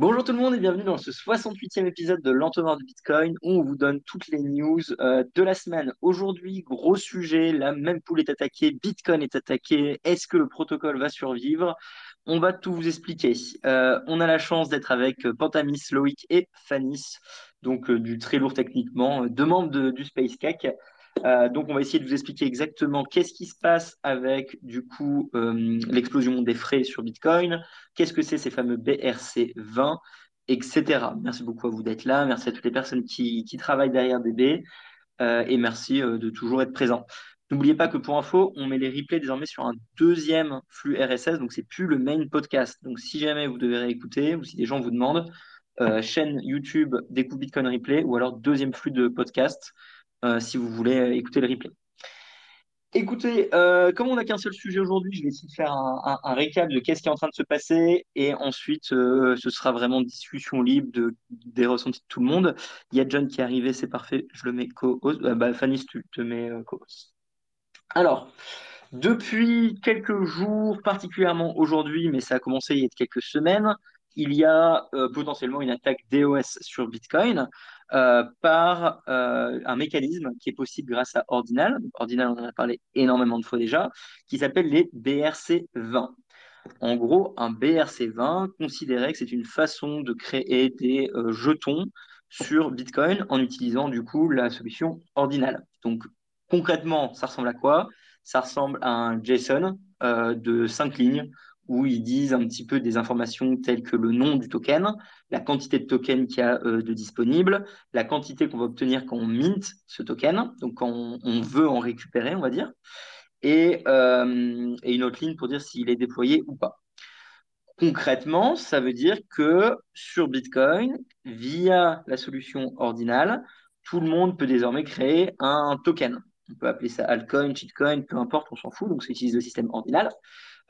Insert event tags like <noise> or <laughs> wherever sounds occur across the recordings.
Bonjour tout le monde et bienvenue dans ce 68e épisode de l'entonnoir du Bitcoin où on vous donne toutes les news euh, de la semaine. Aujourd'hui, gros sujet, la même poule est attaquée, Bitcoin est attaqué, est-ce que le protocole va survivre? On va tout vous expliquer. Euh, on a la chance d'être avec Pantamis, Loïc et Fanis, donc euh, du très lourd techniquement, deux membres du Space Cake. Euh, donc, on va essayer de vous expliquer exactement qu'est-ce qui se passe avec du coup euh, l'explosion des frais sur Bitcoin, qu'est-ce que c'est ces fameux BRC20, etc. Merci beaucoup à vous d'être là, merci à toutes les personnes qui, travaillent derrière DB euh, et merci de toujours être présent. N'oubliez pas que pour info, on met les replays désormais sur un deuxième flux RSS, donc c'est plus le main podcast. Donc si jamais vous devez réécouter ou si des gens vous demandent, chaîne YouTube Découpe Bitcoin Replay ou alors deuxième flux de podcast. Euh, si vous voulez euh, écouter le replay. Écoutez, euh, comme on n'a qu'un seul sujet aujourd'hui, je vais essayer de faire un, récap de qu'est-ce qui est en train de se passer et ensuite ce sera vraiment discussion libre de, des ressentis de tout le monde. Il y a John qui est arrivé, c'est parfait, je le mets co-host. bah, Fanny, tu te mets co-host. Alors, depuis quelques jours, particulièrement aujourd'hui, mais ça a commencé il y a quelques semaines, il y a potentiellement une attaque DOS sur Bitcoin. Euh, par euh, un mécanisme qui est possible grâce à Ordinal. Ordinal, on en a parlé énormément de fois déjà, qui s'appelle les BRC20. En gros, un BRC20 considérait que c'est une façon de créer des euh, jetons sur Bitcoin en utilisant du coup la solution Ordinal. Donc concrètement, ça ressemble à quoi? Ça ressemble à un JSON de 5 lignes où ils disent un petit peu des informations telles que le nom du token, la quantité de tokens qu'il y a euh, de disponible, la quantité qu'on va obtenir quand on mint ce token, donc quand on, veut en récupérer, on va dire, et, euh, et une autre ligne pour dire s'il est déployé ou pas. Concrètement, ça veut dire que sur Bitcoin, via la solution ordinale, tout le monde peut désormais créer un token. On peut appeler ça altcoin, cheatcoin, peu importe, on s'en fout, donc ça utilise le système ordinal.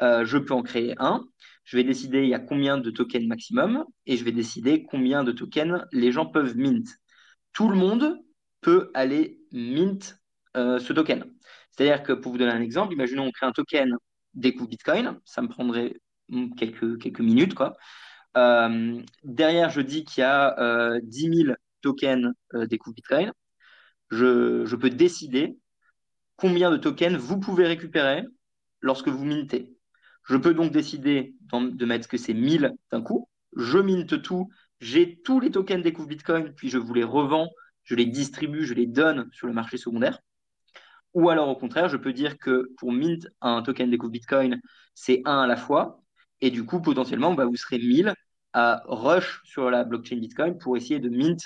Euh, je peux en créer un. Je vais décider il y a combien de tokens maximum et je vais décider combien de tokens les gens peuvent mint. Tout le monde peut aller mint euh, ce token. C'est-à-dire que pour vous donner un exemple, imaginons on crée un token découvre Bitcoin, ça me prendrait quelques, quelques minutes. Quoi. Euh, derrière, je dis qu'il y a 10 000 tokens découvre Bitcoin. Je, je peux décider combien de tokens vous pouvez récupérer lorsque vous mintez. Je peux donc décider de mettre que c'est 1000 d'un coup. Je minte tout. J'ai tous les tokens découvre Bitcoin, puis je vous les revends, je les distribue, je les donne sur le marché secondaire. Ou alors au contraire, je peux dire que pour mint un token découvre Bitcoin, c'est un à la fois. Et du coup, potentiellement, bah, vous serez 1000 à rush sur la blockchain Bitcoin pour essayer de mint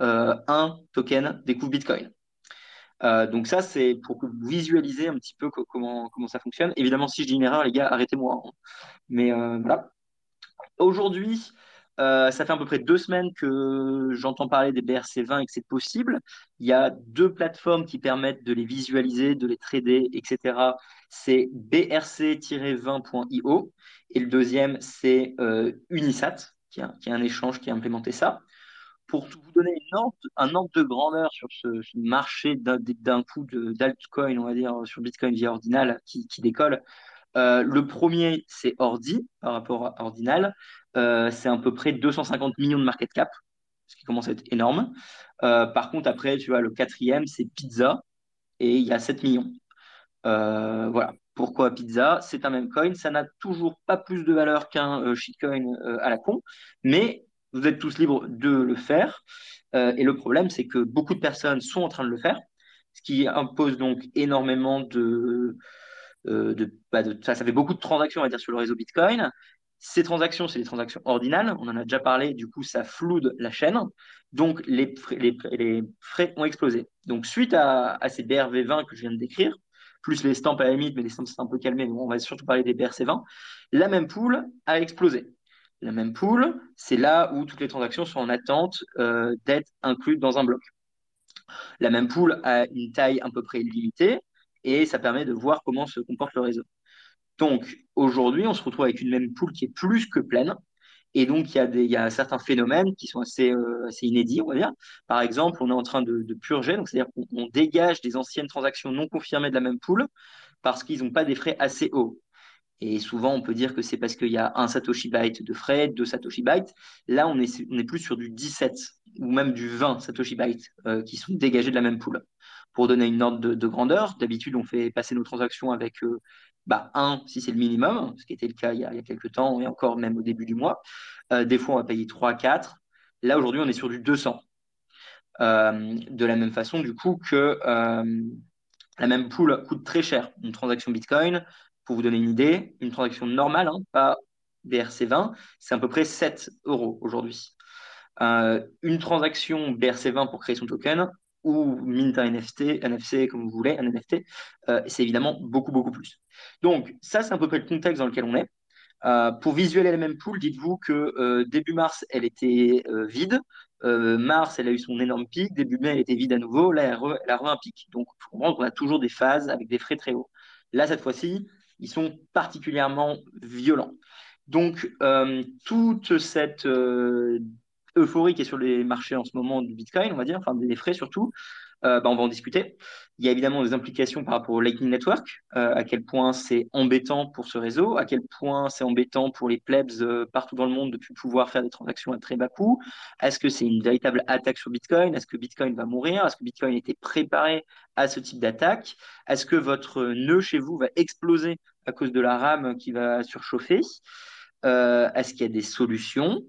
euh, un token découvre Bitcoin. Euh, donc ça, c'est pour visualisez un petit peu comment, ça fonctionne. Évidemment, si je dis une erreur, les gars, arrêtez-moi. Hein. Mais euh, voilà. Aujourd'hui, euh, ça fait à peu près deux semaines que j'entends parler des BRC20 et que c'est possible. Il y a deux plateformes qui permettent de les visualiser, de les trader, etc. C'est brc-20.io et le deuxième, c'est Unisat, qui a, un échange qui a implémenté ça pour vous donner un ordre de grandeur sur ce, marché d'un coup d'altcoin, on va dire, sur Bitcoin via Ordinal qui, décolle, euh, le premier, c'est Ordi par rapport à Ordinal. Euh, c'est à peu près 250 millions de market cap, ce qui commence à être énorme. Euh, par contre, après, tu vois, le quatrième, c'est Pizza, et il y a 7 millions. voilà. Pourquoi Pizza? C'est un même coin. Ça n'a toujours pas plus de valeur qu'un shitcoin à la con, mais vous êtes tous libres de le faire. Euh, et le problème, c'est que beaucoup de personnes sont en train de le faire, ce qui impose donc énormément de, euh, bah, ça, fait beaucoup de transactions, on va dire, sur le réseau Bitcoin. Ces transactions, c'est des transactions ordinales. On en a déjà parlé. Du coup, ça floude la chaîne. Donc, les, frais ont explosé. Donc, suite à, ces BRV20 que je viens de décrire, plus les stamps à la limite, mais les stamps, c'est un peu calmé. on va surtout parler des BRC20. La même pool a explosé. La même pool, c'est là où toutes les transactions sont en attente euh, d'être incluses dans un bloc. La même pool a une taille à peu près limitée et ça permet de voir comment se comporte le réseau. Donc aujourd'hui, on se retrouve avec une même pool qui est plus que pleine. Et donc, il y a, certains phénomènes qui sont assez, euh, assez, inédits, on va dire. Par exemple, on est en train de, purger, c'est-à-dire qu'on dégage des anciennes transactions non confirmées de la même pool parce qu'ils n'ont pas des frais assez hauts. Et souvent, on peut dire que c'est parce qu'il y a un Satoshi Byte de frais, deux Satoshi Byte. Là, on est, plus sur du 17 ou même du 20 Satoshi Byte euh, qui sont dégagés de la même pool. Pour donner une ordre de, grandeur, d'habitude, on fait passer nos transactions avec euh, bah, 1 si c'est le minimum, ce qui était le cas il y, a, quelques temps et encore même au début du mois. Euh, des fois, on va payer 3, 4. Là, aujourd'hui, on est sur du 200. de la même façon, du coup, que la même pool coûte très cher. Une transaction Bitcoin, pour vous donner une idée, une transaction normale, hein, pas BRC20, c'est à peu près 7 euros aujourd'hui. Euh, une transaction BRC20 pour créer son token ou mint un NFT, NFC comme vous voulez, un NFT, euh, c'est évidemment beaucoup, beaucoup plus. Donc, ça, c'est à peu près le contexte dans lequel on est. Euh, pour visualiser la même pool, dites-vous que début mars, elle était vide. mars, elle a eu son énorme pic. Début mai, elle était vide à nouveau. Là, elle, elle a re un pic. Donc, il faut comprendre qu'on a toujours des phases avec des frais très hauts. Là, cette fois-ci, ils sont particulièrement violents. Donc, euh, toute cette euh, euphorie qui est sur les marchés en ce moment du Bitcoin, on va dire, enfin des frais surtout, euh, bah, on va en discuter. Il y a évidemment des implications par rapport au Lightning Network, à quel point c'est embêtant pour ce réseau, à quel point c'est embêtant pour les plebs partout dans le monde de pouvoir faire des transactions à très bas coût. Est-ce que c'est une véritable attaque sur Bitcoin? Est-ce que Bitcoin va mourir? Est-ce que Bitcoin était préparé à ce type d'attaque? Est-ce que votre nœud chez vous va exploser à cause de la RAM qui va surchauffer euh, Est-ce qu'il y a des solutions?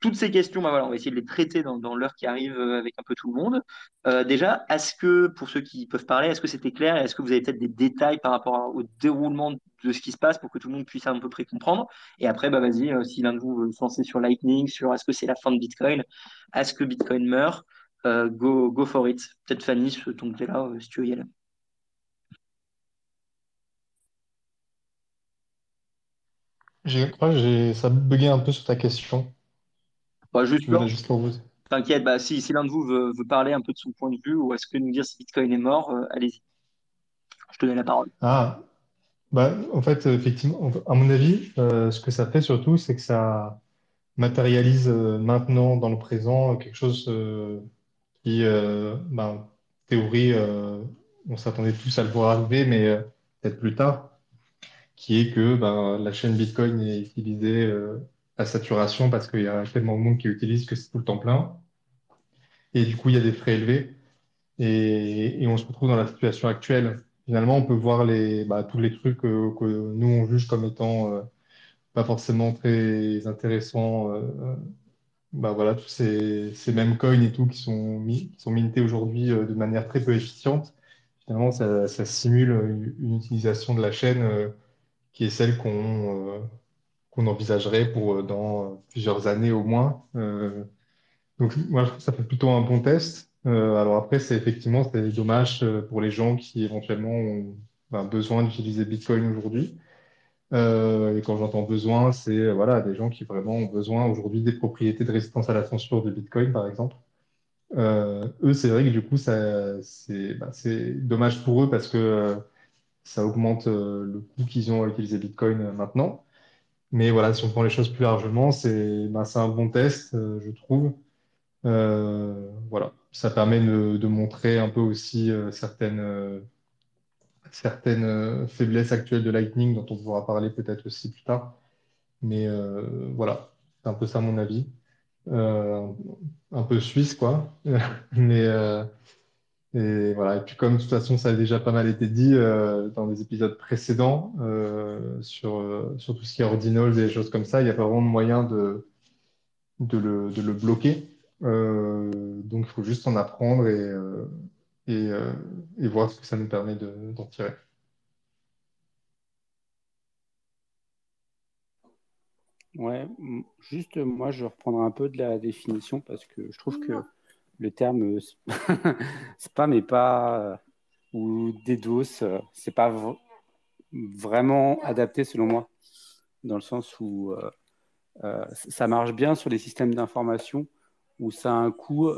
Toutes ces questions, bah voilà, on va essayer de les traiter dans, l'heure qui arrive euh, avec un peu tout le monde. Euh, déjà, est-ce que, pour ceux qui peuvent parler, est-ce que c'était clair? Est-ce que vous avez peut-être des détails par rapport au déroulement de ce qui se passe pour que tout le monde puisse à peu près comprendre Et après, bah, vas-y, si l'un de vous veut se lancer sur Lightning, sur est-ce que c'est la fin de Bitcoin? Est-ce que Bitcoin meurt? Go, for it. Peut-être Fanny, ton que tu es là, si tu veux y aller. Je crois que ça a bugué un peu sur ta question. Bah, juste, juste pour vous. T'inquiète, bah, si, si l'un de vous veut, parler un peu de son point de vue ou est-ce que nous dire si Bitcoin est mort, euh, allez-y. Je te donne la parole. Ah, bah, en fait, effectivement, à mon avis, euh, ce que ça fait surtout, c'est que ça matérialise euh, maintenant, dans le présent, quelque chose qui, bah, théorie, on s'attendait tous à le voir arriver, mais peut-être plus tard qui est que ben, la chaîne Bitcoin est utilisée euh, à saturation parce qu'il y a tellement de monde qui l'utilise que c'est tout le temps plein. Et du coup, il y a des frais élevés. Et, et on se retrouve dans la situation actuelle. Finalement, on peut voir les, bah, tous les trucs euh, que nous, on juge comme étant euh, pas forcément très intéressants. bah, voilà, tous ces, ces, mêmes coins et tout qui sont, mis, sont mintés aujourd'hui de manière très peu efficiente. Finalement, ça, ça simule une, utilisation de la chaîne qui est celle qu'on euh, qu'on envisagerait pour euh, dans euh, plusieurs années au moins. donc, moi, je trouve que ça fait plutôt un bon test. alors après, c'est effectivement dommage pour les gens qui éventuellement ont ben, besoin d'utiliser Bitcoin aujourd'hui. et quand j'entends besoin, c'est voilà, des gens qui vraiment ont besoin aujourd'hui des propriétés de résistance à la censure de Bitcoin, par exemple. eux, c'est vrai que du coup, ça, c'est ben, dommage pour eux parce que ça augmente euh, le coût qu'ils ont à utiliser Bitcoin euh, maintenant. Mais voilà, si on prend les choses plus largement, c'est ben, un bon test, euh, je trouve. voilà, ça permet de, montrer un peu aussi certaines, certaines faiblesses actuelles de Lightning dont on pourra parler peut-être aussi plus tard. Mais voilà, c'est un peu ça mon avis. un peu suisse, quoi. <laughs> Mais et voilà. Et puis comme de toute façon, ça a déjà pas mal été dit euh, dans des épisodes précédents euh, sur, euh, sur tout ce qui est ordinals et des choses comme ça, il n'y a pas vraiment de moyen de, de, le, de le bloquer. donc il faut juste en apprendre et, et, et, voir ce que ça nous permet d'en tirer. Ouais, juste moi je reprendrai un peu de la définition parce que je trouve que le terme spam <laughs> et pas euh, ou DDoS, euh, c'est pas vraiment adapté selon moi, dans le sens où euh, ça marche bien sur les systèmes d'information où ça a un coût,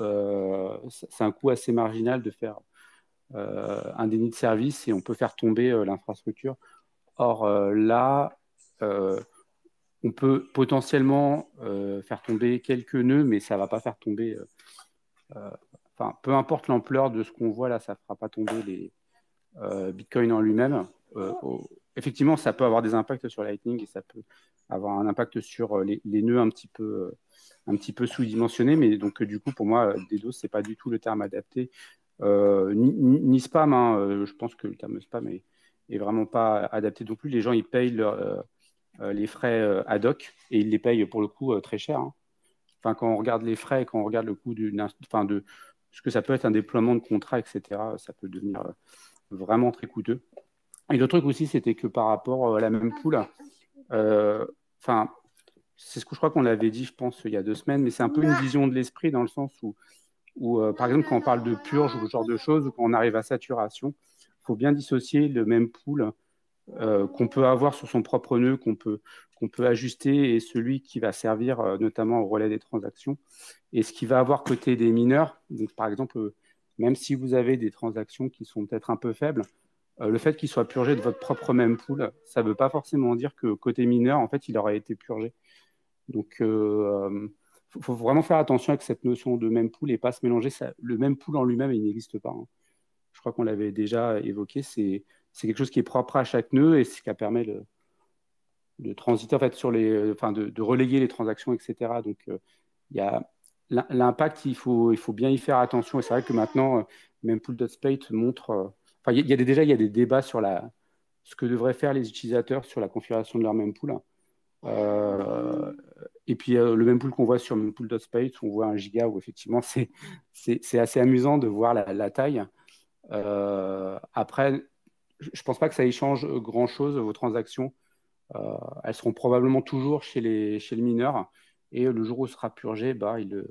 c'est un coût assez marginal de faire un déni de service et on peut faire tomber l'infrastructure. Or là, on peut potentiellement faire tomber quelques nœuds, mais ça va pas faire tomber euh, enfin, peu importe l'ampleur de ce qu'on voit là, ça ne fera pas tomber les euh, Bitcoin en lui-même. Euh, effectivement, ça peut avoir des impacts sur Lightning et ça peut avoir un impact sur les, nœuds un petit peu, sous-dimensionnés. Mais donc, du coup, pour moi, DDoS, c'est pas du tout le terme adapté. Ni, spam, hein, je pense que le terme spam est, est, vraiment pas adapté non plus. Les gens, ils payent les frais ad hoc et ils les payent pour le coup très cher. Hein. Quand on regarde les frais, quand on regarde le coût enfin, de ce que ça peut être un déploiement de contrat, etc., ça peut devenir vraiment très coûteux. Et le truc aussi, c'était que par rapport à la même poule, euh, enfin, c'est ce que je crois qu'on avait dit, je pense, il y a deux semaines, mais c'est un peu une vision de l'esprit dans le sens où, euh, par exemple, quand on parle de purge ou ce genre de choses, ou quand on arrive à saturation, il faut bien dissocier le même pool euh, qu'on peut avoir sur son propre nœud, qu'on peut, peut ajuster, et celui qui va servir notamment au relais des transactions, et ce qui va avoir côté des mineurs. Donc, par exemple, même si vous avez des transactions qui sont peut-être un peu faibles, euh, le fait qu'il soit purgé de votre propre mempool, ça ne veut pas forcément dire que côté mineur, en fait, il aurait été purgé. Donc, il euh, faut, vraiment faire attention avec cette notion de mempool et pas se mélanger. Ça, le mempool en lui-même, il n'existe pas. Hein. Je crois qu'on l'avait déjà évoqué. Quelque chose qui est propre à chaque nœud et c'est ce qui permet de, de transiter en fait sur les, enfin de, de relayer les transactions, etc. Donc, euh, il y a l'impact, il faut, il faut bien y faire attention. Et c'est vrai que maintenant, mempool.spate montre il y, a déjà il y a des débats sur la, ce que devraient faire les utilisateurs sur la configuration de leur mempool. Euh, et puis euh, le mempool qu'on voit sur mempool.space, on voit un giga où effectivement c'est, c'est, assez amusant de voir la, taille. Euh, après, je ne pense pas que ça y change grand-chose, vos transactions. elles seront probablement toujours chez les, chez les mineurs. Et le jour où ce sera purgé, bah, il,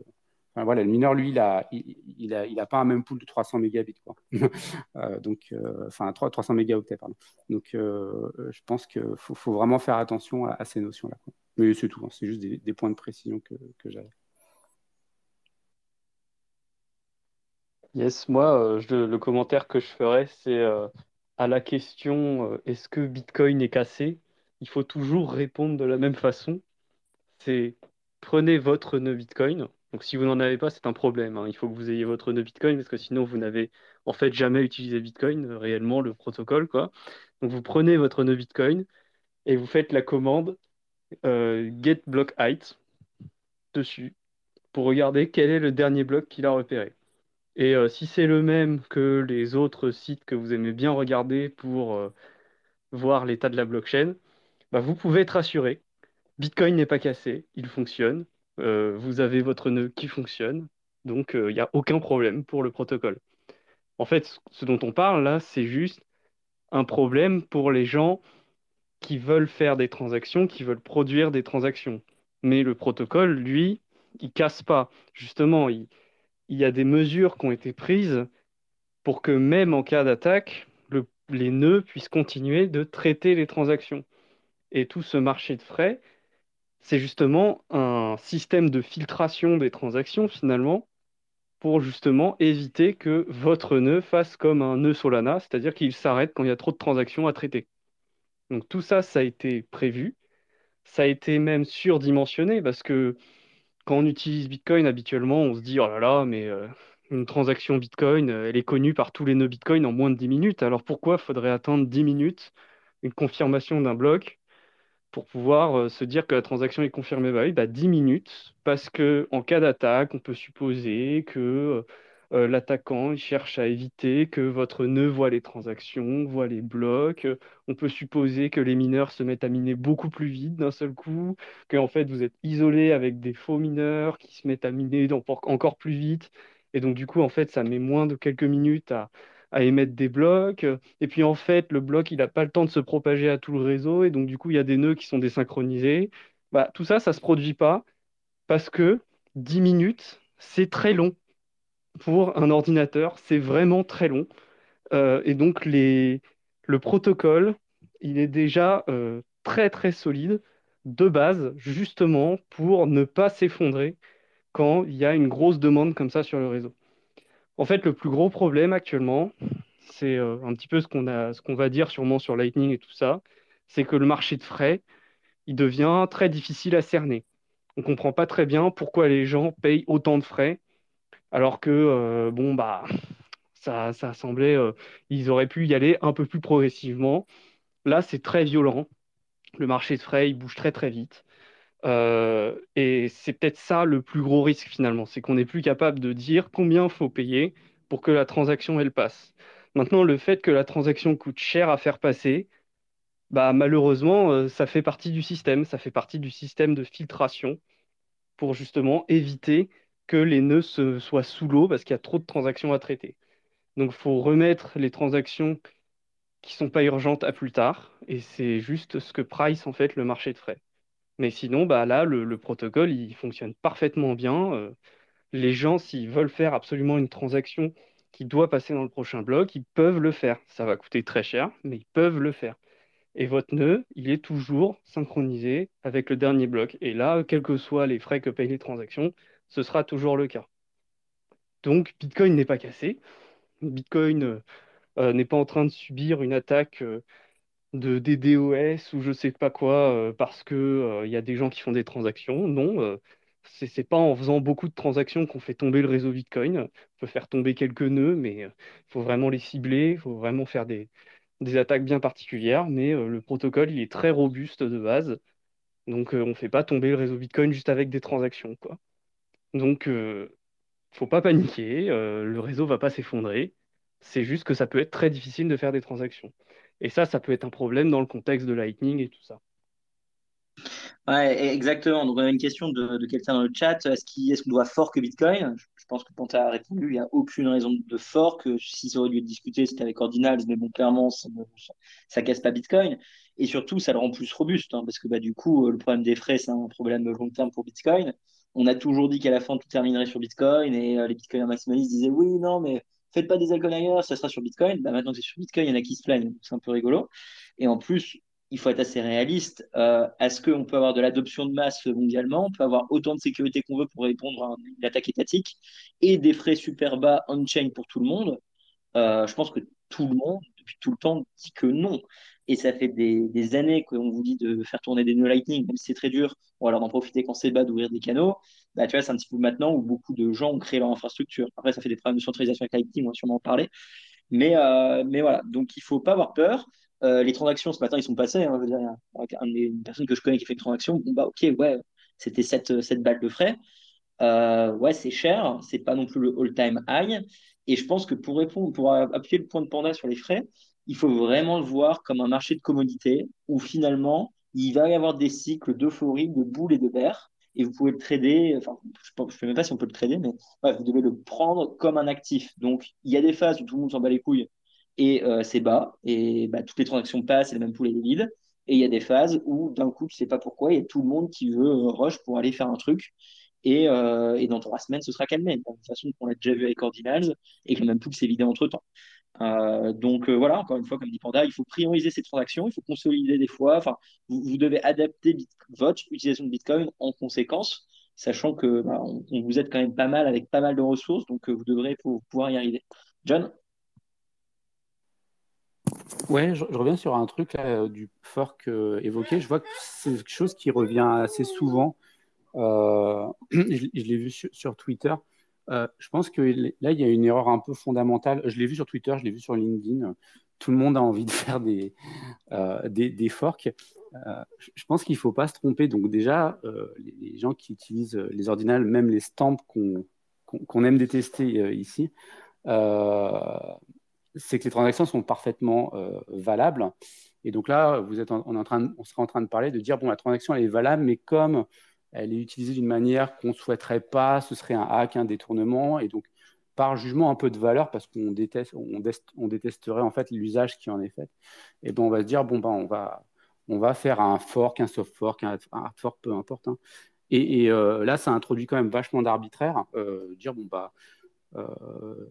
voilà, le mineur, lui, il n'a il a, il a pas un même pool de 300 mégabits. Quoi. <laughs> Euh, donc, euh, enfin, 300 mégaoctets, pardon. Donc, euh, je pense qu'il faut, vraiment faire attention à, ces notions-là. Mais c'est tout, hein. c'est juste des, points de précision que, que j'avais. Yes, moi, le commentaire que je ferais, c'est à la question est-ce que Bitcoin est cassé? Il faut toujours répondre de la même façon. C'est prenez votre nœud Bitcoin, donc si vous n'en avez pas, c'est un problème. hein. Il faut que vous ayez votre nœud Bitcoin parce que sinon vous n'avez en fait jamais utilisé Bitcoin, euh, réellement le protocole, quoi. Donc vous prenez votre nœud Bitcoin et vous faites la commande euh, get block height dessus pour regarder quel est le dernier bloc qu'il a repéré. Et euh, si c'est le même que les autres sites que vous aimez bien regarder pour voir l'état de la blockchain, bah, vous pouvez être assuré. Bitcoin n'est pas cassé, il fonctionne. Euh, vous avez votre nœud qui fonctionne, donc il euh, n'y a aucun problème pour le protocole. En fait, ce dont on parle là, c'est juste un problème pour les gens qui veulent faire des transactions, qui veulent produire des transactions. Mais le protocole, lui, il casse pas. Justement, il, il y a des mesures qui ont été prises pour que même en cas d'attaque, les nœuds puissent continuer de traiter les transactions. Et tout ce marché de frais, c'est justement un système de filtration des transactions finalement pour justement éviter que votre nœud fasse comme un nœud Solana, c'est-à-dire qu'il s'arrête quand il y a trop de transactions à traiter. Donc tout ça, ça a été prévu, ça a été même surdimensionné parce que quand on utilise Bitcoin habituellement, on se dit oh là là, mais euh, une transaction Bitcoin, euh, elle est connue par tous les nœuds Bitcoin en moins de 10 minutes. Alors pourquoi faudrait attendre 10 minutes une confirmation d'un bloc pour pouvoir euh, se dire que la transaction est confirmée? Bah oui, bah 10 minutes, parce que en cas d'attaque, on peut supposer que euh, euh, l'attaquant cherche à éviter que votre nœud voit les transactions, voit les blocs. On peut supposer que les mineurs se mettent à miner beaucoup plus vite d'un seul coup, que en fait vous êtes isolé avec des faux mineurs qui se mettent à miner encore plus vite. Et donc du coup, en fait, ça met moins de quelques minutes à, à émettre des blocs. Et puis en fait, le bloc, il n'a pas le temps de se propager à tout le réseau. Et donc du coup, il y a des nœuds qui sont désynchronisés. Bah, tout ça, ça ne se produit pas parce que 10 minutes, c'est très long. Pour un ordinateur, c'est vraiment très long. Euh, et donc le protocole, il est déjà euh, très très solide de base, justement pour ne pas s'effondrer quand il y a une grosse demande comme ça sur le réseau. En fait, le plus gros problème actuellement, c'est euh, un petit peu ce qu'on a, ce qu'on va dire sûrement sur Lightning et tout ça, c'est que le marché de frais, il devient très difficile à cerner. On ne comprend pas très bien pourquoi les gens payent autant de frais, alors que euh, bon bah ça, semblait, euh, ils auraient pu y aller un peu plus progressivement. Là, c'est très violent. Le marché de frais, il bouge très très vite. Euh, et c'est peut-être ça le plus gros risque finalement, c'est qu'on n'est plus capable de dire combien il faut payer pour que la transaction elle passe. Maintenant, le fait que la transaction coûte cher à faire passer, bah, malheureusement, ça fait partie du système, ça fait partie du système de filtration pour justement éviter que les nœuds soient sous l'eau parce qu'il y a trop de transactions à traiter. Donc, il faut remettre les transactions qui sont pas urgentes à plus tard, et c'est juste ce que price en fait le marché de frais. Mais sinon, bah là, le, protocole, il fonctionne parfaitement bien. Euh, les gens, s'ils veulent faire absolument une transaction qui doit passer dans le prochain bloc, ils peuvent le faire. Ça va coûter très cher, mais ils peuvent le faire. Et votre nœud, il est toujours synchronisé avec le dernier bloc. Et là, quels que soient les frais que payent les transactions, ce sera toujours le cas. Donc, Bitcoin n'est pas cassé. Bitcoin euh, euh, n'est pas en train de subir une attaque euh, de DDoS ou je sais pas quoi parce que il y a des gens qui font des transactions. Non, c'est n'est pas en faisant beaucoup de transactions qu'on fait tomber le réseau Bitcoin. On peut faire tomber quelques nœuds, mais il faut vraiment les cibler, il faut vraiment faire des, attaques bien particulières, mais le protocole, il est très robuste de base. Donc, on ne fait pas tomber le réseau Bitcoin juste avec des transactions. Donc, faut pas paniquer, le réseau va pas s'effondrer. C'est juste que ça peut être très difficile de faire des transactions. Et ça, ça peut être un problème dans le contexte de Lightning et tout ça. Ouais, exactement. Donc, on a une question de, quelqu'un dans le chat. Est-ce qu'on doit fork Bitcoin? Je pense que Panta a répondu. Il n'y a aucune raison de fork. Si ça aurait dû être discuté, c'était avec Ordinals. Mais bon, clairement, ça ne casse pas Bitcoin. Et surtout, ça le rend plus robuste. Hein, parce que bah, du coup, le problème des frais, c'est un problème de long terme pour Bitcoin. On a toujours dit qu'à la fin, tout terminerait sur Bitcoin. Et euh, les Bitcoiners maximalistes disaient oui, non, mais faites pas des alcools ailleurs, ça sera sur Bitcoin. Bah, maintenant que c'est sur Bitcoin, il y en a qui se plaignent, c'est un peu rigolo. Et en plus, il faut être assez réaliste. Euh, est-ce qu'on peut avoir de l'adoption de masse mondialement? On peut avoir autant de sécurité qu'on veut pour répondre à une attaque étatique et des frais super bas on-chain pour tout le monde euh, Je pense que tout le monde, depuis tout le temps, dit que non. Et ça fait des, années qu'on vous dit de faire tourner des nœuds Lightning, même si c'est très dur, ou alors d'en profiter quand c'est bas, d'ouvrir des canaux. Bah, tu vois, c'est un petit peu maintenant où beaucoup de gens ont créé leur infrastructure. Après, ça fait des problèmes de centralisation avec Lightning, on va sûrement en parler. Mais, euh, mais voilà, donc il ne faut pas avoir peur. Euh, les transactions, ce matin, ils sont passés. Hein, une personne que je connais qui fait une transaction, bon, bah, ok, ouais, c'était 7, 7 balles de frais. Euh, ouais, c'est cher, c'est pas non plus le all-time high. Et je pense que pour répondre, pour appuyer le point de panda sur les frais, il faut vraiment le voir comme un marché de commodité où finalement, il va y avoir des cycles d'euphorie, de boules et de bears. Et vous pouvez le trader, enfin, je ne sais même pas si on peut le trader, mais vous devez le prendre comme un actif. Donc, il y a des phases où tout le monde s'en bat les couilles et euh, c'est bas, et bah, toutes les transactions passent et le même pool est vide. Et il y a des phases où d'un coup, tu sais pas pourquoi, il y a tout le monde qui veut euh, rush pour aller faire un truc. Et, euh, et, dans trois semaines, ce sera calmé. De toute façon qu'on l'a déjà vu avec Ordinals et que le même pool s'est vidé entre temps. Euh, donc euh, voilà, encore une fois, comme dit Panda, il faut prioriser ces transactions, il faut consolider des fois. Enfin, vous, devez adapter votre utilisation de Bitcoin en conséquence, sachant que bah, on, vous aide quand même pas mal avec pas mal de ressources, donc vous devrez pouvoir y arriver. John? Ouais, je, reviens sur un truc euh, du fork euh, évoqué. Je vois que c'est quelque chose qui revient assez souvent. Euh, <clears throat> je, l'ai vu sur, Twitter. Je pense que là, il y a une erreur un peu fondamentale. Je l'ai vu sur Twitter, je l'ai vu sur LinkedIn. Tout le monde a envie de faire des, des, forks. je pense qu'il ne faut pas se tromper. Donc déjà, les, gens qui utilisent les ordinales, même les stamps qu'on aime détester ici, c'est que les transactions sont parfaitement euh, valables. Et donc là, vous êtes on, est en train on serait en train de parler de dire, bon, la transaction, elle est valable, mais comme elle est utilisée d'une manière qu'on ne souhaiterait pas, ce serait un hack, un détournement. Et donc, par jugement un peu de valeur, parce qu'on déteste, on, détesterait en fait l'usage qui en est fait, et ben on va se dire, bon, ben, on, va, on va faire un fork, un soft fork, un, hard fork, peu importe. Hein. Et, euh, là, ça introduit quand même vachement d'arbitraire. Euh, dire, bon, bah, euh,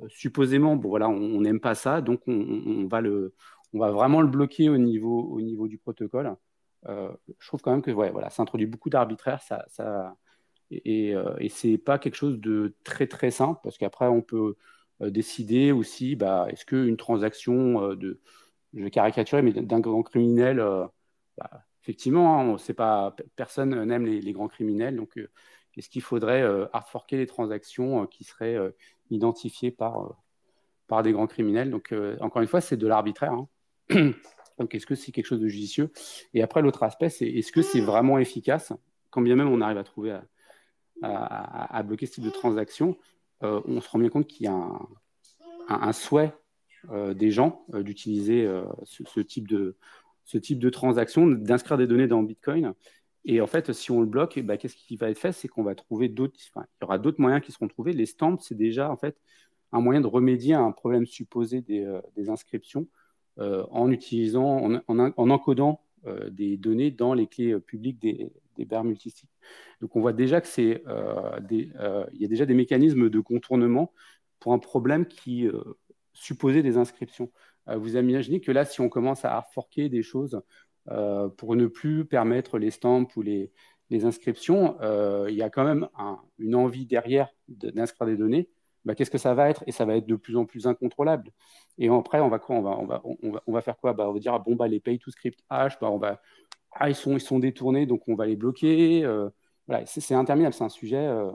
supposément, bon, voilà, on n'aime pas ça, donc on, va le, on va vraiment le bloquer au niveau, au niveau du protocole. Euh, je trouve quand même que voilà, ça introduit beaucoup d'arbitraire, ça, ça, et, euh, et, c'est pas quelque chose de très très simple parce qu'après on peut décider aussi, bah, est-ce qu'une transaction de, je vais caricaturer, mais d'un grand criminel, bah, effectivement, hein, on pas, personne n'aime les, grands criminels, donc est-ce qu'il faudrait euh, les transactions euh, qui seraient euh, identifiées par, par des grands criminels Donc, encore une fois, c'est de l'arbitraire. Hein. <clears throat> Donc, est-ce que c'est quelque chose de judicieux? Et après, l'autre aspect, c'est est-ce que c'est vraiment efficace? Quand bien même on arrive à trouver, à, bloquer ce type de transaction, euh, on se rend bien compte qu'il y a un, souhait euh, des gens euh, d'utiliser ce, type de, ce type de transaction, d'inscrire des données dans Bitcoin. Et en fait, si on le bloque, eh ben, qu'est-ce qui va être fait? C'est qu'on va trouver d'autres, il y aura d'autres moyens qui seront trouvés. Les stamps, c'est déjà en fait un moyen de remédier à un problème supposé des, inscriptions en utilisant, en, encodant euh, des données dans les clés euh, publiques des, des barres multisites. Donc on voit déjà que c'est il y a déjà des mécanismes de contournement pour un problème qui supposait des inscriptions. vous imaginez que là, si on commence à forquer des choses pour ne plus permettre les stamps ou les inscriptions, il y a quand même une envie derrière d'inscrire des données bah, qu'est-ce que ça va être? Et ça va être de plus en plus incontrôlable. Et après, on va quoi? On va, on va, on va, on va faire quoi? Bah, On va dire, ah, bon, bah, les pay to script hash, bah, on va, ah, ils, sont, ils sont détournés, donc on va les bloquer. Euh, voilà, c'est interminable, c'est un sujet, euh,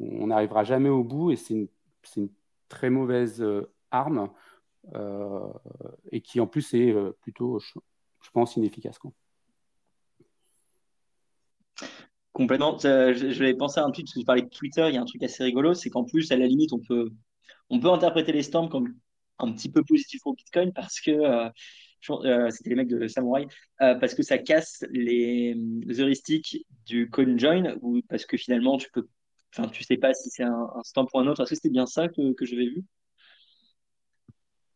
on n'arrivera jamais au bout et c'est une, une, très mauvaise euh, arme et qui en plus est plutôt, je, pense, inefficace. Complètement. je, je vais penser à un truc, parce que tu parlais de Twitter, il y a un truc assez rigolo, c'est qu'en plus, à la limite, on peut, on peut interpréter les stamps comme un petit peu positif pour Bitcoin parce que euh, euh, c'était les mecs de Samurai, euh, parce que ça casse les, heuristiques du CoinJoin, ou parce que finalement, tu peux, enfin, tu sais pas si c'est un, stamp ou un autre. Est-ce que c'était bien ça que, que j'avais vu?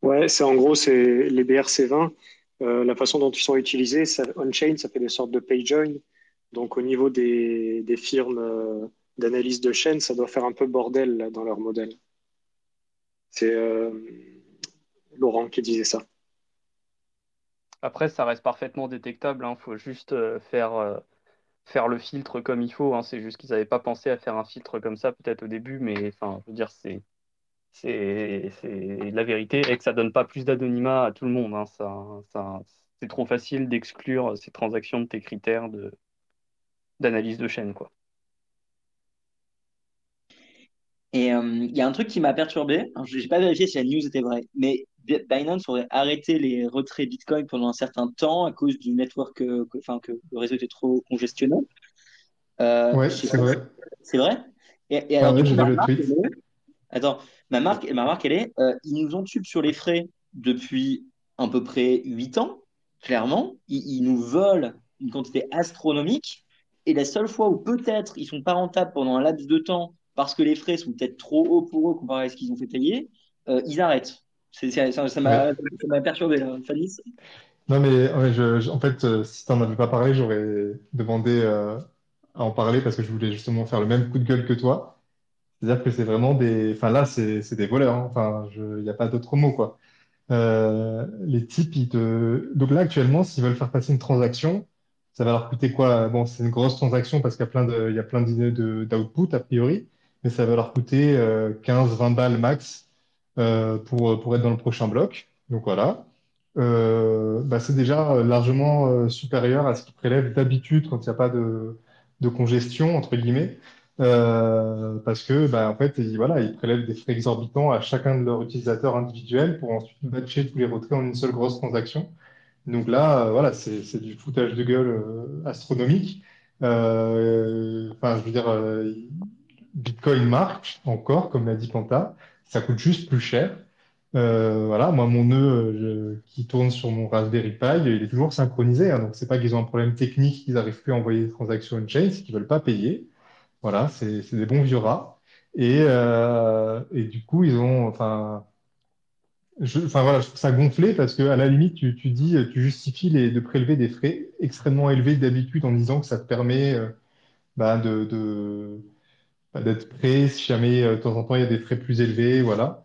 Ouais, c'est en gros, c'est les BRC20. la façon dont ils sont utilisés, on-chain, ça fait des sortes de pay-join. Donc au niveau des, firmes euh, d'analyse de chaîne, ça doit faire un peu bordel dans leur modèle. C'est euh, Laurent qui disait ça. Après, ça reste parfaitement détectable. Il hein. faut juste euh, faire, faire le filtre comme il faut. Hein. C'est juste qu'ils n'avaient pas pensé à faire un filtre comme ça peut-être au début, mais enfin, je veux dire, c'est c'est la vérité et que ça donne pas plus d'anonymat à tout le monde. Hein. Ça, c'est trop facile d'exclure ces transactions de tes critères de, d'analyse de chaîne, quoi. Et euh, il y a un truc qui m'a perturbé. Je n'ai pas vérifié si la news était vraie, mais Binance aurait arrêté les retraits Bitcoin pendant un certain temps à cause du network, euh, que, enfin, que le réseau était trop congestionné. Euh, ouais, c'est vrai. C'est vrai Et, alors, ah ma marque, Attends, ma marque, ma marque, elle est, ils nous ont tube sur les frais depuis à peu près 8 ans, clairement. ils nous volent une quantité astronomique. Et la seule fois où peut-être ils sont pas rentables pendant un laps de temps parce que les frais sont peut-être trop hauts pour eux comparé à ce qu'ils ont fait payer, euh, ils arrêtent. ça m'a perturbé, là, Fanny. Non, mais en fait, euh, si tu n'en avais pas parlé, j'aurais demandé euh, à en parler parce que je voulais justement faire le même coup de gueule que toi. C'est-à-dire que c'est vraiment des. Enfin, là, c'est des voleurs. Hein. Enfin, il n'y a pas d'autre mot, quoi. les types, ils te. Donc là, actuellement, s'ils veulent faire passer une transaction, ça va leur coûter quoi? Bon, c'est une grosse transaction parce qu'il y a plein de, d'idées d'output a priori, mais ça va leur coûter 15-20 euh, balles max euh, pour, pour être dans le prochain bloc. Donc voilà. Euh, bah, c'est déjà largement supérieur à ce qu'ils prélèvent d'habitude quand il n'y a pas de, de congestion, entre guillemets. parce que bah, en fait, voilà, ils prélèvent des frais exorbitants à chacun de leurs utilisateurs individuels pour ensuite batcher tous les retraits en une seule grosse transaction. Donc là, euh, voilà, c'est du foutage de gueule euh, astronomique. Euh, enfin, je veux dire, Bitcoin marche encore, comme l'a dit Panta. Ça coûte juste plus cher. voilà, moi, mon nœud qui tourne sur mon Raspberry Pi, il est toujours synchronisé. Hein, donc, c'est pas qu'ils ont un problème technique, qu'ils n'arrivent plus à envoyer des transactions on-chain, c'est qu'ils veulent pas payer. Voilà, c'est des bons vieux rats. Et du coup, ils ont, enfin, enfin voilà, je trouve ça gonflé parce que à la limite, tu, dis, tu justifies de prélever des frais extrêmement élevés d'habitude en disant que ça te permet euh, bah, bah, d'être prêt si jamais euh, de temps en temps il y a des frais plus élevés, voilà.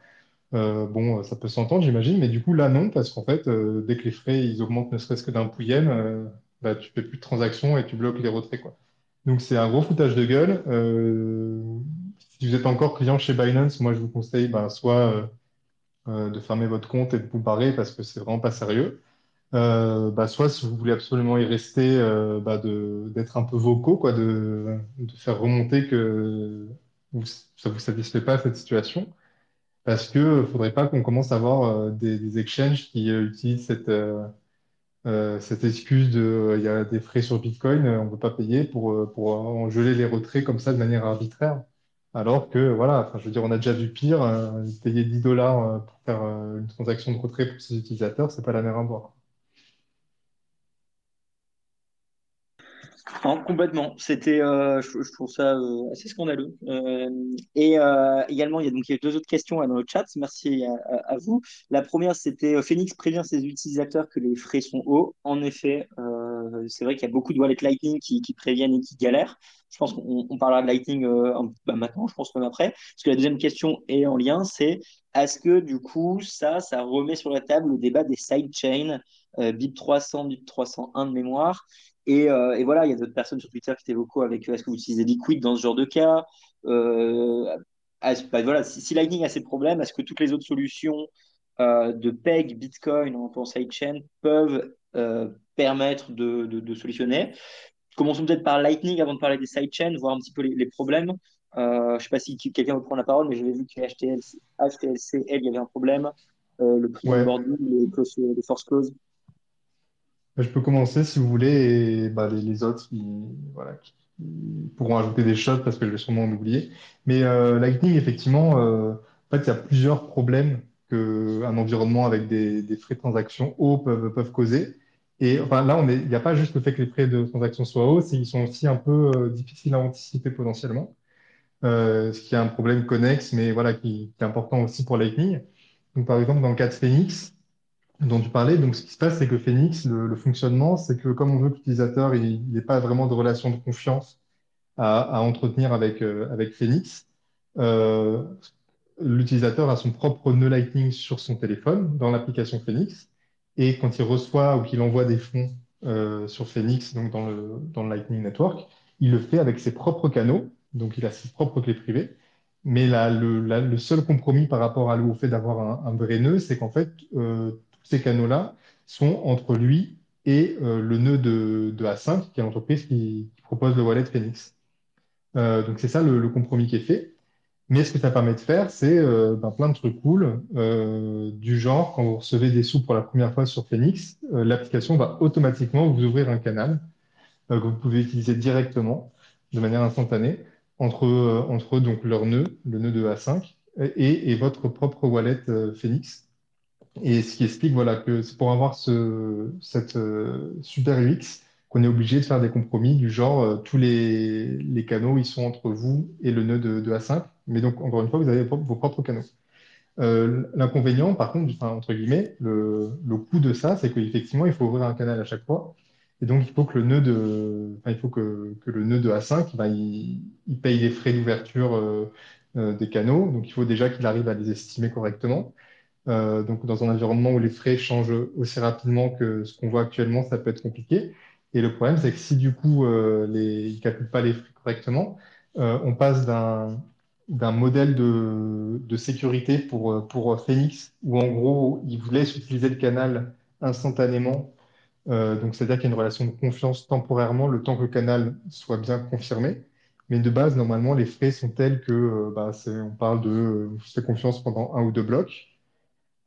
Euh, bon, ça peut s'entendre, j'imagine, mais du coup là non, parce qu'en fait, dès que les frais ils augmentent ne serait-ce que d'un pouillème, bah, tu fais plus de transactions et tu bloques les retraits, quoi. Donc c'est un gros foutage de gueule. si vous êtes encore client chez Binance, moi je vous conseille bah, soit de fermer votre compte et de vous barrer parce que c'est vraiment pas sérieux. Euh, bah, soit si vous voulez absolument y rester, euh, bah, d'être un peu vocaux, quoi, de, de faire remonter que ça vous satisfait pas cette situation, parce que faudrait pas qu'on commence à avoir des, des exchanges qui utilisent cette, euh, cette excuse de euh, il y a des frais sur Bitcoin, euh, on ne peut pas payer pour, euh, pour en geler les retraits comme ça de manière arbitraire. Alors que, voilà, enfin, je veux dire, on a déjà vu pire, euh, payer 10 dollars euh, pour faire euh, une transaction de retrait pour ses utilisateurs, c'est pas la mer à boire. Non, complètement. C'était, je, trouve ça assez scandaleux. Et également, il y a donc deux autres questions dans le chat. Merci à, à- vous. La première, c'était Phoenix prévient ses utilisateurs que les frais sont hauts. En effet, euh, c'est vrai qu'il y a beaucoup de wallets Lightning qui, préviennent et qui galèrent. Je pense qu'on on parlera de Lightning euh, bah, maintenant, je pense même après. Parce que la deuxième question est en lien, c'est est-ce que du coup, ça, ça remet sur la table le débat des sidechains, euh, BIP 300, BIP 301 de mémoire? Et, euh, et voilà, il y a d'autres personnes sur Twitter qui étaient vocaux avec est-ce que vous utilisez Liquid dans ce genre de cas? Bah, voilà, si, Lightning a ces problèmes, est-ce que toutes les autres solutions de PEG, Bitcoin en sidechain peuvent permettre de, de, de solutionner? Commençons peut-être par Lightning avant de parler des sidechains, voir un petit peu les, les problèmes. Euh, je ne sais pas si quelqu'un veut prendre la parole, mais j'avais vu que HTLC, il y avait un problème. Euh, le prix Ouais, les, force clauses. je peux commencer si vous voulez, et bah, les, les autres, ils, voilà, pourront ajouter des choses parce que je vais sûrement en oublier. Mais euh, Lightning, effectivement, euh, en fait, il y a plusieurs problèmes qu'un environnement avec des, des frais de transaction hauts peuvent, peuvent causer. Et enfin, là, il n'y a pas juste le fait que les frais de transaction soient hauts, qu'ils sont aussi un peu euh, difficiles à anticiper potentiellement. euh, ce qui est un problème connexe, mais voilà, qui, est important aussi pour Lightning. Donc, par exemple, dans le cas de Phoenix, dont tu parlais, donc ce qui se passe, c'est que Phoenix, le, fonctionnement, c'est que comme on veut que l'utilisateur il n'ait pas vraiment de relation de confiance à, entretenir avec, euh, avec Phoenix, l'utilisateur a son propre nœud Lightning sur son téléphone dans l'application Phoenix. Et quand il reçoit ou qu'il envoie des fonds euh, sur Phoenix, donc dans le, dans le Lightning Network, il le fait avec ses propres canaux, donc il a ses propres clés privées. Mais là, le, le seul compromis par rapport à, au fait d'avoir un, vrai nœud, c'est qu'en fait, euh, tous ces canaux-là sont entre lui et euh, le nœud de, de A5, qui est l'entreprise qui, qui propose le wallet Phoenix. Donc c'est ça le, le compromis qui est fait. Mais ce que ça permet de faire, c'est euh, ben, plein de trucs cool, euh, du genre, quand vous recevez des sous pour la première fois sur Phoenix, euh, l'application va automatiquement vous ouvrir un canal que vous pouvez utiliser directement, de manière instantanée, entre, entre donc leur nœud, le nœud de A5, et, et votre propre wallet Phoenix. Et ce qui explique voilà, que c'est pour avoir ce, cette super UX qu'on est obligé de faire des compromis du genre tous les, les canaux ils sont entre vous et le nœud de A5. Mais donc, encore une fois, vous avez vos, propres canaux. Euh, l'inconvénient, par contre, entre guillemets, le, coût de ça, c'est qu'effectivement, il faut ouvrir un canal à chaque fois. Et donc, il faut que le nœud de, enfin, il faut que, le nœud de A5, ben, il, paye les frais d'ouverture euh, euh, des canaux. Donc, il faut déjà qu'il arrive à les estimer correctement. Donc, dans un environnement où les frais changent aussi rapidement que ce qu'on voit actuellement, ça peut être compliqué. Et le problème, c'est que si du coup, les, ils ne calculent pas les frais correctement, on passe d'un d'un modèle de, sécurité pour, Phoenix, où en gros, ils vous laissent utiliser le canal instantanément. Euh, donc, c'est-à-dire qu'il y a une relation de confiance temporairement, le temps que le canal soit bien confirmé. Mais de base, normalement, les frais sont tels que euh, bah, on parle de euh, confiance pendant un ou deux blocs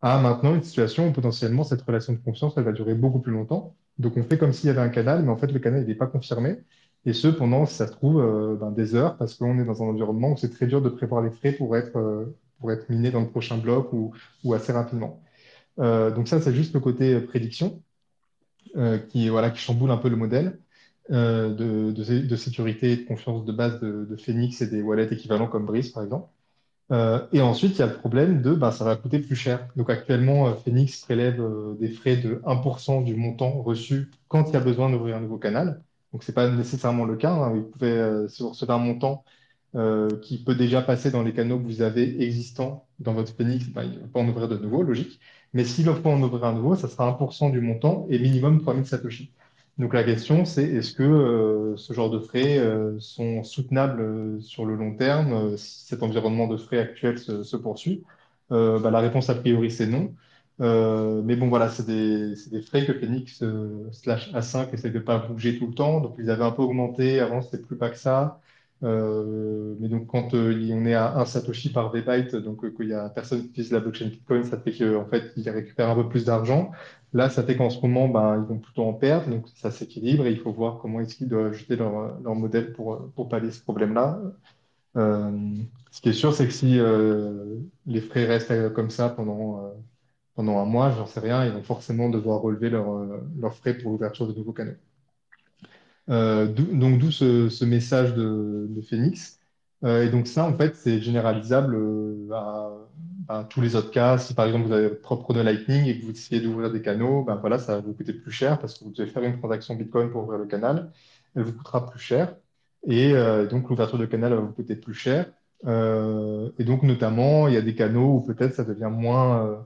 à maintenant une situation où potentiellement cette relation de confiance, elle va durer beaucoup plus longtemps. Donc on fait comme s'il y avait un canal, mais en fait le canal il n'est pas confirmé. Et ce pendant, ça se trouve, euh, ben, des heures, parce qu'on est dans un environnement où c'est très dur de prévoir les frais pour être, euh, pour être miné dans le prochain bloc ou, assez rapidement. Euh, donc ça, c'est juste le côté prédiction qui, voilà, qui chamboule un peu le modèle de, de, sécurité et de confiance de base de, de Phoenix et des wallets équivalents comme Breeze, par exemple. Et ensuite, il y a le problème de bah, ça va coûter plus cher. Donc actuellement, Phoenix prélève des frais de 1% du montant reçu quand il y a besoin d'ouvrir un nouveau canal. Donc ce n'est pas nécessairement le cas. hein. Vous pouvez, euh, un montant euh, qui peut déjà passer dans les canaux que vous avez existants dans votre Phoenix, bah, il ne va pas en ouvrir de nouveau, logique. Mais s'il offre en ouvrir un nouveau, ça sera 1% du montant et minimum 3000 Satoshi. Donc la question, c'est est-ce que euh, ce genre de frais euh, sont soutenables euh, sur le long terme euh, si cet environnement de frais actuel se, poursuit? Euh, bah, la réponse a priori c'est non. Euh, mais bon voilà, c'est des, frais que Phoenix euh, slash A5 essaie de pas bouger tout le temps. Donc ils avaient un peu augmenté. Avant c'était plus bas que ça. Euh, mais donc, quand on est à 1 Satoshi par V-byte, donc qu'il y a personne qui utilise la blockchain Bitcoin, ça fait qu'en fait, ils récupèrent un peu plus d'argent. Là, ça fait qu'en ce moment, ben, ils vont plutôt en perdre, donc ça s'équilibre et il faut voir comment est-ce qu'ils doivent ajuster leur, leur modèle pour, pour pallier ce problème-là. Ce qui est sûr, c'est que si les frais restent comme ça pendant, pendant un mois, j'en sais rien, ils vont forcément devoir relever leurs frais pour l'ouverture de nouveaux canaux. donc d'où ce, message de, Phoenix. et donc ça, en fait, c'est généralisable à, tous les autres cas. Si par exemple vous avez votre propre nœud Lightning et que vous essayez d'ouvrir des canaux, ben voilà, ça va vous coûter plus cher parce que vous devez faire une transaction Bitcoin pour ouvrir le canal. Elle vous coûtera plus cher. Et euh, donc, l'ouverture de canal va vous coûter plus cher. Euh, et donc, notamment, il y a des canaux où peut-être ça devient moins, euh,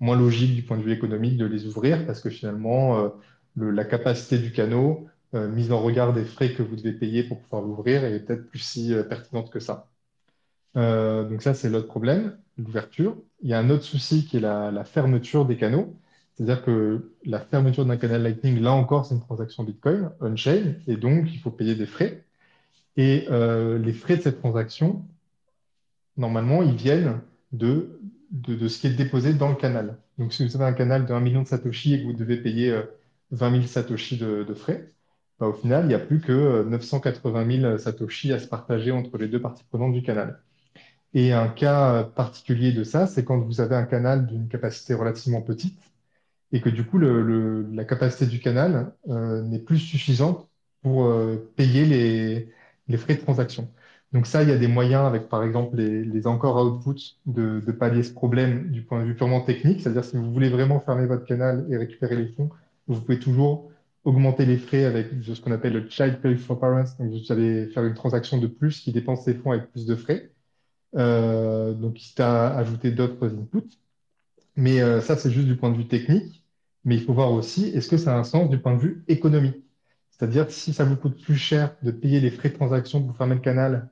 moins logique du point de vue économique de les ouvrir parce que finalement, la capacité du canot, mise en regard des frais que vous devez payer pour pouvoir l'ouvrir, est peut-être plus si pertinente que ça. donc ça, c'est l'autre problème, l'ouverture. Il y a un autre souci qui est la, la fermeture des canaux. C'est-à-dire que la fermeture d'un canal Lightning, là encore, c'est une transaction Bitcoin, on-chain, et donc il faut payer des frais. Et euh, les frais de cette transaction, normalement, ils viennent de, de, ce qui est déposé dans le canal. Donc, si vous avez un canal de 1 million de Satoshi et que vous devez payer 20 euh, 000 Satoshi de, frais, bah, au final, il n'y a plus que 980 euh, 000 Satoshi à se partager entre les deux parties prenantes du canal. Et un cas particulier de ça, c'est quand vous avez un canal d'une capacité relativement petite et que du coup, la capacité du canal n'est plus suffisante pour payer les, les frais de transaction. Donc ça, il y a des moyens avec, par exemple, les, les encore outputs de, pallier ce problème du point de vue purement technique. C'est-à-dire, si vous voulez vraiment fermer votre canal et récupérer les fonds, vous pouvez toujours augmenter les frais avec ce qu'on appelle le child pay for parents. Donc, vous allez faire une transaction de plus qui dépense ses fonds avec plus de frais. Euh, donc, quitte à ajouter d'autres inputs. Mais euh, ça, c'est juste du point de vue technique. Mais il faut voir aussi, est-ce que ça a un sens du point de vue économique? C'est-à-dire, si ça vous coûte plus cher de payer les frais de transaction pour fermer le canal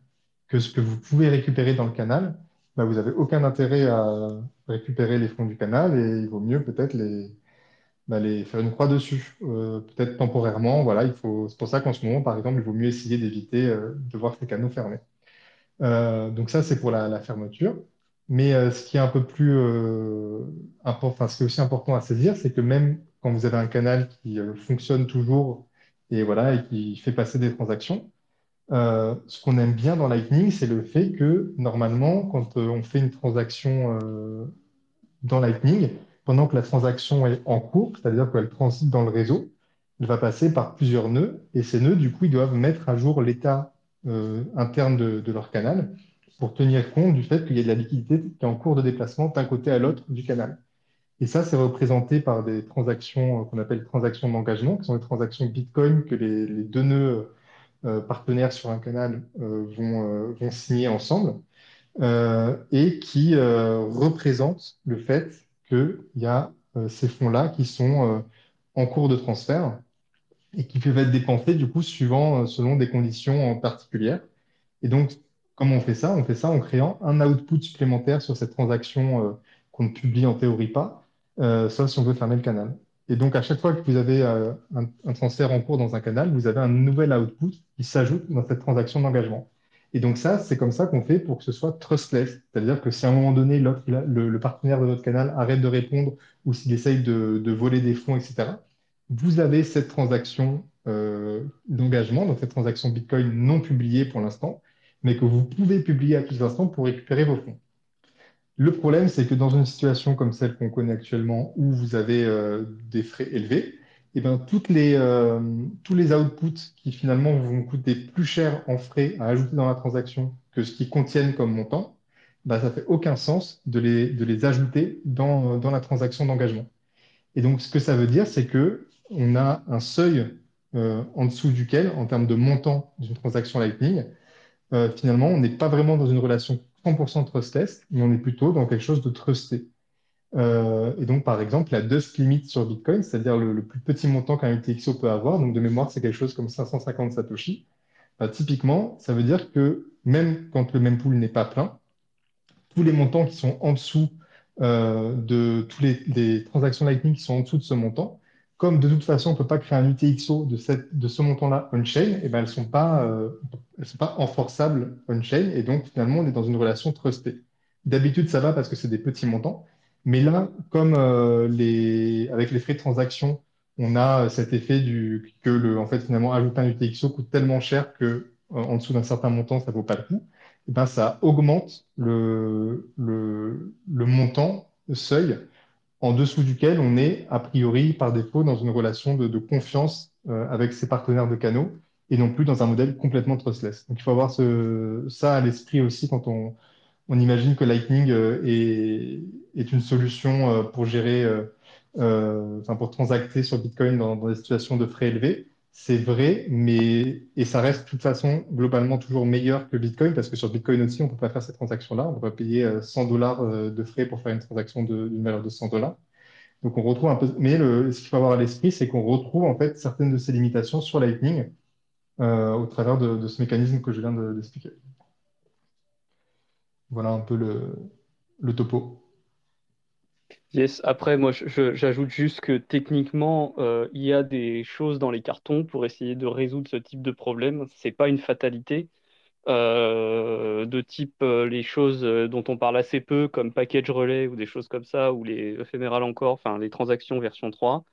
que ce que vous pouvez récupérer dans le canal, bah, vous n'avez aucun intérêt à récupérer les fonds du canal et il vaut mieux peut-être les, bah, faire une croix dessus, euh, peut-être temporairement. Voilà, il faut, c'est pour ça qu'en ce moment, par exemple, il vaut mieux essayer d'éviter euh, de voir ces canaux fermés. Euh, donc ça, c'est pour la, fermeture. Mais ce qui est un peu plus important, ce qui est aussi important à saisir, c'est que même quand vous avez un canal qui fonctionne toujours et voilà, et qui fait passer des transactions. Euh, ce qu'on aime bien dans Lightning, c'est le fait que normalement, quand euh, on fait une transaction euh, dans Lightning, pendant que la transaction est en cours, c'est-à-dire qu'elle transite dans le réseau, elle va passer par plusieurs nœuds, et ces nœuds, du coup, ils doivent mettre à jour l'état interne de, leur canal pour tenir compte du fait qu'il y a de la liquidité qui est en cours de déplacement d'un côté à l'autre du canal. Et ça, c'est représenté par des transactions qu'on appelle transactions d'engagement, qui sont des transactions Bitcoin que les, deux nœuds partenaires sur un canal euh, vont, signer ensemble et qui représentent le fait qu'il y a ces fonds-là qui sont en cours de transfert et qui peuvent être dépensés du coup suivant, selon des conditions particulières. Et donc, comment on fait ça? On fait ça en créant un output supplémentaire sur cette transaction qu'on ne publie en théorie pas euh, sauf si on veut fermer le canal. Et donc, à chaque fois que vous avez euh, un, transfert en cours dans un canal, vous avez un nouvel output qui s'ajoute dans cette transaction d'engagement. Et donc ça, c'est comme ça qu'on fait pour que ce soit trustless. C'est-à-dire que si à un moment donné, le, partenaire de votre canal arrête de répondre ou s'il essaye de, voler des fonds, etc., vous avez cette transaction euh, d'engagement, donc cette transaction Bitcoin non publiée pour l'instant, mais que vous pouvez publier à tout instant pour récupérer vos fonds. Le problème, c'est que dans une situation comme celle qu'on connaît actuellement, où vous avez euh, des frais élevés, et eh ben, toutes les, euh, tous les outputs qui finalement vont coûter plus cher en frais à ajouter dans la transaction que ce qu'ils contiennent comme montant, bah, ça fait aucun sens de les, ajouter dans, dans la transaction d'engagement. Et donc, ce que ça veut dire, c'est que on a un seuil euh, en dessous duquel, en termes de montant d'une transaction Lightning, finalement, on n'est pas vraiment dans une relation 100% trustless, mais on est plutôt dans quelque chose de trusté. Euh, et donc, par exemple, la dust limit sur Bitcoin, c'est-à-dire le, plus petit montant qu'un UTXO peut avoir, donc de mémoire, c'est quelque chose comme 550 Satoshi. Bah, typiquement, ça veut dire que même quand le mempool n'est pas plein, tous les montants qui sont en dessous euh, de tous les, les, transactions Lightning qui sont en dessous de ce montant, comme de toute façon, on ne peut pas créer un UTXO de, cette, de ce montant-là on-chain, eh ben, elles ne sont, pas, euh, sont pas enforçables on-chain. Et donc, finalement, on est dans une relation trustée. D'habitude, ça va parce que c'est des petits montants. Mais là, comme euh, les, avec les frais de transaction, on a cet effet du, que le, en fait, finalement, ajouter un UTXO coûte tellement cher que euh, en dessous d'un certain montant, ça ne vaut pas le coup. Eh ben, ça augmente le, le, le montant, le seuil en dessous duquel on est, a priori, par défaut, dans une relation de, confiance euh, avec ses partenaires de canaux et non plus dans un modèle complètement trustless. Donc il faut avoir ça à l'esprit aussi quand on, imagine que Lightning euh, est, une solution euh, pour gérer, pour transacter sur Bitcoin dans des situations de frais élevés. C'est vrai, mais et ça reste de toute façon globalement toujours meilleur que Bitcoin parce que sur Bitcoin aussi, on ne peut pas faire cette transaction-là. On ne peut pas payer 100 dollars de frais pour faire une transaction d'une valeur de 100 dollars. Donc on retrouve un peu, mais ce qu'il faut avoir à l'esprit, c'est qu'on retrouve en fait certaines de ces limitations sur Lightning euh, au travers de, ce mécanisme que je viens d'expliquer. voilà un peu le topo. Yes, après, moi, j'ajoute juste que techniquement, euh, il y a des choses dans les cartons pour essayer de résoudre ce type de problème. Ce n'est pas une fatalité. Euh, de type euh, les choses dont on parle assez peu, comme package relay ou des choses comme ça, ou les éphémérales encore, enfin les transactions version 3.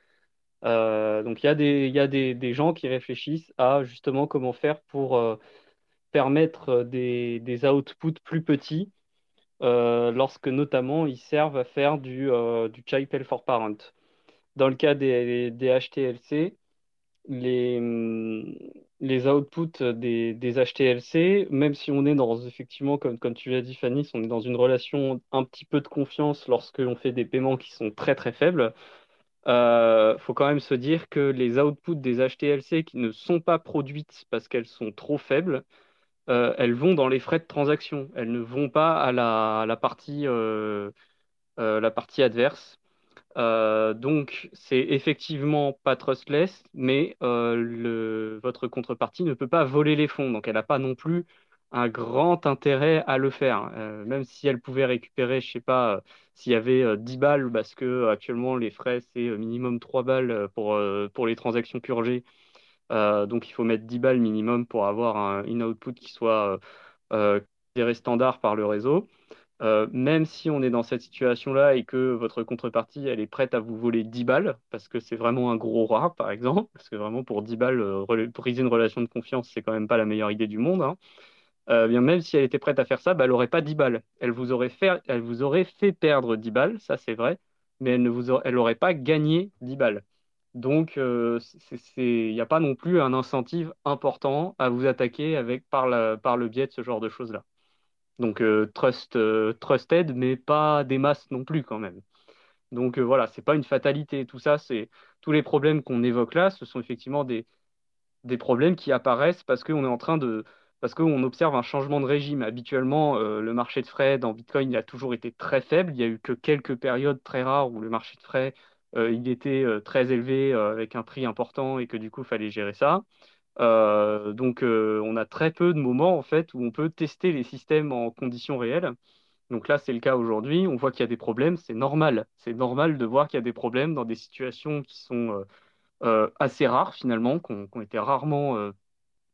donc il y a, des, gens qui réfléchissent à justement comment faire pour permettre des, outputs plus petits, lorsque notamment ils servent à faire du, du child for parent. Dans le cas des, HTLC, les, hum, les outputs des, HTLC, même si on est dans, effectivement, comme, comme tu l'as dit, Fanny, on est dans une relation un petit peu de confiance lorsque l'on fait des paiements qui sont très très faibles, il euh, faut quand même se dire que les outputs des HTLC qui ne sont pas produites parce qu'elles sont trop faibles, euh, elles vont dans les frais de transaction. Elles ne vont pas à la, partie, euh, la partie adverse. Euh, donc, c'est effectivement pas trustless, mais euh, votre contrepartie ne peut pas voler les fonds. Donc, elle n'a pas non plus un grand intérêt à le faire. Euh, même si elle pouvait récupérer, je sais pas, s'il y avait 10 balles, parce que actuellement les frais, c'est minimum 3 balles pour, pour les transactions purgées. Donc, il faut mettre 10 balles minimum pour avoir un in-output qui soit considéré standard par le réseau. Euh, même si on est dans cette situation-là et que votre contrepartie, elle est prête à vous voler 10 balles, parce que c'est vraiment un gros rat, par exemple, parce que vraiment pour 10 balles, euh, briser une relation de confiance, c'est quand même pas la meilleure idée du monde. Hein. Euh, bien, même si elle était prête à faire ça, bah, elle n'aurait pas 10 balles. Elle vous, aurait fait, elle vous aurait fait perdre 10 balles, ça c'est vrai, mais elle n'aurait pas gagné 10 balles. Donc, il n'y a pas non plus un incentive important à vous attaquer avec, par, le biais de ce genre de choses-là. Donc euh, trust, euh, trusted, mais pas des masses non plus quand même. Donc euh, voilà, c'est pas une fatalité. Tout ça, c'est tous les problèmes qu'on évoque là, ce sont effectivement des, problèmes qui apparaissent parce qu'on est en train de parce qu'on observe un changement de régime. Habituellement, le marché de frais dans Bitcoin a toujours été très faible. Il n'y a eu que quelques périodes très rares où le marché de frais il était très élevé avec un prix important et que du coup, il fallait gérer ça. Euh, donc, euh, on a très peu de moments en fait où on peut tester les systèmes en conditions réelles. Donc là, c'est le cas aujourd'hui. On voit qu'il y a des problèmes. C'est normal. C'est normal de voir qu'il y a des problèmes dans des situations qui sont euh, assez rares finalement, qui ont, été rarement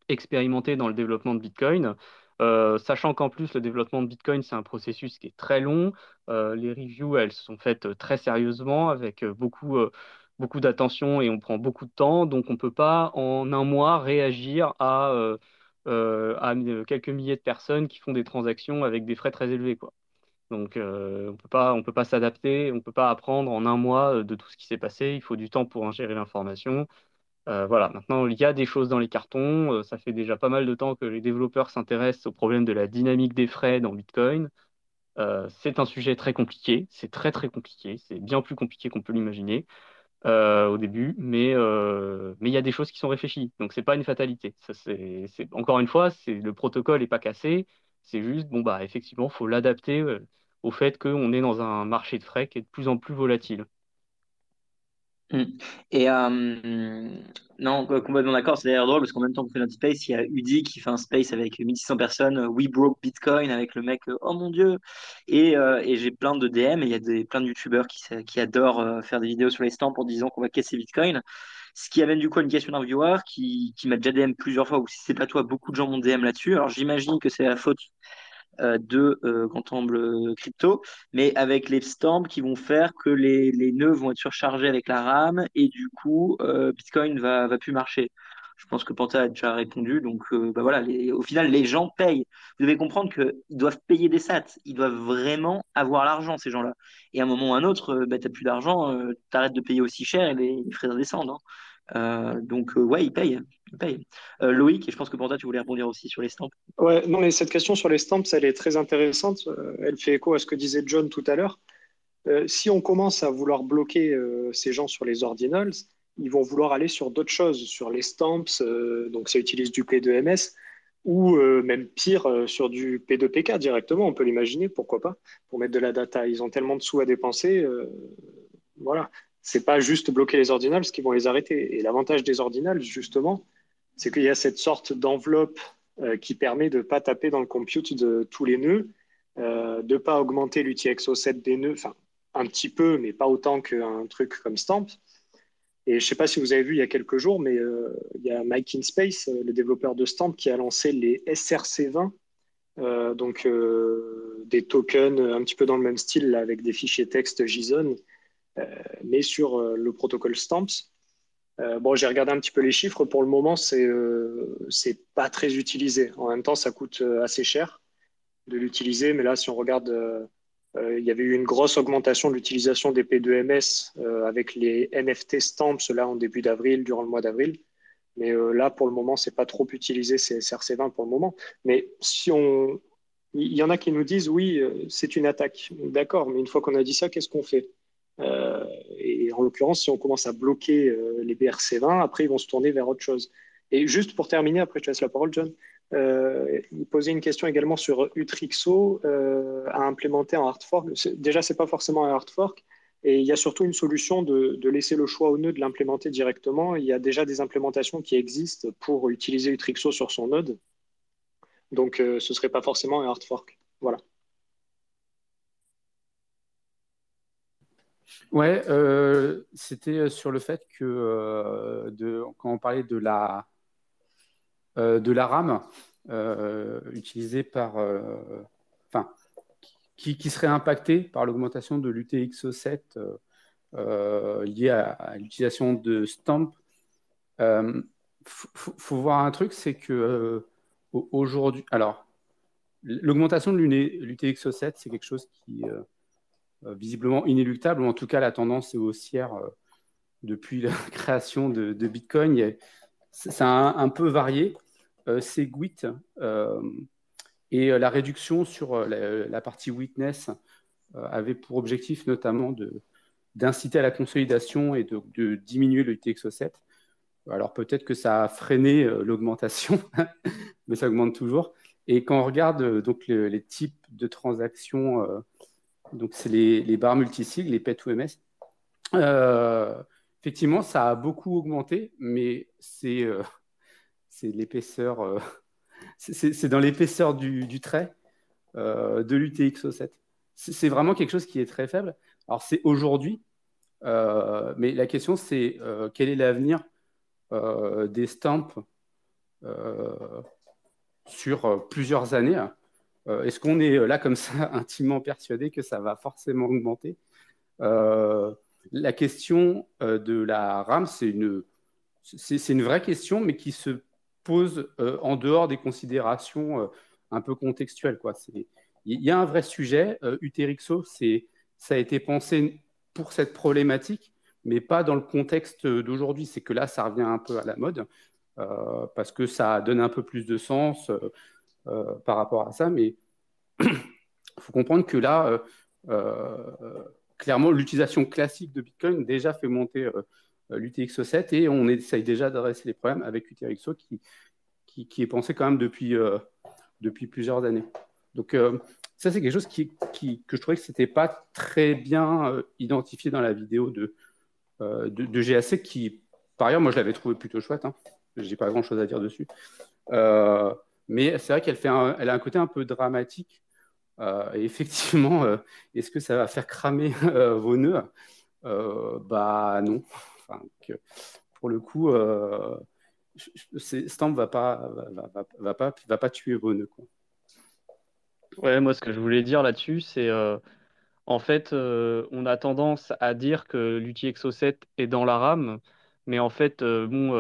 expérimentées dans le développement de Bitcoin. Sachant qu'en plus, le développement de Bitcoin, c'est un processus qui est très long. les reviews, elles sont faites très sérieusement avec beaucoup beaucoup d'attention et on prend beaucoup de temps. Donc, on ne peut pas en un mois réagir à, euh, euh, quelques milliers de personnes qui font des transactions avec des frais très élevés. Quoi. Donc, euh, on on peut pas s'adapter, on ne peut pas apprendre en un mois de tout ce qui s'est passé. Il faut du temps pour ingérer l'information. Voilà, maintenant, il y a des choses dans les cartons. ça fait déjà pas mal de temps que les développeurs s'intéressent au problème de la dynamique des frais dans Bitcoin. c'est un sujet très compliqué, c'est très très compliqué, c'est bien plus compliqué qu'on peut l'imaginer. Euh, au début, mais euh, il y a des choses qui sont réfléchies, donc c'est pas une fatalité. C'est, encore une fois, c'est le protocole est pas cassé, c'est juste bon bah effectivement, faut l'adapter euh, au fait qu'on est dans un marché de frais qui est de plus en plus volatile. Mm. Et euh, non, complètement d'accord, c'est d'ailleurs drôle parce qu'en même temps qu'on fait notre space, il y a Udi qui fait un space avec 1600 personnes, We Broke Bitcoin avec le mec, oh mon dieu. Et, euh, et j'ai plein de DM il y a des, plein de youtubeurs qui, qui adorent euh, faire des vidéos sur les stamps en disant qu'on va casser Bitcoin. Ce qui amène du coup à une question d'un viewer qui, qui m'a déjà DM plusieurs fois, ou si c'est pas toi, beaucoup de gens m'ont DM là-dessus. Alors j'imagine que c'est la faute euh, de euh, Grand Crypto, mais avec les stamps qui vont faire que les, les, nœuds vont être surchargés avec la RAM et du coup euh, Bitcoin va, va plus marcher. Je pense que Panta a déjà répondu. Donc, bah voilà, au final, les gens payent. Vous devez comprendre qu'ils doivent payer des sats. Ils doivent vraiment avoir l'argent, ces gens-là. Et à un moment ou à un autre, bah, tu n'as plus d'argent, tu arrêtes de payer aussi cher et les, frais descendent. Hein. Euh, donc, euh, ouais, il paye. Euh, Loïc, je pense que pour toi, tu voulais rebondir aussi sur les stamps. Ouais, non, mais cette question sur les stamps, elle est très intéressante. elle fait écho à ce que disait John tout à l'heure. si on commence à vouloir bloquer ces gens sur les ordinals, ils vont vouloir aller sur d'autres choses, sur les stamps, donc ça utilise du P2MS, ou même pire, sur du P2PK directement, on peut l'imaginer, pourquoi pas, pour mettre de la data. Ils ont tellement de sous à dépenser. voilà c'est pas juste bloquer les ordinals qui vont les arrêter. Et l'avantage des ordinals, justement, c'est qu'il y a cette sorte d'enveloppe euh, qui permet de ne pas taper dans le compute de tous les nœuds, euh, de ne pas augmenter l'UTXO7 des nœuds, enfin un petit peu, mais pas autant qu'un truc comme Stamp. Et je ne sais pas si vous avez vu il y a quelques jours, mais euh, il y a Mike InSpace, le développeur de Stamp, qui a lancé les SRC20, donc des tokens un petit peu dans le même style, avec des fichiers texte JSON, mais sur euh, le protocole Stamps. Euh, bon, j'ai regardé un petit peu les chiffres. Pour le moment, c'est c'est pas très utilisé. En même temps, ça coûte assez cher de l'utiliser. Mais là, si on regarde, il y avait eu une grosse augmentation de l'utilisation des P2MS avec les NFT stamps là en début d'avril, durant le mois d'avril. Mais là, pour le moment, c'est pas trop utilisé, c'est SRC20 pour le moment. Mais si on, il y en a qui nous disent oui, c'est une attaque. D'accord, mais une fois qu'on a dit ça, qu'est-ce qu'on fait? Euh, et en l'occurrence, si on commence à bloquer euh, les BRC20, après, ils vont se tourner vers autre chose. Et juste pour terminer, après je te laisse la parole, John, euh, il posait une question également sur Utrixo à implémenter en hard fork. Déjà, ce n'est pas forcément un hard fork. Et il y a surtout une solution de, de laisser le choix au nœud de l'implémenter directement. Il y a déjà des implémentations qui existent pour utiliser Utrixo sur son node. Donc, ce ne serait pas forcément un hard fork. Voilà. Ouais, euh, c'était sur le fait que euh, de, quand on parlait de la, euh, de la RAM utilisée par, enfin, qui, qui, serait impactée par l'augmentation de l'UTXO7 liée à, l'utilisation de Stamp. Il faut, voir un truc, c'est que aujourd'hui, alors, l'augmentation de l'UTXO7, c'est quelque chose qui euh, visiblement inéluctable, ou en tout cas la tendance est haussière euh, depuis la <laughs> création de, Bitcoin. Ça a un, peu varié. Euh, c'est GWIT et la réduction sur la, partie witness avait pour objectif notamment d'inciter à la consolidation et de, diminuer le TXO7. Alors peut-être que ça a freiné l'augmentation, <laughs> mais ça augmente toujours. Et quand on regarde donc les types de transactions donc, c'est les, barres multisigles, les PET2MS. Euh, effectivement, ça a beaucoup augmenté, mais c'est euh, l'épaisseur, euh, c'est dans l'épaisseur du, trait de l'UTXO7. C'est vraiment quelque chose qui est très faible. Alors, c'est aujourd'hui, mais la question, c'est quel est l'avenir des stamps sur plusieurs années euh, est-ce qu'on est là comme ça <laughs> intimement persuadé que ça va forcément augmenter? Euh, La question euh, de la RAM, c'est une, une vraie question, mais qui se pose en dehors des considérations un peu contextuelles. Il y a un vrai sujet. Uterixo, c'est, ça a été pensé pour cette problématique, mais pas dans le contexte d'aujourd'hui. C'est que là, ça revient un peu à la mode, parce que ça donne un peu plus de sens. Euh, par rapport à ça. Mais il <clears throat> faut comprendre que là, euh, euh, clairement, l'utilisation classique de Bitcoin déjà fait monter l'UTXO7 et on essaye déjà d'adresser les problèmes avec UTXO qui, qui, est pensé quand même depuis, depuis plusieurs années. Donc, ça, c'est quelque chose qui, que je trouvais que ce n'était pas très bien identifié dans la vidéo de, de, de, GAC qui, par ailleurs, moi je l'avais trouvé plutôt chouette. Hein. Je n'ai pas grand chose à dire dessus. Mais c'est vrai qu'elle a un côté un peu dramatique. et effectivement, est-ce que ça va faire cramer vos nœuds? Bah non. Pour le coup, Stamp va pas, va, pas, va pas tuer vos nœuds. Quoi. Ouais, moi, ce que je voulais dire là-dessus, c'est euh, en fait, euh, on a tendance à dire que l'UTXO 7 est dans la RAM, mais en fait, euh, bon,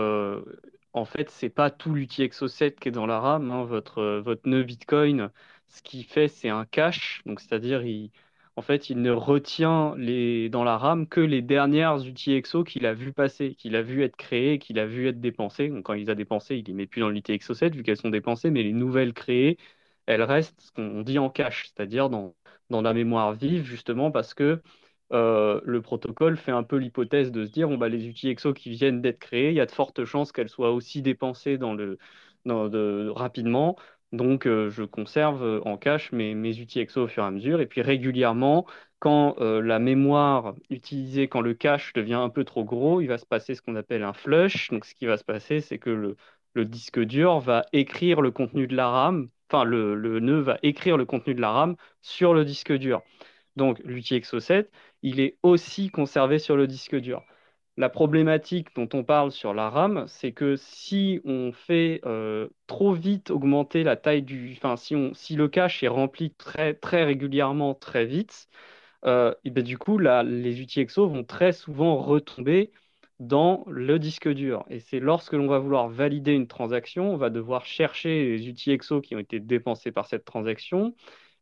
en fait, c'est pas tout l'UTXO 7 qui est dans la RAM. Hein. Votre, votre nœud Bitcoin, ce qu'il fait, c'est un cache, donc c'est-à-dire, il, en fait, il ne retient les, dans la RAM que les dernières UTXO qu'il a vu passer, qu'il a vu être créées, qu'il a vu être dépensées. Donc, quand il a dépensé, il les met plus dans l'UTXO 7 vu qu'elles sont dépensées, mais les nouvelles créées, elles restent ce qu'on dit en cache, c'est-à-dire dans, dans la mémoire vive, justement parce que euh, le protocole fait un peu l'hypothèse de se dire bon, bah, les UTXO qui viennent d'être créés, il y a de fortes chances qu'elles soient aussi dépensées dans le, rapidement. Donc, euh, je conserve en cache mes, mes UTXO au fur et à mesure. Et puis, régulièrement, quand euh, la mémoire utilisée, quand le cache devient un peu trop gros, il va se passer ce qu'on appelle un flush. Donc, ce qui va se passer, c'est que le, le disque dur va écrire le contenu de la RAM enfin le, le, nœud va écrire le contenu de la RAM sur le disque dur. Donc l'UTXO7, il est aussi conservé sur le disque dur. La problématique dont on parle sur la RAM, c'est que si on fait euh, trop vite augmenter la taille du... Enfin, si, on, si le cache est rempli très, très régulièrement, très vite, euh, ben, du coup, les UTXO vont très souvent retomber dans le disque dur. Et c'est lorsque l'on va vouloir valider une transaction, on va devoir chercher les UTXO qui ont été dépensés par cette transaction.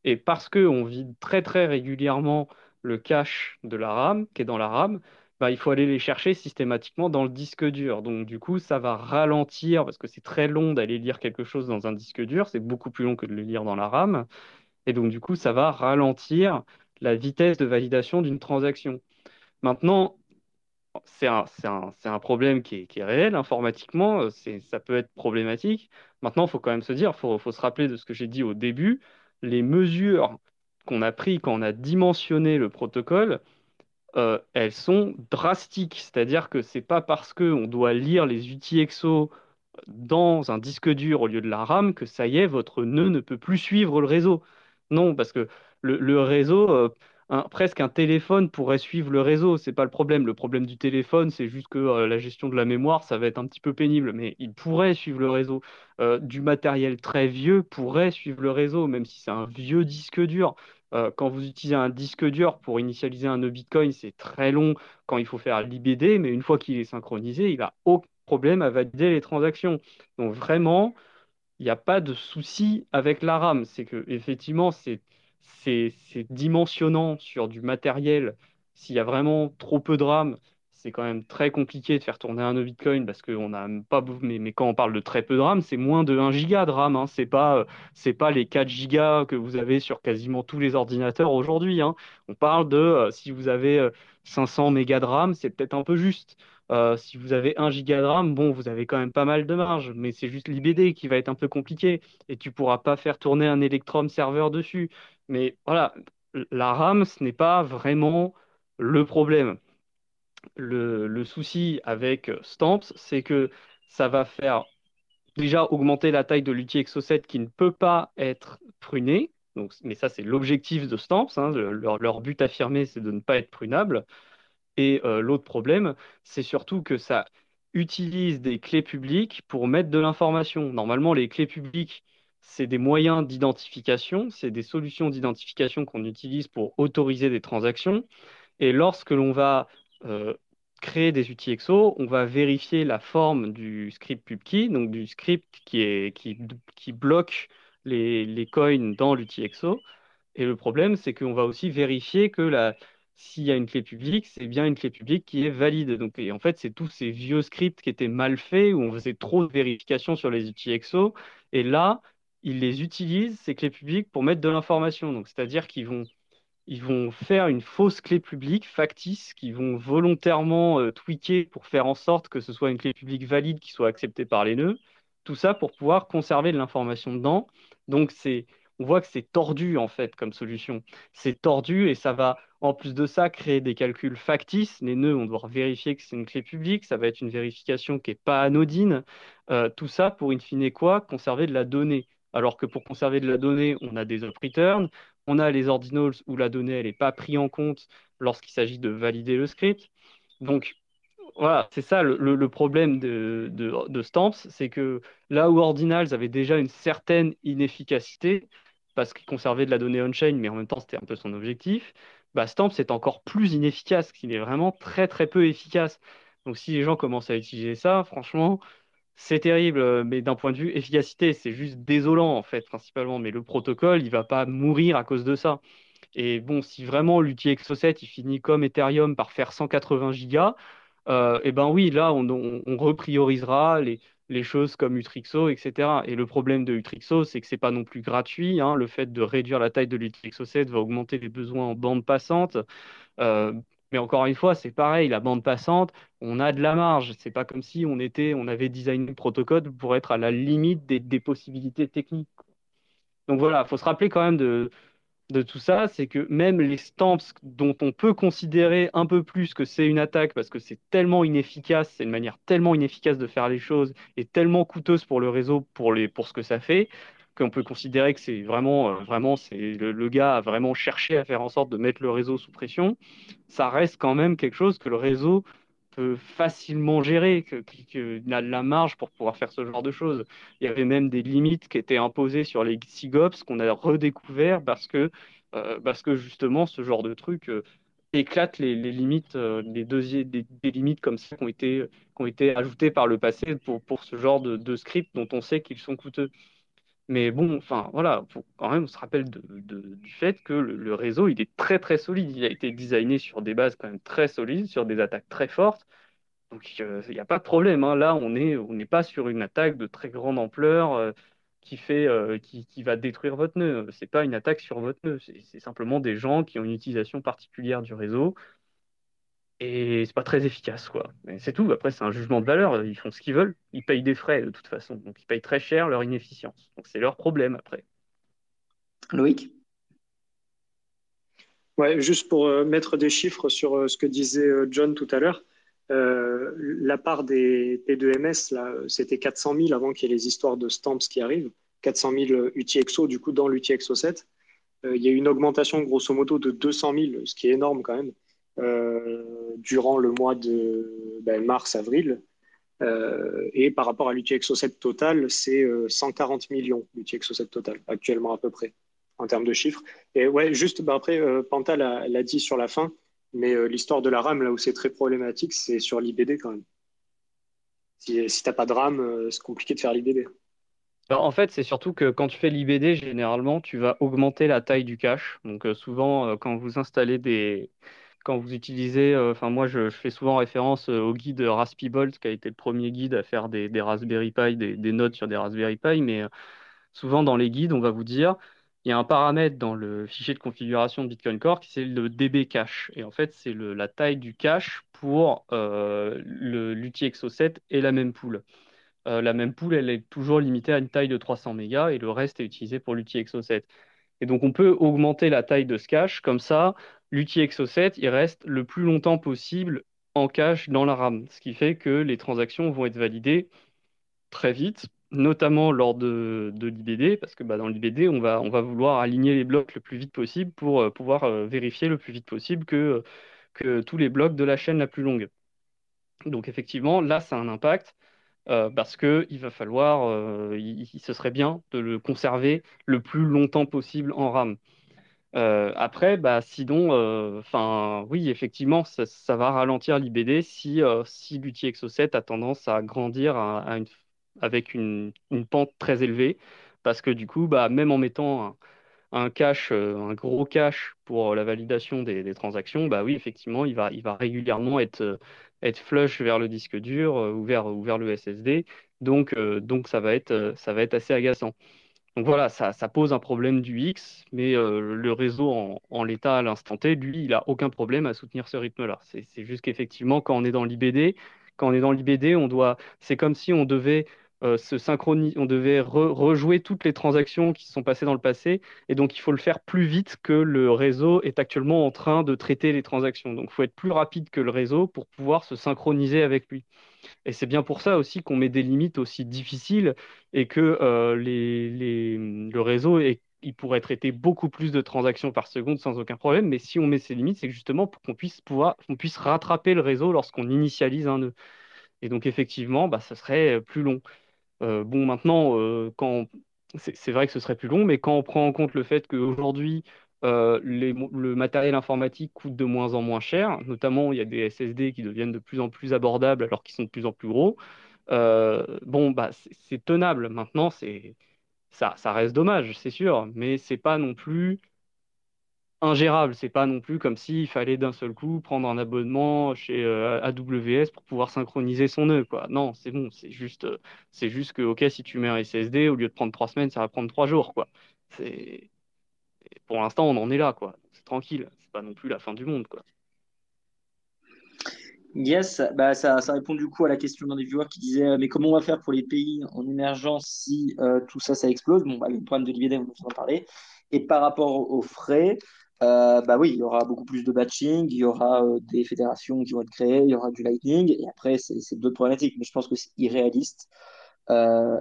Et parce qu'on vide très très régulièrement le cache de la RAM, qui est dans la RAM, bah, il faut aller les chercher systématiquement dans le disque dur. Donc du coup, ça va ralentir, parce que c'est très long d'aller lire quelque chose dans un disque dur, c'est beaucoup plus long que de le lire dans la RAM. Et donc du coup, ça va ralentir la vitesse de validation d'une transaction. Maintenant, c'est un, problème qui est, réel informatiquement, ça peut être problématique. Maintenant, il faut quand même se dire, il faut, se rappeler de ce que j'ai dit au début, les mesures qu'on a prises quand on a dimensionné le protocole, euh, elles sont drastiques. C'est-à-dire que ce n'est pas parce qu'on doit lire les UTXO dans un disque dur au lieu de la RAM que ça y est, votre nœud ne peut plus suivre le réseau. Non, parce que le, le réseau... Euh, presque un téléphone pourrait suivre le réseau. C'est pas le problème. Le problème du téléphone, c'est juste que euh, la gestion de la mémoire, ça va être un petit peu pénible, mais il pourrait suivre le réseau. Euh, du matériel très vieux pourrait suivre le réseau, même si c'est un vieux disque dur. Euh, quand vous utilisez un disque dur pour initialiser un nœud Bitcoin, c'est très long quand il faut faire l'IBD, mais une fois qu'il est synchronisé, il a aucun problème à valider les transactions. Donc vraiment, il n'y a pas de souci avec la RAM. C'est que effectivement, c'est c'est dimensionnant sur du matériel. S'il y a vraiment trop peu de RAM, c'est quand même très compliqué de faire tourner un Bitcoin parce qu'on a pas. Mais, mais, quand on parle de très peu de RAM, c'est moins de 1 giga de RAM. Hein. C'est pas, c'est pas les 4 gigas que vous avez sur quasiment tous les ordinateurs aujourd'hui. Hein. On parle de euh, si vous avez 500 euh, mégas de RAM, c'est peut-être un peu juste. Euh, si vous avez 1 giga de RAM, bon, vous avez quand même pas mal de marge, mais c'est juste l'IBD qui va être un peu compliqué et tu pourras pas faire tourner un Electrum serveur dessus. Mais voilà, la RAM, ce n'est pas vraiment le problème. Le, souci avec Stamps, c'est que ça va faire déjà augmenter la taille de l'outil Exo7 qui ne peut pas être pruné. Donc, mais ça, c'est l'objectif de Stamps. Hein. leur, but affirmé, c'est de ne pas être prunable. Et euh, l'autre problème, c'est surtout que ça utilise des clés publiques pour mettre de l'information. Normalement, les clés publiques, c'est des moyens d'identification, c'est des solutions d'identification qu'on utilise pour autoriser des transactions. Et lorsque l'on va euh, créer des UTXO, on va vérifier la forme du script PubKey, donc du script qui, bloque les, les coins dans l'UTXO. Et le problème, c'est qu'on va aussi vérifier que la, s'il y a une clé publique, c'est bien une clé publique qui est valide. Donc, et en fait, c'est tous ces vieux scripts qui étaient mal faits, où on faisait trop de vérifications sur les UTXO. Et là, ils les utilisent, ces clés publiques, pour mettre de l'information. Donc, c'est-à-dire qu'ils vont, ils vont faire une fausse clé publique factice, qu'ils vont volontairement euh, tweaker pour faire en sorte que ce soit une clé publique valide qui soit acceptée par les nœuds. Tout ça pour pouvoir conserver de l'information dedans. Donc, c'est on voit que c'est tordu en fait comme solution. C'est tordu et ça va en plus de ça créer des calculs factices. Les nœuds, on doit vérifier que c'est une clé publique, ça va être une vérification qui n'est pas anodine. Euh, tout ça pour in fine quoi Conserver de la donnée. Alors que pour conserver de la donnée, on a des up return, on a les ordinals où la donnée n'est pas prise en compte lorsqu'il s'agit de valider le script. Donc voilà, c'est ça le, problème de, de, Stamps, c'est que là où Ordinals avait déjà une certaine inefficacité, parce qu'il conservait de la donnée on-chain, mais en même temps c'était un peu son objectif, bah, Stamps est encore plus inefficace, qu'il est vraiment très très peu efficace. Donc si les gens commencent à utiliser ça, franchement, c'est terrible, mais d'un point de vue efficacité, c'est juste désolant en fait, principalement. Mais le protocole, il va pas mourir à cause de ça. Et bon, si vraiment l'outil Exo7 il finit comme Ethereum par faire 180 gigas, euh, et ben oui, là, on, repriorisera les, les, choses comme Utrixo, etc. Et le problème de Utrixo, c'est que c'est pas non plus gratuit. Hein. Le fait de réduire la taille de l'Utrixo 7 va augmenter les besoins en bande passante. Euh, mais encore une fois, c'est pareil, la bande passante, on a de la marge. C'est pas comme si on était, on avait designé le protocole pour être à la limite des, des possibilités techniques. Donc voilà, il faut se rappeler quand même de, de tout ça, c'est que même les stamps dont on peut considérer un peu plus que c'est une attaque parce que c'est tellement inefficace, c'est une manière tellement inefficace de faire les choses et tellement coûteuse pour le réseau pour, les, pour ce que ça fait, qu'on peut considérer que c'est vraiment, euh, vraiment c'est le, gars a vraiment cherché à faire en sorte de mettre le réseau sous pression, ça reste quand même quelque chose que le réseau facilement gérer, qu'il a de la marge pour pouvoir faire ce genre de choses. Il y avait même des limites qui étaient imposées sur les SIGOPS qu'on a redécouvert parce que, euh, parce que justement ce genre de truc euh, éclate les, limites, euh, les des, des, limites comme ça qui ont été, qui ont été ajoutées par le passé pour, pour ce genre de, de scripts dont on sait qu'ils sont coûteux. Mais bon, enfin voilà, quand même on se rappelle du fait que le, réseau il est très très solide. Il a été designé sur des bases quand même très solides, sur des attaques très fortes. Donc euh, il n'y a pas de problème. Hein. Là, on n'est n'est pas sur une attaque de très grande ampleur euh, qui fait euh, qui, qui, va détruire votre nœud. C'est pas une attaque sur votre nœud. C'est simplement des gens qui ont une utilisation particulière du réseau et c'est pas très efficace, quoi. Mais c'est tout. Après, c'est un jugement de valeur. Ils font ce qu'ils veulent. Ils payent des frais, de toute façon. Donc, ils payent très cher leur inefficience. Donc, c'est leur problème, après. Loïc? Ouais, juste pour euh, mettre des chiffres sur euh, ce que disait euh, John tout à l'heure. la part des P2MS, là, c'était 400 000 avant qu'il y ait les histoires de stamps qui arrivent. 400 000 UTXO, du coup, dans l'UTXO 7. il y a eu une augmentation, grosso modo, de 200 000, ce qui est énorme quand même. Euh, durant le mois de ben, mars-avril. Euh, et par rapport à l'UTXO 7 total, c'est 140 euh, millions l'UTXO 7 total, actuellement à peu près, en termes de chiffres. Et ouais, juste ben, après, Panta l'a dit sur la fin, mais l'histoire de la RAM, là où c'est très problématique, c'est sur l'IBD quand même. Si, si tu n'as pas de RAM, c'est compliqué de faire l'IBD. en fait, c'est surtout que quand tu fais l'IBD, généralement, tu vas augmenter la taille du cache. Donc, souvent, quand vous installez des, quand vous utilisez, euh, enfin moi je, fais souvent référence euh, au guide Raspibolt qui a été le premier guide à faire des, Raspberry Pi, des, notes sur des Raspberry Pi, mais euh, souvent dans les guides on va vous dire il y a un paramètre dans le fichier de configuration de Bitcoin Core qui c'est le dB cache et en fait c'est la taille du cache pour l'UTXO7 et la même pool. la même pool elle est toujours limitée à une taille de 300 mégas et le reste est utilisé pour l'UTXO7. Et donc on peut augmenter la taille de ce cache comme ça l'UTXO7, il reste le plus longtemps possible en cache dans la RAM, ce qui fait que les transactions vont être validées très vite, notamment lors de, l'IBD, parce que bah, dans l'IBD, on va, vouloir aligner les blocs le plus vite possible pour euh, pouvoir euh, vérifier le plus vite possible que, que tous les blocs de la chaîne la plus longue. Donc effectivement, là, ça a un impact. Euh, parce qu'il va falloir, ce serait bien de le conserver le plus longtemps possible en RAM. Euh, après, bah, sinon, euh, enfin, oui, effectivement, ça, va ralentir l'IBD si, euh, si l'UTXO7 a tendance à grandir avec une, pente très élevée, parce que du coup, bah, même en mettant un, cache, un gros cache pour la validation des, transactions, bah oui, effectivement, il va, il va régulièrement être, être flush vers le disque dur ou vers, ou vers le SSD, donc, donc ça va être, ça va être assez agaçant. Donc voilà, ça, pose un problème du X, mais euh, le réseau en, l'état à l'instant T, lui, il n'a aucun problème à soutenir ce rythme-là. C'est juste qu'effectivement, quand on est dans l'IBD, quand on est dans l'IBD, on doit, c'est comme si on devait euh, se synchroniser, on devait rejouer toutes les transactions qui se sont passées dans le passé, et donc il faut le faire plus vite que le réseau est actuellement en train de traiter les transactions. Donc il faut être plus rapide que le réseau pour pouvoir se synchroniser avec lui. Et c'est bien pour ça aussi qu'on met des limites aussi difficiles et que euh, le réseau il pourrait traiter beaucoup plus de transactions par seconde sans aucun problème. Mais si on met ces limites, c'est justement pour qu'on puisse rattraper le réseau lorsqu'on initialise un nœud. Et donc effectivement, bah, ça serait plus long. Euh, bon, maintenant, euh, quand c'est vrai que ce serait plus long, mais quand on prend en compte le fait qu'aujourd'hui, euh, le matériel informatique coûte de moins en moins cher, notamment il y a des SSD qui deviennent de plus en plus abordables alors qu'ils sont de plus en plus gros. bon, bah, c'est tenable. Maintenant, c'est ça, ça reste dommage, c'est sûr, mais c'est pas non plus ingérable. C'est pas non plus comme s'il fallait d'un seul coup prendre un abonnement chez euh, AWS pour pouvoir synchroniser son nœud. Quoi. Non, c'est bon. C'est juste, euh, c'est juste que, ok, si tu mets un SSD, au lieu de prendre trois semaines, ça va prendre trois jours. Quoi. Pour l'instant, on en est là. Quoi. C'est tranquille. C'est pas non plus la fin du monde. Quoi. Yes, bah ça, répond du coup à la question d'un des viewers qui disait euh, mais comment on va faire pour les pays en émergence si tout ça, ça explose? Bon, bah, le problème de dividende, on en a parlé. Et par rapport aux frais, euh, bah oui, il y aura beaucoup plus de batching, il y aura euh, des fédérations qui vont être créées, il y aura du Lightning, et après, c'est d'autres problématiques. Mais je pense que c'est irréaliste euh,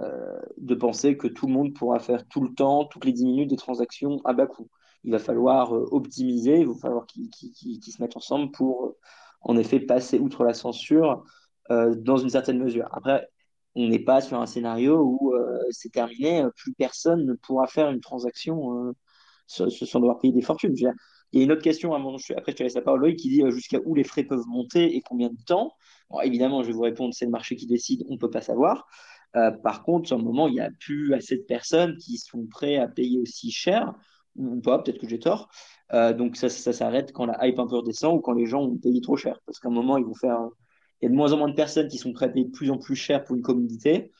de penser que tout le monde pourra faire tout le temps, toutes les 10 minutes, des transactions à bas coût. Il va falloir optimiser, il va falloir qu'ils se mettent ensemble pour, en effet, passer outre la censure dans une certaine mesure. Après, on n'est pas sur un scénario où c'est terminé, plus personne ne pourra faire une transaction sans devoir payer des fortunes. Il y a une autre question, après je te laisse la parole, Loïc, qui dit euh, jusqu'à où les frais peuvent monter et combien de temps? Évidemment, je vais vous répondre, c'est le marché qui décide, on ne peut pas savoir. Euh, par contre, sur le moment, il n'y a plus assez de personnes qui sont prêtes à payer aussi cher, ou pas, peut-être que j'ai tort. Euh, donc ça, s'arrête quand la hype un peu redescend ou quand les gens ont payé trop cher. Parce qu'à un moment, ils vont faire... Il y a de moins en moins de personnes qui sont prêtes à payer de plus en plus cher pour une communauté.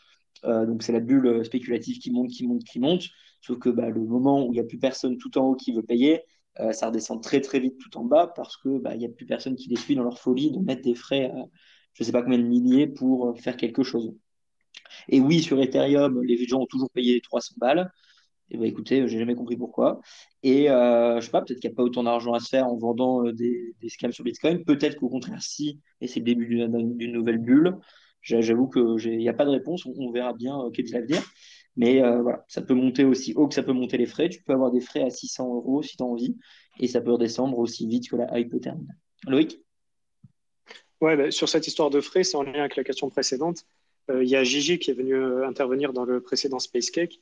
donc c'est la bulle spéculative qui monte, qui monte, qui monte. Sauf que bah, le moment où il n'y a plus personne tout en haut qui veut payer, euh, ça redescend très très vite tout en bas parce que bah, il n'y a plus personne qui les suit dans leur folie de mettre des frais à je ne sais pas combien de milliers pour euh, faire quelque chose. Et oui, sur Ethereum, les gens ont toujours payé 300 balles. Et bah, écoutez, j'ai jamais compris pourquoi. Et euh, je sais pas, peut-être qu'il n'y a pas autant d'argent à se faire en vendant des, des scams sur Bitcoin. Peut-être qu'au contraire, si, et c'est le début d'une nouvelle bulle. J'avoue qu'il n'y a pas de réponse. On, verra bien quel est l'avenir. Mais euh, voilà, ça peut monter aussi haut que ça peut monter les frais. Tu peux avoir des frais à 600 euros si tu as envie, et ça peut redescendre aussi vite que la hype termine. Loïc? Ouais, bah, sur cette histoire de frais, c'est en lien avec la question précédente. Euh, il y a Gigi qui est venu euh, intervenir dans le précédent Space Cake,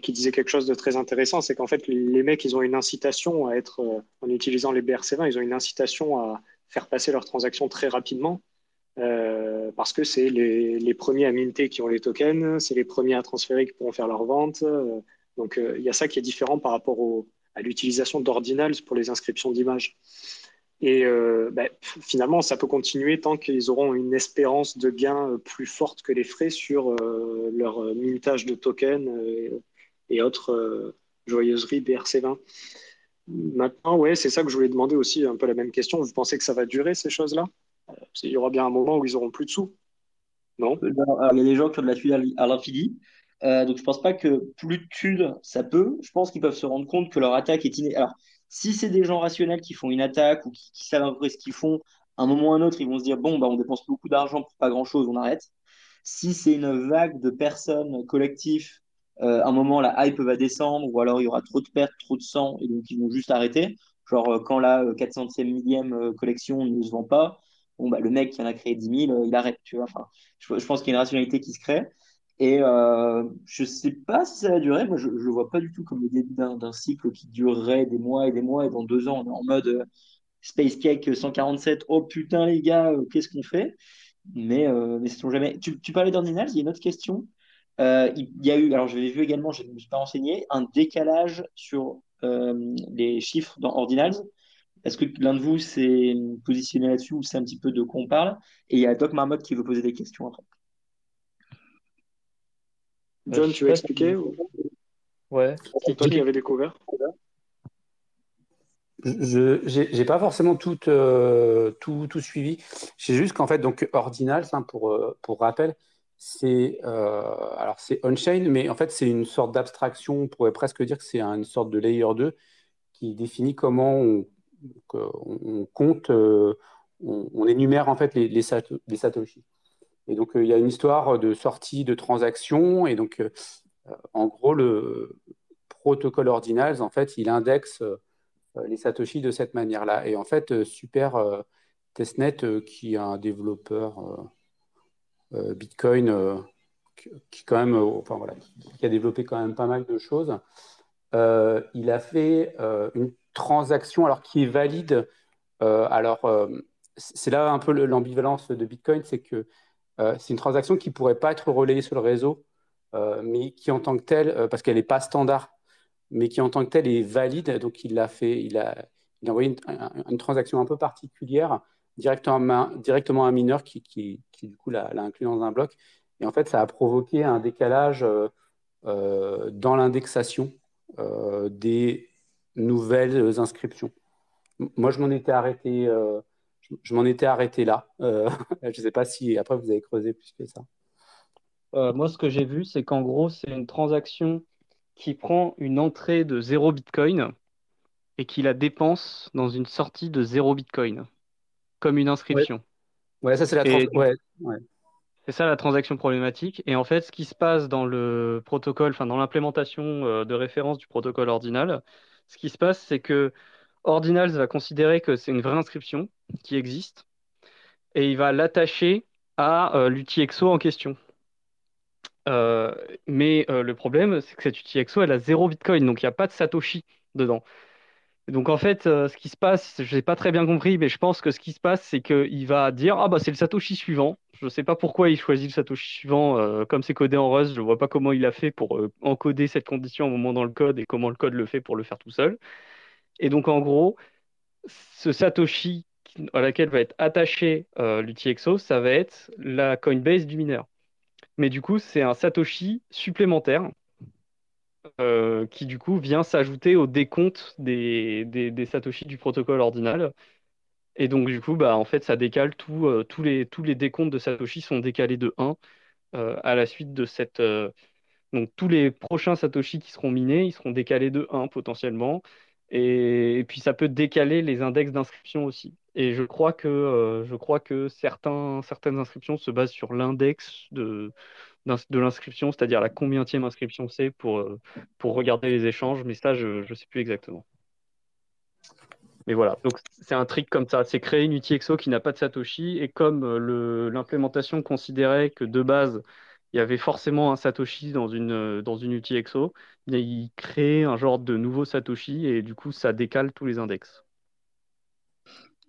qui disait quelque chose de très intéressant, c'est qu'en fait, les mecs, ils ont une incitation à être, en utilisant les BRC20, ils ont une incitation à faire passer leurs transactions très rapidement. Euh, parce que c'est les, premiers à minter qui ont les tokens, c'est les premiers à transférer qui pourront faire leur vente. Euh, donc euh, il y a ça qui est différent par rapport à l'utilisation d'ordinals pour les inscriptions d'images. Et ben, finalement, ça peut continuer tant qu'ils auront une espérance de gain plus forte que les frais sur leur mintage de tokens et, autres joyeuseries BRC20. Maintenant, ouais, c'est ça que je voulais demander aussi, un peu la même question. Vous pensez que ça va durer ces choses-là? Il y aura bien un moment où ils auront plus de sous. Non? Euh, Il y a des gens qui ont de la thune à l'infini. Euh, donc je pense pas que plus de thunes, ça peut. Je pense qu'ils peuvent se rendre compte que leur attaque est iné... Alors, si c'est des gens rationnels qui font une attaque ou qui, savent un peu ce qu'ils font, à un moment ou un autre, ils vont se dire bon, bah, on dépense beaucoup d'argent pour pas grand-chose, on arrête. Si c'est une vague de personnes collectives, euh, à un moment, la hype va descendre ou alors il y aura trop de pertes, trop de sang et donc ils vont juste arrêter. Genre, euh, quand la 400e millième collection ne se vend pas, bon, bah, le mec qui en a créé 10 000, euh, il arrête, tu vois. Enfin, je, pense qu'il y a une rationalité qui se crée. Et euh, je ne sais pas si ça va durer. Moi, je ne vois pas du tout comme le début d'un cycle qui durerait des mois et des mois. Et dans deux ans, on est en mode euh, Space Cake 147. Oh putain, les gars, qu'est-ce qu'on fait? Mais, mais c'est jamais. Tu, tu parlais d'Ordinals, il y a une autre question. il y a eu, alors je l'ai vu également, je ne me suis pas renseigné, un décalage sur les chiffres dans Ordinals. Est-ce que l'un de vous s'est positionné là-dessus ou c'est un petit peu de quoi on parle? Et il y a Doc Marmotte qui veut poser des questions après. John, tu veux expliquer Ouais. C'est toi qui avais découvert je n'ai pas forcément tout, euh, tout, tout suivi. C'est juste qu'en fait, donc Ordinals, hein, pour, euh, pour rappel, c'est alors c'est on-chain, mais en fait c'est une sorte d'abstraction. On pourrait presque dire que c'est une sorte de layer 2 qui définit comment on, compte, on, énumère en fait les, les, satoshi. Et donc il y a une histoire de sortie de transactions et donc en gros le protocole Ordinals en fait il indexe les satoshi de cette manière-là. Et en fait super Testnet qui est un développeur euh, Bitcoin, euh, qui, quand même, euh, voilà, qui a développé quand même pas mal de choses. il a fait une transaction alors qui est valide. alors, c'est là un peu l'ambivalence de Bitcoin, c'est que c'est une transaction qui ne pourrait pas être relayée sur le réseau, mais qui en tant que telle, parce qu'elle n'est pas standard, mais qui en tant que telle est valide. Donc il a fait, il a, envoyé une, transaction un peu particulière directement, directement à un mineur qui, qui, du coup l'a inclus dans un bloc. Et en fait, ça a provoqué un décalage euh, euh, dans l'indexation euh, des nouvelles inscriptions. Moi, je m'en étais arrêté, je, m'en étais arrêté là. <laughs> je ne sais pas si après vous avez creusé plus que ça. moi, ce que j'ai vu, c'est qu'en gros, c'est une transaction qui prend une entrée de 0 Bitcoin et qui la dépense dans une sortie de 0 Bitcoin comme une inscription. Ouais, ça c'est la ouais, C'est ça la transaction problématique. Et en fait, ce qui se passe dans le protocole, enfin dans l'implémentation euh, de référence du protocole Ordinal, ce qui se passe, c'est que Ordinals va considérer que c'est une vraie inscription qui existe et il va l'attacher à euh, l'UTXO en question. Euh, mais le problème, c'est que cette UTXO, elle a zéro Bitcoin, donc il n'y a pas de Satoshi dedans. Donc en fait, euh, ce qui se passe, je n'ai pas très bien compris, mais je pense que ce qui se passe, c'est qu'il va dire ah bah c'est le Satoshi suivant. Je ne sais pas pourquoi il choisit le Satoshi suivant, euh, comme c'est codé en Rust, je ne vois pas comment il a fait pour euh, encoder cette condition au moment dans le code et comment le code le fait pour le faire tout seul. Et donc en gros, ce Satoshi à laquelle va être attaché l'UTXO, ça va être la Coinbase du mineur. Mais du coup, c'est un Satoshi supplémentaire euh, qui du coup vient s'ajouter au décompte des, Satoshi du protocole ordinal. Et donc du coup, bah, en fait, ça décale tout, euh, tous, les, tous les décomptes de Satoshi sont décalés de 1 euh, à la suite de cette... donc tous les prochains Satoshi qui seront minés, ils seront décalés de 1 potentiellement. Et, puis ça peut décaler les index d'inscription aussi. Et je crois que, je crois que certains, certaines inscriptions se basent sur l'index de, de l'inscription, c'est-à-dire la combienième inscription c'est pour, euh, pour regarder les échanges, mais ça, je ne sais plus exactement. Mais voilà, donc c'est un trick comme ça, c'est créer une UTXO qui n'a pas de Satoshi, et comme euh, l'implémentation considérait que de base, il y avait forcément un Satoshi dans une, euh, dans une UTXO, il crée un genre de nouveau Satoshi, et du coup, ça décale tous les index.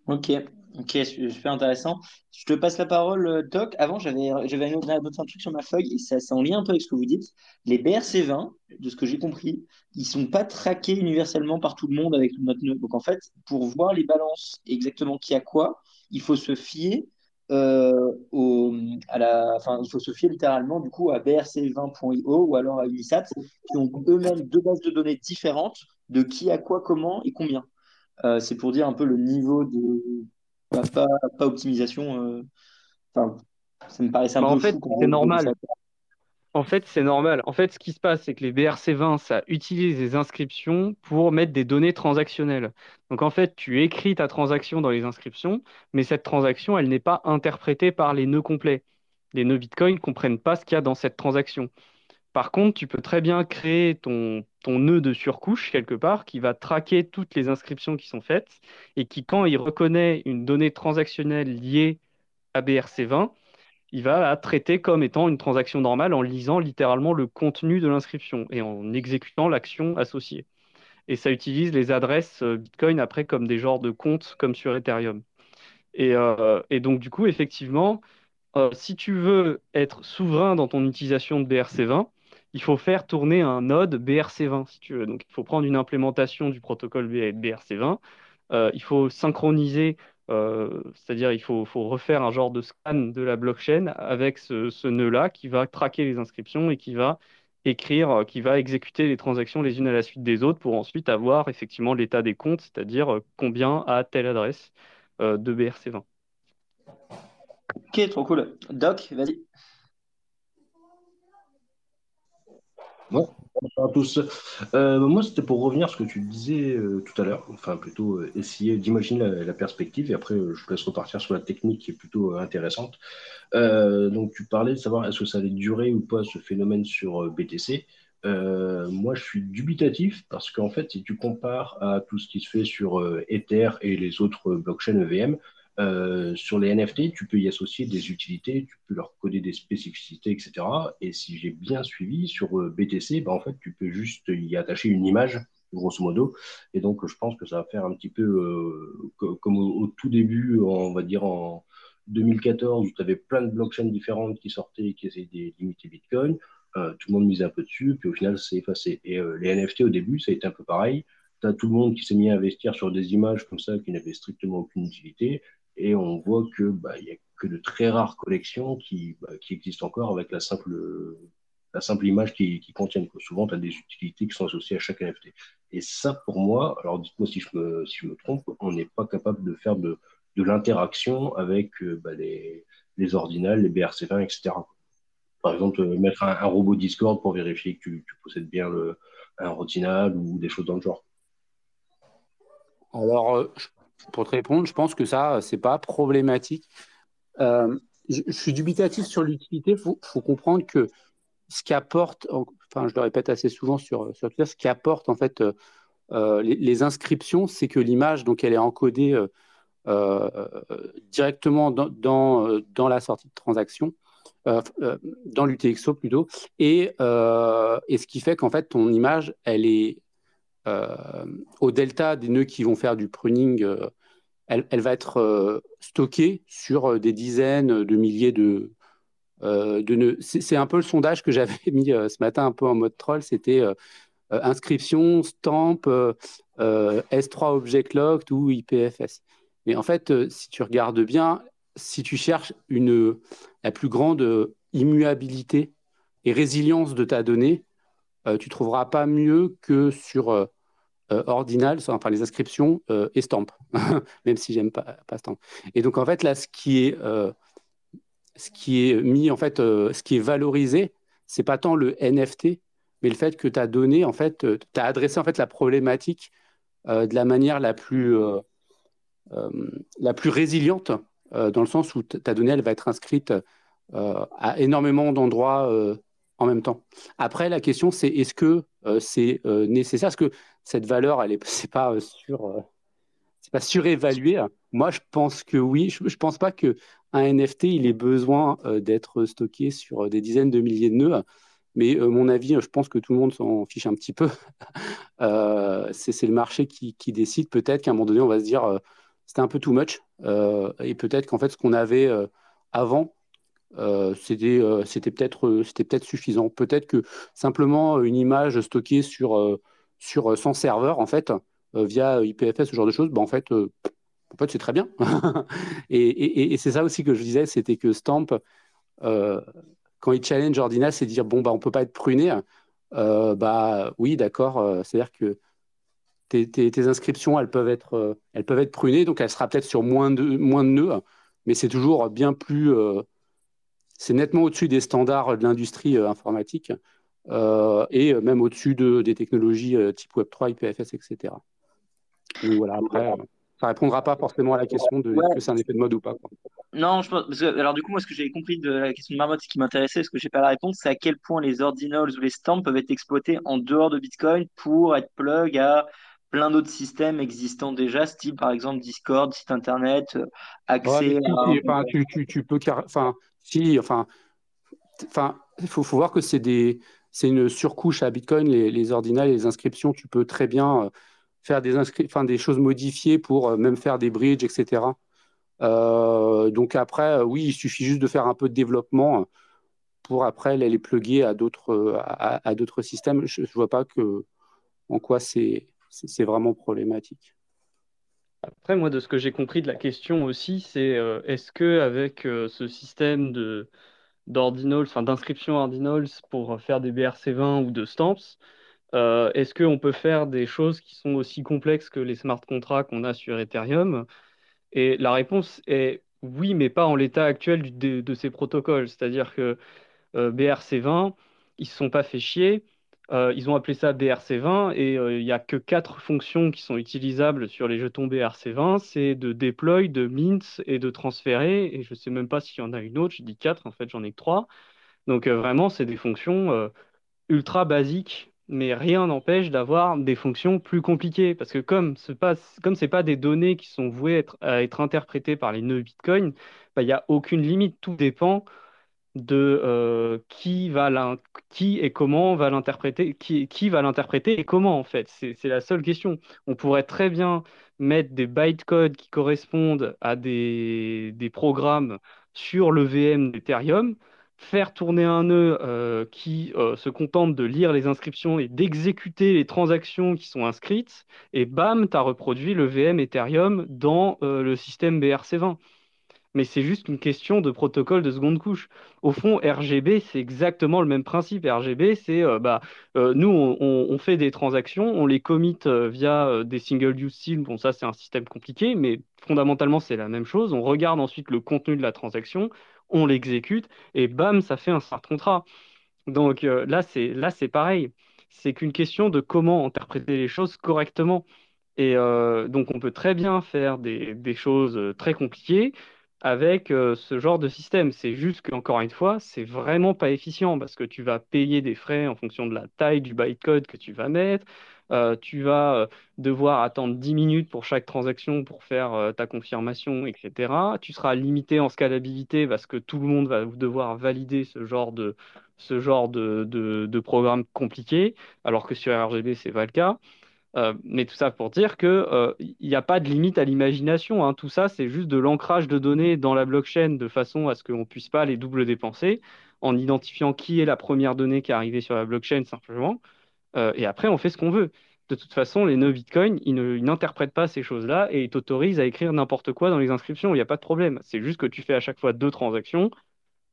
Ok, Ok, super intéressant. Je te passe la parole, Doc. Euh, Avant, j'avais un truc sur ma feuille et ça, ça en lien un peu avec ce que vous dites. Les BRC20, de ce que j'ai compris, ils sont pas traqués universellement par tout le monde avec notre nœud. Donc en fait, pour voir les balances exactement qui a quoi, il faut se fier euh, au, à la, enfin, il faut se fier littéralement du coup à brc20.io ou alors à Unisat qui ont eux-mêmes deux bases de données différentes de qui a quoi, comment et combien. Euh, c'est pour dire un peu le niveau de pas, optimisation. Euh, enfin, ça me paraissait un bah, peu en fait, c'est normal. En fait, c'est normal. En fait, ce qui se passe, c'est que les BRC20, ça utilise les inscriptions pour mettre des données transactionnelles. Donc, en fait, tu écris ta transaction dans les inscriptions, mais cette transaction, elle n'est pas interprétée par les nœuds complets. Les nœuds Bitcoin ne comprennent pas ce qu'il y a dans cette transaction. Par contre, tu peux très bien créer ton, nœud de surcouche quelque part qui va traquer toutes les inscriptions qui sont faites et qui, quand il reconnaît une donnée transactionnelle liée à BRC20, il va la traiter comme étant une transaction normale en lisant littéralement le contenu de l'inscription et en exécutant l'action associée. Et ça utilise les adresses euh, Bitcoin après comme des genres de comptes comme sur Ethereum. Et, euh, donc, du coup, effectivement, euh, si tu veux être souverain dans ton utilisation de BRC20, il faut faire tourner un node BRC20, si tu veux. Donc, il faut prendre une implémentation du protocole BRC20. Euh, il faut synchroniser, euh, c'est-à-dire il faut, refaire un genre de scan de la blockchain avec ce, nœud-là qui va traquer les inscriptions et qui va écrire, euh, qui va exécuter les transactions les unes à la suite des autres pour ensuite avoir effectivement l'état des comptes, c'est-à-dire combien a telle adresse de BRC20. Ok, trop cool. Doc, vas-y. Bonjour à tous. Euh, moi, c'était pour revenir à ce que tu disais euh, tout à l'heure, enfin plutôt euh, essayer d'imaginer la, la, perspective et après je vous laisse repartir sur la technique qui est plutôt intéressante. donc tu parlais de savoir est-ce que ça allait durer ou pas ce phénomène sur BTC. moi, je suis dubitatif parce qu'en fait, si tu compares à tout ce qui se fait sur Ether et les autres blockchains EVM, euh, sur les NFT, tu peux y associer des utilités, tu peux leur coder des spécificités, etc. Et si j'ai bien suivi sur euh, BTC, bah, en fait, tu peux juste y attacher une image, grosso modo. Et donc, je pense que ça va faire un petit peu euh, comme au, tout début, on va dire en 2014, où tu avais plein de blockchains différentes qui sortaient et qui essayaient de limiter Bitcoin. tout le monde misait un peu dessus, puis au final, c'est effacé. Et les NFT, au début, ça a été un peu pareil. Tu as tout le monde qui s'est mis à investir sur des images comme ça qui n'avaient strictement aucune utilité. Et on voit que bah, y a que de très rares collections qui, bah, qui existent encore avec la simple, la simple image qui, qui contiennent. Souvent, tu as des utilités qui sont associées à chaque NFT. Et ça, pour moi, alors dites-moi si je me, si je me trompe, on n'est pas capable de faire de, de l'interaction avec euh, bah, les, les les BRC20, etc. Par exemple, euh, mettre un, robot Discord pour vérifier que tu, possèdes bien un ordinal ou des choses dans le genre. Alors, euh, pour te répondre, je pense que ça, c'est pas problématique. Euh, je, suis dubitatif sur l'utilité. Il faut, comprendre que ce qui apporte, enfin, je le répète assez souvent sur, sur Twitter, ce qui apporte en fait euh, les, inscriptions, c'est que l'image, donc, elle est encodée euh, directement dans, dans, dans, la sortie de transaction. dans l'UTXO plutôt, et, et ce qui fait qu'en fait ton image, elle est euh, au delta des nœuds qui vont faire du pruning, euh, elle, va être euh, stockée sur des dizaines de milliers de, nœuds. C'est un peu le sondage que j'avais <laughs> mis ce matin un peu en mode troll. C'était inscription, stamp, S3 Object Locked ou IPFS. Mais en fait, si tu regardes bien, si tu cherches une, la plus grande immuabilité et résilience de ta donnée, tu trouveras pas mieux que sur euh, ordinal, enfin les inscriptions euh, et stamp, <laughs> même si j'aime pas, pas stamp. Et donc en fait là, ce qui est, euh, ce qui est mis en fait, ce qui est valorisé, c'est pas tant le NFT, mais le fait que tu as donné en fait, tu as adressé en fait la problématique de la manière la plus la plus résiliente, dans le sens où ta donnée elle va être inscrite à énormément d'endroits en même temps. Après, la question, c'est est-ce que c'est nécessaire? Est-ce que cette valeur, elle est, <laughs> pas euh, sur, euh, c'est pas surévalué. Moi, je pense que oui. Je, ne pense pas que un NFT, il ait besoin euh, d'être stocké sur des dizaines de milliers de nœuds. Mais mon avis, je pense que tout le monde s'en fiche un petit peu. <laughs> c'est, le marché qui, décide. Peut-être qu'à un moment donné, on va se dire, c'était un peu too much. et peut-être qu'en fait, ce qu'on avait avant, c'était peut-être, c'était peut-être suffisant. Peut-être que simplement une image stockée sur sur 100 euh, serveurs, en fait, euh, via IPFS, ce genre de choses, bah, en fait, euh, en fait c'est très bien. <laughs> et, c'est ça aussi que je disais, c'était que Stamp, quand il challenge Ordinal, c'est dire, bon, bah, on ne peut pas être pruné. bah oui, d'accord, c'est-à-dire que tes, inscriptions, elles peuvent, être, elles peuvent être prunées, donc elle sera peut-être sur moins de, moins de nœuds, mais c'est toujours bien plus... c'est nettement au-dessus des standards de l'industrie informatique. Euh, et même au-dessus de, des technologies euh, type Web3, IPFS, etc. Donc voilà, après, ça répondra pas forcément à la question de que c'est un effet de mode ou pas. Non, je pense, alors du coup, moi, ce que j'ai compris de la question de Marmotte, ce qui m'intéressait, ce que j'ai pas la réponse, c'est à quel point les ordinals ou les stamps peuvent être exploités en dehors de Bitcoin pour être plug à plein d'autres systèmes existants déjà, style par exemple Discord, site internet, euh, accès à... Enfin, tu, tu, tu, peux, enfin, si, enfin, enfin, il faut, faut voir que c'est des, c'est une surcouche à Bitcoin, les, les les inscriptions, tu peux très bien euh, faire des, choses modifiées pour euh, même faire des bridges, etc. Euh, donc après, oui, il suffit juste de faire un peu de développement pour après les à d'autres à, d'autres systèmes. Je ne vois pas que, en quoi c'est vraiment problématique. Après, moi, de ce que j'ai compris de la question aussi, c'est est-ce que avec ce système de d'ordinals, enfin d'inscription ordinals pour faire des BRC20 ou de stamps, euh, est-ce qu'on peut faire des choses qui sont aussi complexes que les smart contracts qu'on a sur Ethereum? Et la réponse est oui, mais pas en l'état actuel de, ces protocoles. C'est-à-dire que euh, BRC20, ils ne se sont pas fait chier Euh, ils ont appelé ça BRC20 et euh, il n'y a que quatre fonctions qui sont utilisables sur les jetons BRC20. C'est de deploy, de mint et de transférer. Et je ne sais même pas s'il y en a une autre. Je dis quatre, en fait, j'en ai que trois. Donc euh, vraiment, c'est des fonctions ultra basiques, mais rien n'empêche d'avoir des fonctions plus compliquées. Parce que comme ce n'est pas, des données qui sont vouées à être interprétées par les nœuds Bitcoin, bah, il n'y a aucune limite. Tout dépend de euh, qui va qui et comment va l'interpréter, qui, qui va l'interpréter et comment en fait. C'est la seule question. On pourrait très bien mettre des bytecodes qui correspondent à des, des programmes sur le VM d'Ethereum, faire tourner un nœud euh, qui euh, se contente de lire les inscriptions et d'exécuter les transactions qui sont inscrites, et bam, tu as reproduit le VM Ethereum dans le système BRC20 mais c'est juste une question de protocole de seconde couche. Au fond, RGB, c'est exactement le même principe. RGB, c'est euh, bah, euh, nous, on, fait des transactions, on les commit euh, via des single-use seals. Bon, ça, c'est un système compliqué, mais fondamentalement, c'est la même chose. On regarde ensuite le contenu de la transaction, on l'exécute, et bam, ça fait un smart contrat. Donc là, c'est là, c'est pareil. C'est qu'une question de comment interpréter les choses correctement. Et donc, on peut très bien faire des, des choses très compliquées avec euh, ce genre de système. C'est juste qu'encore une fois, c'est vraiment pas efficient parce que tu vas payer des frais en fonction de la taille du bytecode que tu vas mettre. Euh, tu vas euh, devoir attendre 10 minutes pour chaque transaction pour faire ta confirmation, etc. Tu seras limité en scalabilité parce que tout le monde va devoir valider ce genre de, de programme compliqué, alors que sur RGB, c'est pas le cas. Euh, mais tout ça pour dire qu'il n'y euh, a pas de limite à l'imagination. Hein. Tout ça, c'est juste de l'ancrage de données dans la blockchain de façon à ce qu'on ne puisse pas les double dépenser en identifiant qui est la première donnée qui est arrivée sur la blockchain simplement. Euh, et après, on fait ce qu'on veut. De toute façon, les nœuds Bitcoin, ils n'interprètent pas ces choses-là et ils t'autorisent à écrire n'importe quoi dans les inscriptions. Il n'y a pas de problème. C'est juste que tu fais à chaque fois deux transactions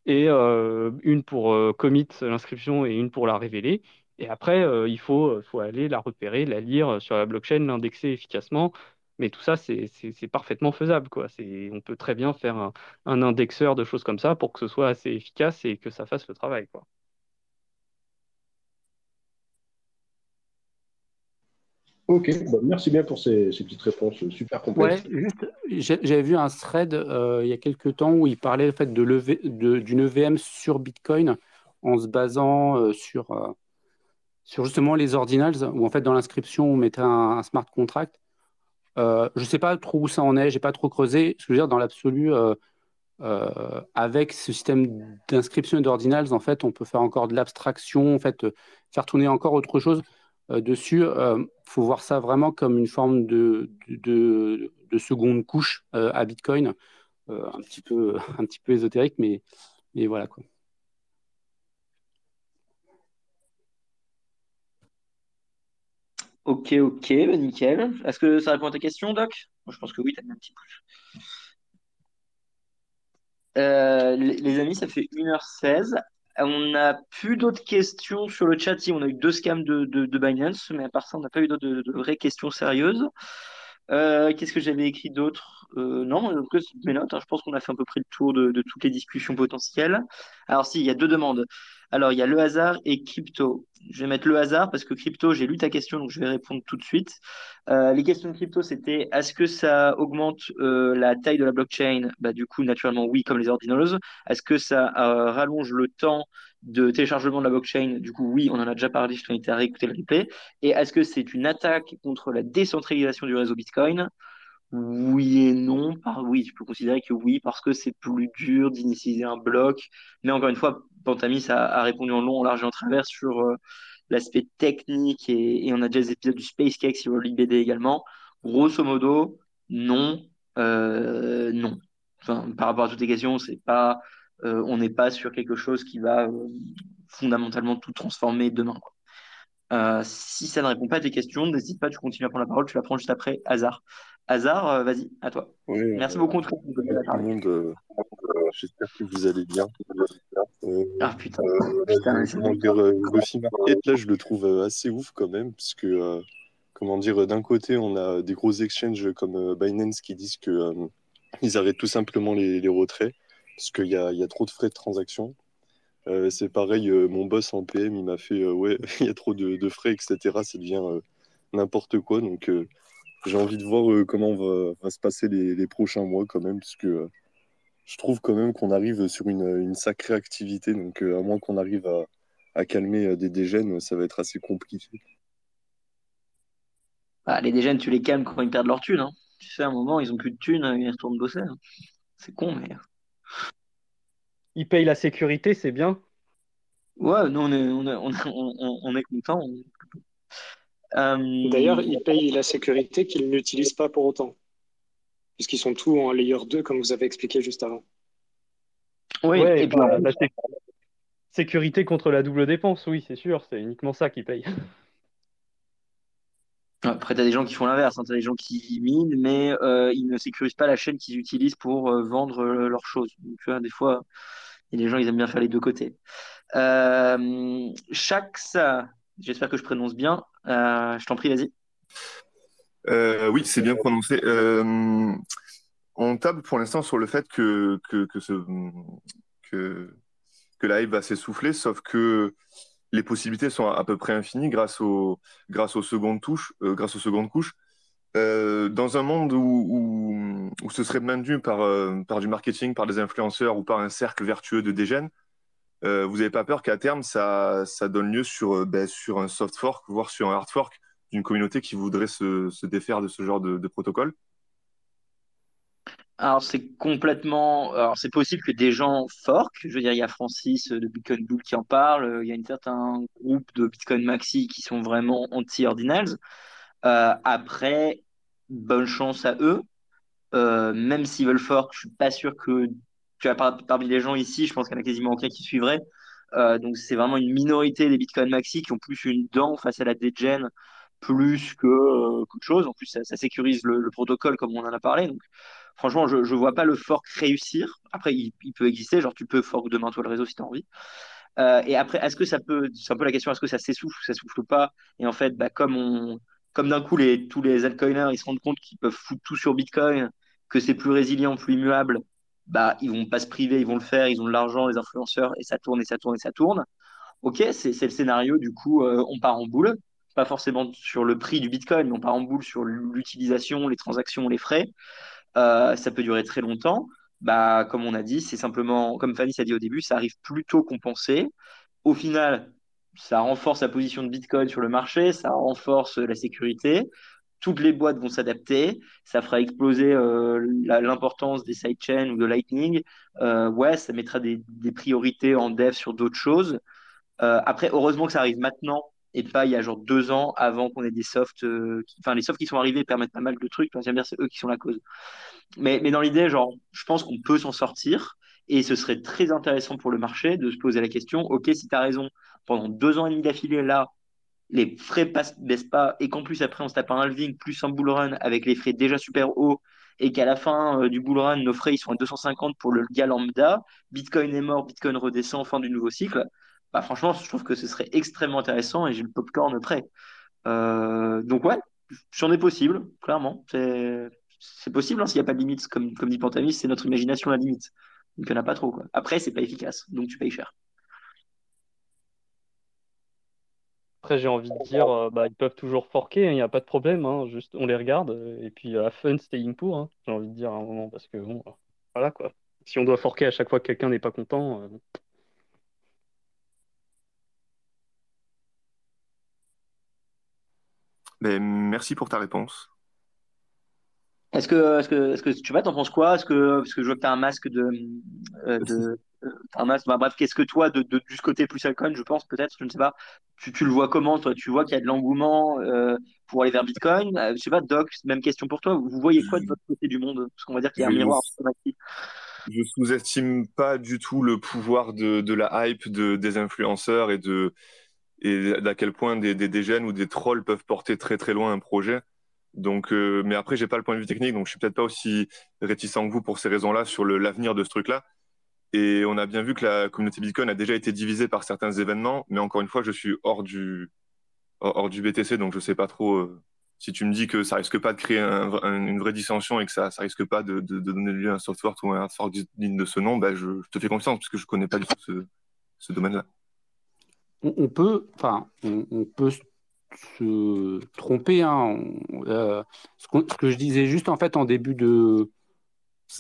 et une pour commit l'inscription et une pour la révéler. Et après, euh, il faut, euh, faut aller la repérer, la lire euh, sur la blockchain, l'indexer efficacement. Mais tout ça, c'est parfaitement faisable. Quoi. On peut très bien faire un, un, indexeur de choses comme ça pour que ce soit assez efficace et que ça fasse le travail. Quoi. Ok, bah, merci bien pour ces, ces, petites réponses super complètes. Ouais, j'avais vu un thread il y a quelques temps où il parlait en fait, de lever, d'une EVM sur Bitcoin en se basant sur sur justement les ordinals, où en fait dans l'inscription on mettait un, smart contract. Euh, je ne sais pas trop où ça en est, j'ai pas trop creusé. Je veux dire, dans l'absolu, euh, euh, avec ce système d'inscription et d'ordinals, en fait, on peut faire encore de l'abstraction, en fait, faire tourner encore autre chose dessus. Il faut voir ça vraiment comme une forme de, de, de seconde couche à Bitcoin, un, petit peu, <laughs> un petit peu ésotérique, mais, mais voilà quoi. Ok, ok, bah, nickel. Est-ce que ça répond à ta question, Doc? Moi, je pense que oui, t'as mis un petit plus. Euh, les, amis, ça fait 1h16. On n'a plus d'autres questions sur le chat. Si, on a eu deux scams de, de, Binance, mais à part ça, on n'a pas eu d'autres vraies questions sérieuses. Euh, qu'est-ce que j'avais écrit d'autre? Euh, Non, en mes notes. Hein. je pense qu'on a fait à peu près le tour de, toutes les discussions potentielles. Alors, si, il y a deux demandes. Alors, il y a le hasard et crypto. Je vais mettre le hasard parce que crypto, j'ai lu ta question, donc je vais répondre tout de suite. Euh, les questions de crypto, c'était est-ce que ça augmente euh, la taille de la blockchain? Bah, Du coup, naturellement, oui, comme les ordinals. Est-ce que ça euh, rallonge le temps de téléchargement de la blockchain? Du coup, oui, on en a déjà parlé, je t'invite à réécouter le replay. Et est-ce que c'est une attaque contre la décentralisation du réseau Bitcoin? Oui et non. Par, oui, je peux considérer que oui, parce que c'est plus dur d'initialiser un bloc. Mais encore une fois, Pantamis a, a répondu en long, en large et en travers sur euh, l'aspect technique et, on a déjà des épisodes du Space Cake sur l'IBD également. Grosso modo, non. Euh, non. Enfin, par rapport à toutes les questions, c'est pas, euh, on n'est pas sur quelque chose qui va fondamentalement tout transformer demain. si ça ne répond pas à tes questions, n'hésite pas, tu continues à prendre la parole, tu la prends juste après. Hasard. Hasard, vas-y, à toi. Merci beaucoup. Tout le monde, j'espère que vous allez bien. Euh, ah putain, euh, putain dire, euh, le market, là, je le trouve assez ouf quand même, parce que, comment dire, d'un côté, on a des gros exchanges comme Binance qui disent que ils arrêtent tout simplement les, les retraits, parce qu'il y a, y a, trop de frais de transaction. Euh, c'est pareil, euh, mon boss en PM, il m'a fait euh, ouais, <laughs> il y a trop de, de frais, etc. Ça devient euh, n'importe quoi. Donc, euh, j'ai envie de voir euh, comment va, va se passer les, les prochains mois quand même, parce que euh, je trouve quand même qu'on arrive sur une, une sacrée activité. Donc, euh, à moins qu'on arrive à, à calmer euh, des dégènes, ça va être assez compliqué. Bah, les dégènes, tu les calmes quand ils perdent leur thune. Hein. Tu sais, à un moment, ils ont plus de thunes, ils retournent bosser. hein. C'est con, mais. Ils payent la sécurité, c'est bien. Ouais, nous, on est, on est, on est, on- on est content. Euh, D'ailleurs, ils payent la sécurité qu'ils n'utilisent pas pour autant, puisqu'ils sont tous en layer 2, comme vous avez expliqué juste avant. oui, Ouais, et puis, bah, la sé- sécurité contre la double dépense, oui, c'est sûr, c'est uniquement ça qu'ils payent. après, tu as des gens qui font l'inverse. Tu as des gens qui minent, mais euh, ils ne sécurisent pas la chaîne qu'ils utilisent pour euh, vendre euh, leurs choses. Donc, tu vois, des fois, il y a des gens, ils aiment bien faire les deux côtés. Euh, Shaxa, j'espère que je prononce bien. Euh, je t'en prie, vas-y. Euh, oui, c'est bien prononcé. Euh, on table pour l'instant sur le fait que, que, que, que, la hype va s'essouffler, sauf que les possibilités sont à peu près infinies grâce, au, grâce, aux, secondes touches, grâce aux secondes couches. Dans un monde où, où, ce serait maintenu par, par du marketing, par des influenceurs ou par un cercle vertueux de dégènes, euh, vous n'avez pas peur qu'à terme, ça, donne lieu sur, euh, ben, sur un soft fork, voire sur un hard fork d'une communauté qui voudrait se, défaire de ce genre de, protocole? Alors, c'est complètement. Alors, c'est possible que des gens fork, je veux dire, il y a Francis euh, de Bitcoin Bull qui en parle, il y a un certain groupe de Bitcoin Maxi qui sont vraiment anti-ordinals. Après, bonne chance à eux. Euh, même s'ils veulent fork, je suis pas sûr que. Tu parmi les gens ici, je pense qu'il y en a quasiment aucun qui suivrait. Euh, donc, c'est vraiment une minorité des Bitcoin Maxi qui ont plus une dent face à la degen plus que euh, qu'autre chose. En plus, ça, sécurise le, le protocole comme on en a parlé. Donc, Franchement, je ne vois pas le fork réussir. Après, il, peut exister, genre tu peux fork demain toi le réseau si tu as envie. Euh, et après, est-ce que ça peut, c'est un peu la question, est-ce que ça s'essouffle ou ça souffle pas? Et en fait, bah, comme on, comme d'un coup tous les altcoiners ils se rendent compte qu'ils peuvent foutre tout sur Bitcoin, que c'est plus résilient, plus immuable, bah ils vont pas se priver, ils vont le faire, ils ont de l'argent, les influenceurs, et ça tourne et ça tourne et ça tourne. Ok, c'est le scénario, du coup, euh, on part en boule. Pas forcément sur le prix du Bitcoin, mais on part en boule sur l'utilisation, les transactions, les frais. Euh, ça peut durer très longtemps. Bah, comme on a dit, c'est simplement, comme Fanny s'est dit au début, ça arrive plutôt compensé. Au final, ça renforce la position de Bitcoin sur le marché, ça renforce la sécurité. Toutes les boîtes vont s'adapter, ça fera exploser euh, l'importance des sidechains ou de Lightning. Euh, ouais, ça mettra des, priorités en dev sur d'autres choses. Euh, après, heureusement que ça arrive maintenant et pas il y a genre deux ans avant qu'on ait des softs. Enfin, les softs qui sont arrivés permettent pas mal de trucs. Enfin, j'aime bien, c'est eux qui sont la cause. Mais, mais dans l'idée, genre, je pense qu'on peut s'en sortir et ce serait très intéressant pour le marché de se poser la question, OK, si tu as raison, pendant deux ans et demi d'affilée, là, les frais passent, baissent pas et qu'en plus, après, on se tape un halving plus un bull run avec les frais déjà super hauts et qu'à la fin euh, du bull run, nos frais, ils sont à 250 pour le gars lambda, Bitcoin est mort, Bitcoin redescend, fin du nouveau cycle, bah, franchement, je trouve que ce serait extrêmement intéressant et j'ai le popcorn prêt. Euh, donc ouais, c'en est possible, clairement. C'est possible hein, s'il n'y a pas de limite, comme, comme dit Pantamis, c'est notre imagination la limite. Donc il n'y en a pas trop. Quoi. Après, c'est pas efficace, donc tu payes cher. Après, j'ai envie de dire, euh, bah, ils peuvent toujours forquer, il n'y a pas de problème, hein, juste on les regarde, euh, et puis euh, fun staying poor, hein, j'ai envie de dire à un moment, parce que bon, euh, voilà quoi. Si on doit forquer à chaque fois que quelqu'un n'est pas content, euh, Ben, merci pour ta réponse. Est-ce que, est-ce que, est-ce que tu vois, t'en penses quoi? Est-ce que, parce que je vois que tu as un masque de, euh, de masque, bah, bref, qu'est-ce que toi, de, de, du côté plus Alcon, je pense, peut-être, je ne sais pas, tu, tu le vois comment, toi? Tu vois qu'il y a de l'engouement euh, pour aller vers Bitcoin? Euh, je sais pas, Doc, même question pour toi. Vous voyez quoi de votre côté du monde? Parce qu'on va dire qu'il y a un Je, miroir automatique. je sous-estime pas du tout le pouvoir de, de la hype de, des influenceurs et de et d'à quel point des, des, des jeunes ou des trolls peuvent porter très très loin un projet. Donc, euh, mais après, j'ai pas le point de vue technique, donc je suis peut-être pas aussi réticent que vous pour ces raisons-là sur l'avenir de ce truc-là. Et on a bien vu que la communauté Bitcoin a déjà été divisée par certains événements, mais encore une fois, je suis hors du hors du BTC, donc je sais pas trop. euh, si tu me dis que ça risque pas de créer un- un- une vraie dissension et que ça, ça risque pas de, donner lieu à un software ou un digne de ce nom, ben je, te fais confiance parce que je connais pas du tout ce, ce domaine-là. On, peut, enfin, on, peut se tromper. Hein. ce, que je disais juste en fait en début de,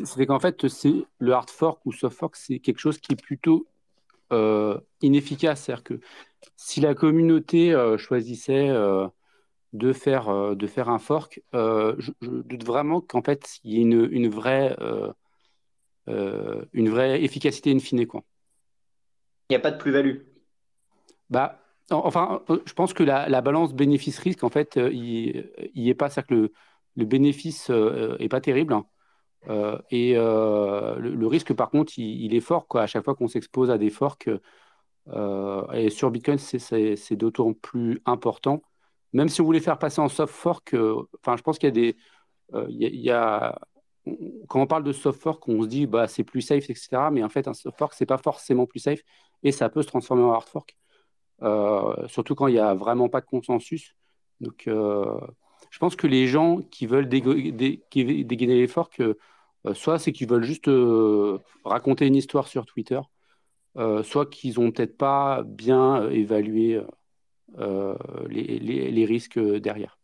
c'est qu'en fait, c'est le hard fork ou soft fork, c'est quelque chose qui est plutôt inefficace. C'est-à-dire que si la communauté choisissait de faire, euh, de faire un fork, euh, je, doute vraiment qu'en fait, il y ait une, une vraie, euh, une vraie efficacité in fine. Quoi. Il n'y a pas de plus-value. Bah, enfin, je pense que la, la balance bénéfice-risque, en fait, il n'y est pas. C'est-à-dire que le, le bénéfice n'est pas terrible. Hein. Et le, risque, par contre, il, est fort. À chaque fois qu'on s'expose à des forks, et sur Bitcoin, c'est d'autant plus important même si on voulait faire passer en soft fork, euh, enfin, je pense qu'il y a des. Euh, il y a, quand on parle de soft fork, on se dit bah, c'est plus safe, etc. Mais en fait, un soft fork, c'est pas forcément plus safe et ça peut se transformer en hard fork, euh, surtout quand il n'y a vraiment pas de consensus. Donc, je pense que les gens qui veulent dégainer les forks, soit c'est qu'ils veulent juste raconter une histoire sur Twitter, soit qu'ils n'ont peut-être pas bien évalué euh, les, risques derrière.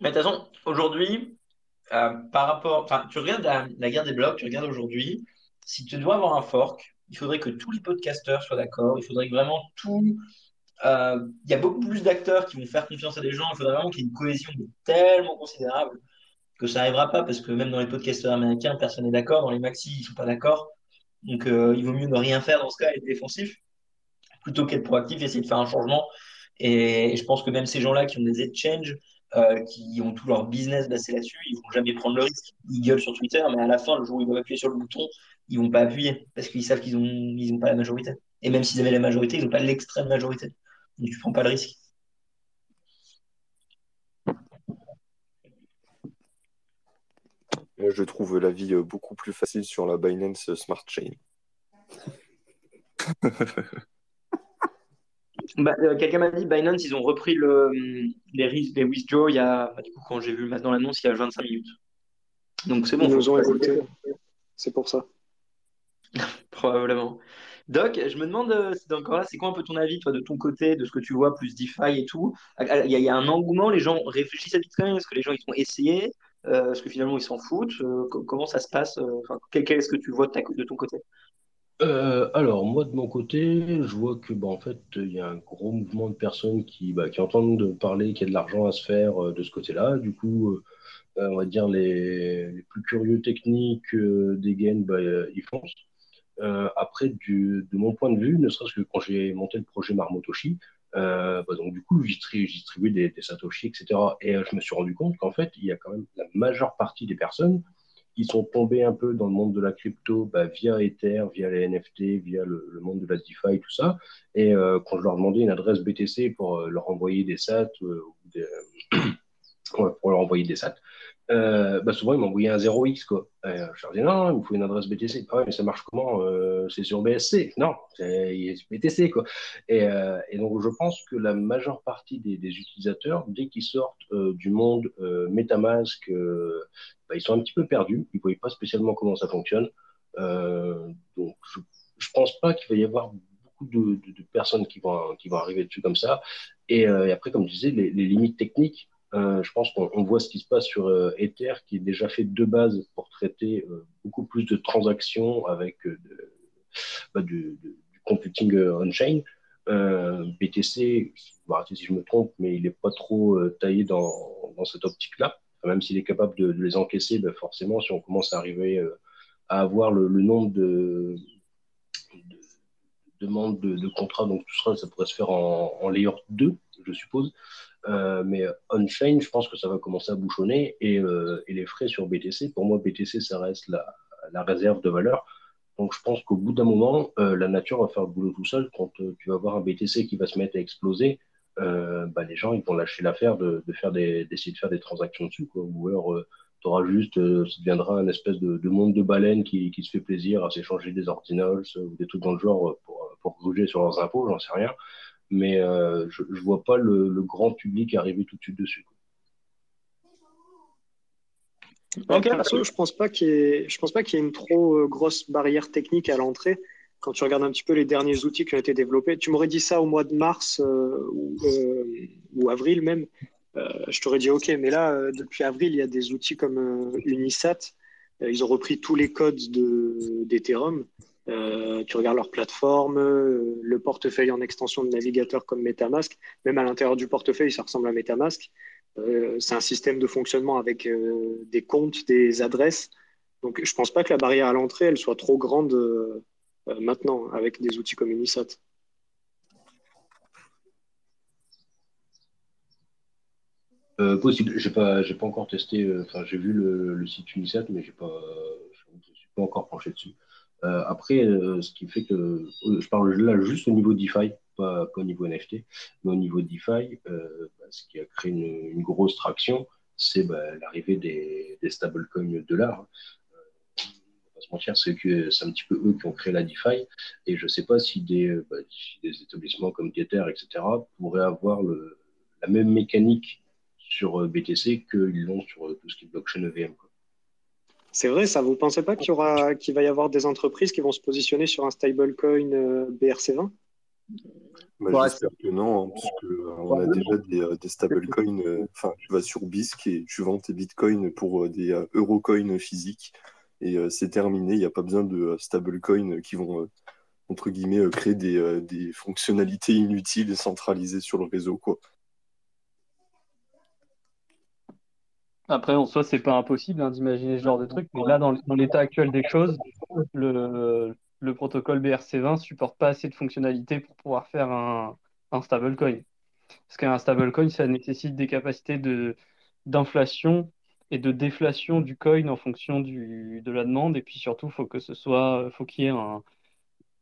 Mais de toute façon, aujourd'hui, euh, par rapport, tu regardes la, guerre des blocs, tu regardes aujourd'hui, si tu dois avoir un fork, il faudrait que tous les podcasteurs soient d'accord, il faudrait que vraiment tout. Euh, il y a beaucoup plus d'acteurs qui vont faire confiance à des gens, il faudrait vraiment qu'il y ait une cohésion tellement considérable que ça n'arrivera pas parce que même dans les podcasteurs américains, personne n'est d'accord, dans les maxi, ils ne sont pas d'accord. Donc il vaut mieux ne rien faire dans ce cas et être défensif plutôt qu'être proactif, essayer de faire un changement. Et, je pense que même ces gens-là qui ont des exchanges, euh, qui ont tout leur business basé là-dessus, ils vont jamais prendre le risque. Ils gueulent sur Twitter, mais à la fin, le jour où ils vont appuyer sur le bouton, ils vont pas appuyer parce qu'ils savent qu'ils n'ont ils ont pas la majorité. Et même s'ils avaient la majorité, ils n'ont pas l'extrême majorité. Donc tu prends pas le risque. Moi, je trouve la vie euh, beaucoup plus facile sur la Binance Smart Chain. <laughs> Bah, euh, quelqu'un m'a dit Binance, ils ont repris le, les, les withdraw il y a, bah, du coup, quand j'ai vu maintenant l'annonce, il y a 25 minutes. Donc c'est bon. Ils nous ont écouté. C'est pour ça. <laughs> Probablement. Doc, je me demande, euh, encore là, c'est quoi un peu ton avis, toi, de ton côté, de ce que tu vois, plus DeFi et tout? Ah, ah, Il y, a un engouement, les gens réfléchissent à Bitcoin, est-ce que les gens ils ont essayé euh, Est-ce que finalement ils s'en foutent? Comment ça se passe? Quel, est-ce que tu vois de ton côté? Euh, alors, moi, de mon côté, je vois que, bah, en fait, il y a un gros mouvement de personnes qui, bah, qui entendent parler qu'il y a de l'argent à se faire euh, de ce côté-là. Du coup, euh, on va dire les, plus curieux techniques des gains, bah, ils foncent. après, de mon point de vue, ne serait-ce que quand j'ai monté le projet Marmotoshi, bah, donc du coup, j'ai distribué des, des, Satoshi, etc. Et je me suis rendu compte qu'en fait, il y a quand même la majeure partie des personnes ils sont tombés un peu dans le monde de la crypto bah, via Ether, via les NFT, via le, monde de la DeFi, tout ça. Et euh, quand je leur demandais une adresse BTC pour euh, leur envoyer des SAT, euh, <coughs> pour leur envoyer des SAT, euh, bah souvent ils m'envoyaient un 0x quoi. Euh, je leur disais non, il me faut une adresse BTC. Ah mais ça marche comment euh, C'est sur BSC Non, c'est BTC quoi. Et, donc je pense que la majeure partie des, utilisateurs, dès qu'ils sortent du monde MetaMask, bah, ils sont un petit peu perdus. Ils ne voient pas spécialement comment ça fonctionne. donc je, je pense pas qu'il va y avoir beaucoup de, de, personnes qui vont, arriver dessus comme ça. Et, après, comme je disais, les limites techniques euh, je pense qu'on voit ce qui se passe sur euh, Ether, qui est déjà fait de base pour traiter euh, beaucoup plus de transactions avec bah, du, computing on-chain. BTC, bah, si je me trompe, mais il n'est pas trop taillé dans, cette optique-là. même s'il est capable de, les encaisser, bah, forcément, si on commence à arriver à avoir le, nombre de, demandes de, contrats, donc tout ça, ça pourrait se faire en layer 2, je suppose. Euh, mais on-chain, je pense que ça va commencer à bouchonner et, euh, les frais sur BTC, pour moi, BTC, ça reste la, réserve de valeur. Donc, je pense qu'au bout d'un moment, euh, la nature va faire le boulot tout seul. Quand tu vas voir un BTC qui va se mettre à exploser, bah, les gens ils vont lâcher l'affaire de, d'essayer de faire des transactions dessus. Ou alors, tu auras juste, ça deviendra un espèce de, de, monde de baleines qui, se fait plaisir à s'échanger des ordinals ou des trucs dans le genre pour, pour sur leurs impôts, j'en sais rien mais euh, je ne vois pas le, grand public arriver tout de suite dessus. je pense pas qu'il y ait, pense pas qu'il y ait une trop euh, grosse barrière technique à l'entrée. quand tu regardes un petit peu les derniers outils qui ont été développés, tu m'aurais dit ça au mois de mars ou, ou, avril même, je t'aurais dit OK, mais là, depuis avril, il y a des outils comme Unisat. ils ont repris tous les codes d'Ethereum. Euh, tu regardes leur plateforme, euh, le portefeuille en extension de navigateur comme MetaMask. Même à l'intérieur du portefeuille, ça ressemble à MetaMask. Euh, c'est un système de fonctionnement avec des comptes, des adresses. Donc, je ne pense pas que la barrière à l'entrée, elle soit trop grande maintenant avec des outils comme Unisat. possible. J'ai pas, pas encore testé. Enfin, j'ai vu le, site Unisat, mais je, suis pas encore penché dessus. Euh, après, euh, ce qui fait que euh, je parle là juste au niveau DeFi, pas, pas au niveau NFT, mais au niveau DeFi, bah, ce qui a créé une, grosse traction, c'est bah, l'arrivée des, des stablecoins dollars c'est que c'est un petit peu eux qui ont créé la DeFi. Et je ne sais pas si des, bah, établissements comme Tether, etc., pourraient avoir la même mécanique sur BTC qu'ils l'ont sur tout ce qui est blockchain EVM. C'est vrai, ça. Vous ne pensez pas qu'il y aura, qu'il va y avoir des entreprises qui vont se positionner sur un stablecoin euh, BRC20 bah, J'espère que non, hein, parce qu'on euh, a déjà des, euh, des stablecoins. Enfin, tu vas sur BISC et tu vends tes bitcoins pour des eurocoins physiques et c'est terminé. Il n'y a pas besoin de stablecoins qui vont, entre guillemets, créer des, des, fonctionnalités inutiles et centralisées sur le réseau. Quoi. Après, en soi, c'est pas impossible hein, d'imaginer ce genre de truc, mais là, dans, l'état actuel des choses, le, protocole BRC20 supporte pas assez de fonctionnalités pour pouvoir faire un, stablecoin. Parce qu'un stablecoin, ça nécessite des capacités de, d'inflation et de déflation du coin en fonction de la demande, et puis surtout, faut que ce soit, faut qu'il y ait un,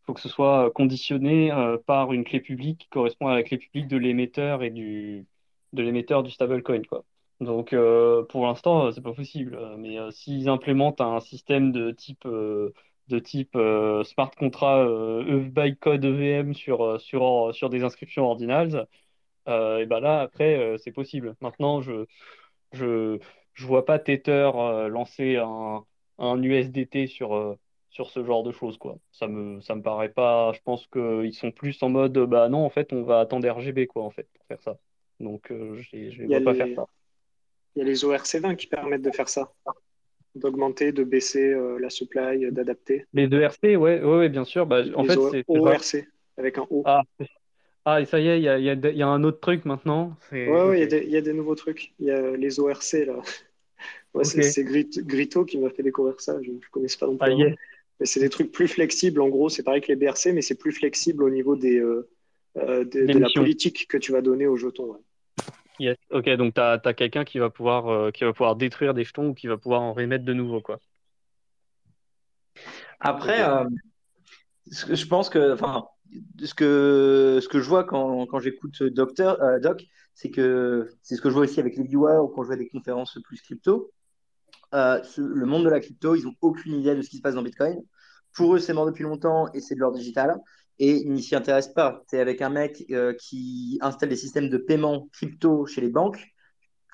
faut que ce soit conditionné euh, par une clé publique qui correspond à la clé publique de l'émetteur et du, de l'émetteur du stablecoin, quoi. Donc, euh, pour l'instant, euh, c'est pas possible. Euh, mais s'ils implémentent un système de type, de type smart contract e by code EVM sur, sur, sur des inscriptions ordinales, et ben là, après, c'est possible. Maintenant, je je, je vois pas Tether lancer un, un USDT sur, sur ce genre de choses, quoi. Ça me, ça me paraît pas. Je pense qu'ils sont plus en mode, bah non, en fait, on va attendre RGB, quoi, en fait, pour faire ça. Donc, je ne vois pas faire ça. Il y a les ORC20 qui permettent de faire ça, d'augmenter, de baisser euh, la supply, d'adapter. Les ERC, ouais, ouais, ouais, bien sûr. Bah, en fait, c'est ORC avec un O. Ah, ah et ça y est, il y a, y, a, y a, un autre truc maintenant. Ouais, ouais, il y, a des nouveaux trucs. Il y a les ORC là. <laughs> Ouais, C'est Grito qui m'a fait découvrir ça. Je ne connaissais pas non plus. Ah, Mais c'est des trucs plus flexibles. En gros, c'est pareil que les BRC, mais c'est plus flexible au niveau des, euh, euh, de, la politique que tu vas donner aux jetons. Ok, donc tu as, quelqu'un qui, va pouvoir, euh, qui va pouvoir détruire des jetons ou qui va pouvoir en remettre de nouveau. Quoi. Après, euh, je pense que, enfin, ce que, ce que je vois quand, quand j'écoute Docteur, euh, Doc, c'est que c'est ce que je vois aussi avec les viewers ou quand je vois des conférences plus crypto. le monde de la crypto, ils n'ont aucune idée de ce qui se passe dans Bitcoin. Pour eux, c'est mort depuis longtemps et c'est de l'or digital et il n'y s'y intéresse pas. Tu avec un mec euh, qui installe des systèmes de paiement crypto chez les banques,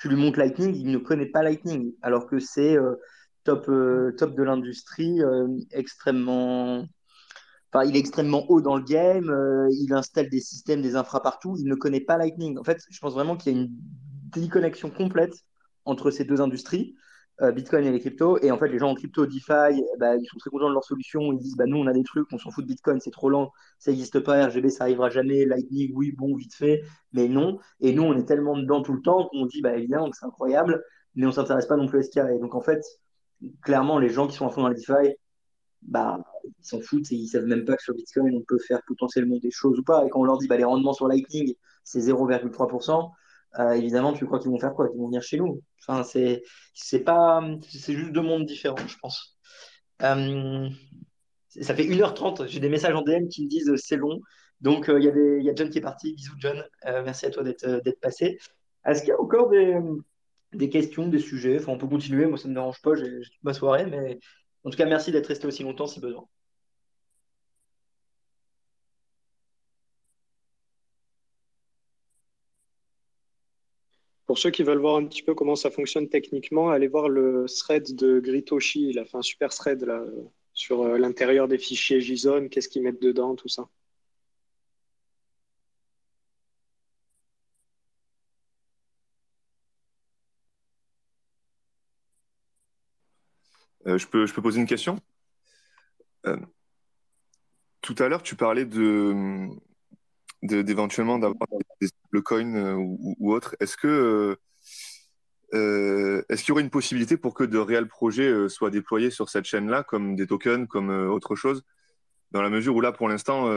tu lui montres Lightning, il ne connaît pas Lightning, alors que c'est euh, top, euh, top de l'industrie, extrêmement. Enfin, il est extrêmement haut dans le game, il installe des systèmes, des infras partout, il ne connaît pas Lightning. En fait, je pense vraiment qu'il y a une déconnexion complète entre ces deux industries. Euh, Bitcoin et les cryptos. Et en fait, les gens en crypto, DeFi, bah, ils sont très contents de leur solution. Ils disent, bah, nous, on a des trucs, on s'en fout de Bitcoin, c'est trop lent, ça n'existe pas, RGB, ça arrivera jamais, Lightning, oui, bon, vite fait, mais non. Et nous, on est tellement dedans tout le temps qu'on dit, bah, évidemment, c'est incroyable, mais on s'intéresse pas non plus à ce. Et donc, en fait, clairement, les gens qui sont à fond dans la DeFi, bah, ils s'en foutent et ils savent même pas que sur Bitcoin, on peut faire potentiellement des choses ou pas. Et quand on leur dit, bah, les rendements sur Lightning, c'est 0,3%, euh, évidemment, tu crois qu'ils vont faire quoi? Ils vont venir chez nous. Enfin, c'est, c'est pas, c'est juste deux mondes différents, je pense. Euh, ça fait 1h30, j'ai des messages en DM qui me disent euh, c'est long. Donc, il y, a John qui est parti. Bisous, John. merci à toi d'être, passé. Est-ce qu'il y a encore des, questions, des sujets? Enfin, On peut continuer, moi ça ne me dérange pas, j'ai toute ma soirée. Mais en tout cas, merci d'être resté aussi longtemps si besoin. Pour ceux qui veulent voir un petit peu comment ça fonctionne techniquement, allez voir le thread de Gritoshi. Il a fait un super thread sur euh, l'intérieur des fichiers JSON, qu'est-ce qu'ils mettent dedans, tout ça. Euh, je, peux, je peux poser une question? Euh, Tout à l'heure, tu parlais de d'éventuellement d'avoir des stablecoins euh, ou, ou autre. Est-ce que euh, est-ce qu'il y aurait une possibilité pour que de réels projets soient déployés sur cette chaîne-là, comme des tokens, comme autre chose, dans la mesure où là, pour l'instant,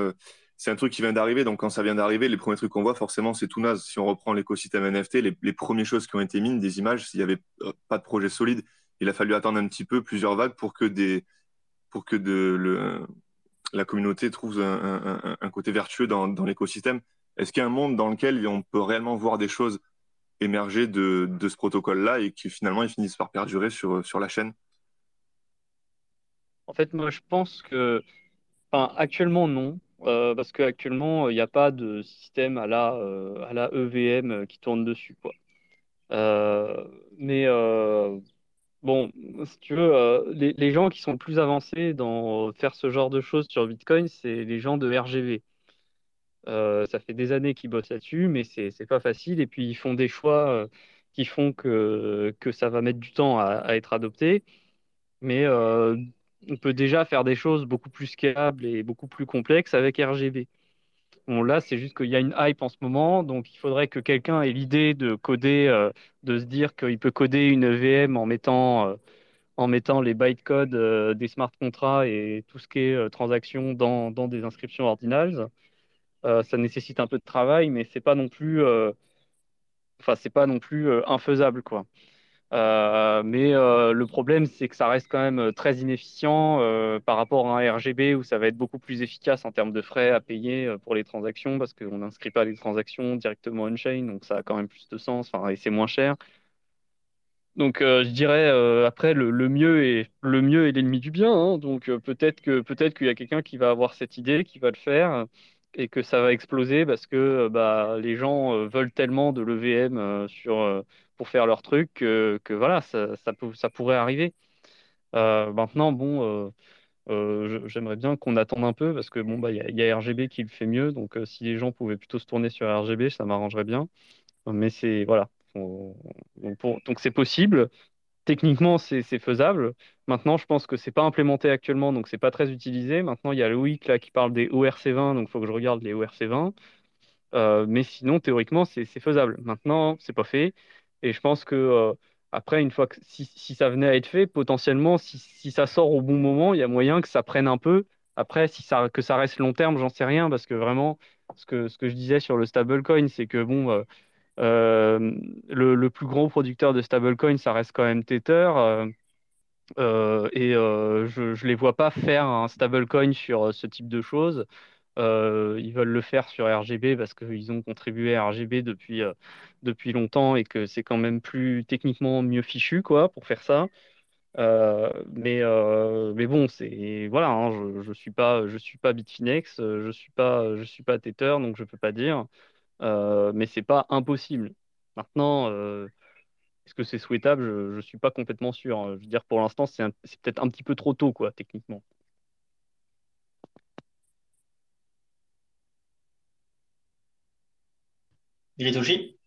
c'est un truc qui vient d'arriver. Donc, quand ça vient d'arriver, les premiers trucs qu'on voit, forcément, c'est tout naze. Si on reprend l'écosystème NFT, les, premières choses qui ont été mises, des images, s'il n'y avait pas de projet solide, il a fallu attendre un petit peu, plusieurs vagues, pour que, des, pour que de, le, la communauté trouve un, côté vertueux dans, l'écosystème. Est-ce qu'il y a un monde dans lequel on peut réellement voir des choses émerger de, ce protocole-là et qui finalement ils finissent par perdurer sur, la chaîne? En fait, moi je pense que actuellement non, euh, parce qu'actuellement il n'y a pas de système à la, euh, à la EVM qui tourne dessus. Quoi. Euh, mais Bon, si tu veux, euh, les, gens qui sont le plus avancés dans faire ce genre de choses sur Bitcoin, c'est les gens de RGV. Euh, ça fait des années qu'ils bossent là-dessus, mais c'est c'est pas facile. Et puis ils font des choix euh, qui font que, ça va mettre du temps à, être adopté. Mais on peut déjà faire des choses beaucoup plus scalables et beaucoup plus complexes avec RGB. Bon, là, c'est juste qu'il y a une hype en ce moment, donc il faudrait que quelqu'un ait l'idée de coder, euh, de se dire qu'il peut coder une VM en mettant, euh, en mettant les bytecodes euh, des smart contracts et tout ce qui est euh, transaction dans, dans, des inscriptions ordinals. Euh, ça nécessite un peu de travail, mais c'est pas non plus, pas non plus infaisable, quoi. Euh, mais euh, le problème, c'est que ça reste quand même euh, très inefficient par rapport à un RGB où ça va être beaucoup plus efficace en termes de frais à payer pour les transactions parce qu'on n'inscrit pas les transactions directement on-chain, donc ça a quand même plus de sens et c'est moins cher. Donc je dirais après le, mieux est le l'ennemi du bien. Hein, donc peut-être que peut-être qu'il y a quelqu'un qui va avoir cette idée, qui va le faire et que ça va exploser parce que bah, les gens veulent tellement de l'EVM sur pour faire leur truc que, voilà, ça, ça, pourrait arriver. Euh, maintenant, bon, euh, euh, j'aimerais bien qu'on attende un peu parce que bon, bah, il y, a RGB qui le fait mieux. Donc, euh, si les gens pouvaient plutôt se tourner sur RGB, ça m'arrangerait bien. Mais c'est voilà. donc, c'est possible. Techniquement, c'est faisable. Maintenant, je pense que c'est pas implémenté actuellement, donc c'est pas très utilisé. Maintenant, il y a Loïc là qui parle des ORC20, donc il faut que je regarde les ORC20. Euh, mais sinon, théoriquement, c'est faisable. Maintenant, c'est pas fait. Et je pense que euh, après, une fois que si, ça venait à être fait, potentiellement, si, ça sort au bon moment, il y a moyen que ça prenne un peu. Après, si ça, que ça reste long terme, j'en sais rien, parce que vraiment, ce que, ce que je disais sur le stablecoin, c'est que bon, euh, le, plus gros producteur de stablecoin, ça reste quand même Tether. Euh, et je ne les vois pas faire un stablecoin sur ce type de choses. Euh, ils veulent le faire sur RGB parce qu'ils ont contribué à RGB depuis, euh, depuis longtemps et que c'est quand même plus techniquement mieux fichu quoi, pour faire ça. Euh, mais, euh, mais bon, voilà, hein, je, je suis pas, suis pas Bitfinex, je suis pas, je suis pas Tether, donc je peux pas dire. Euh, mais c'est pas impossible. Maintenant, est-ce que c'est souhaitable? Je, je suis pas complètement sûr. Je veux dire, pour l'instant, c'est peut-être un petit peu trop tôt, quoi, techniquement. Gritoshi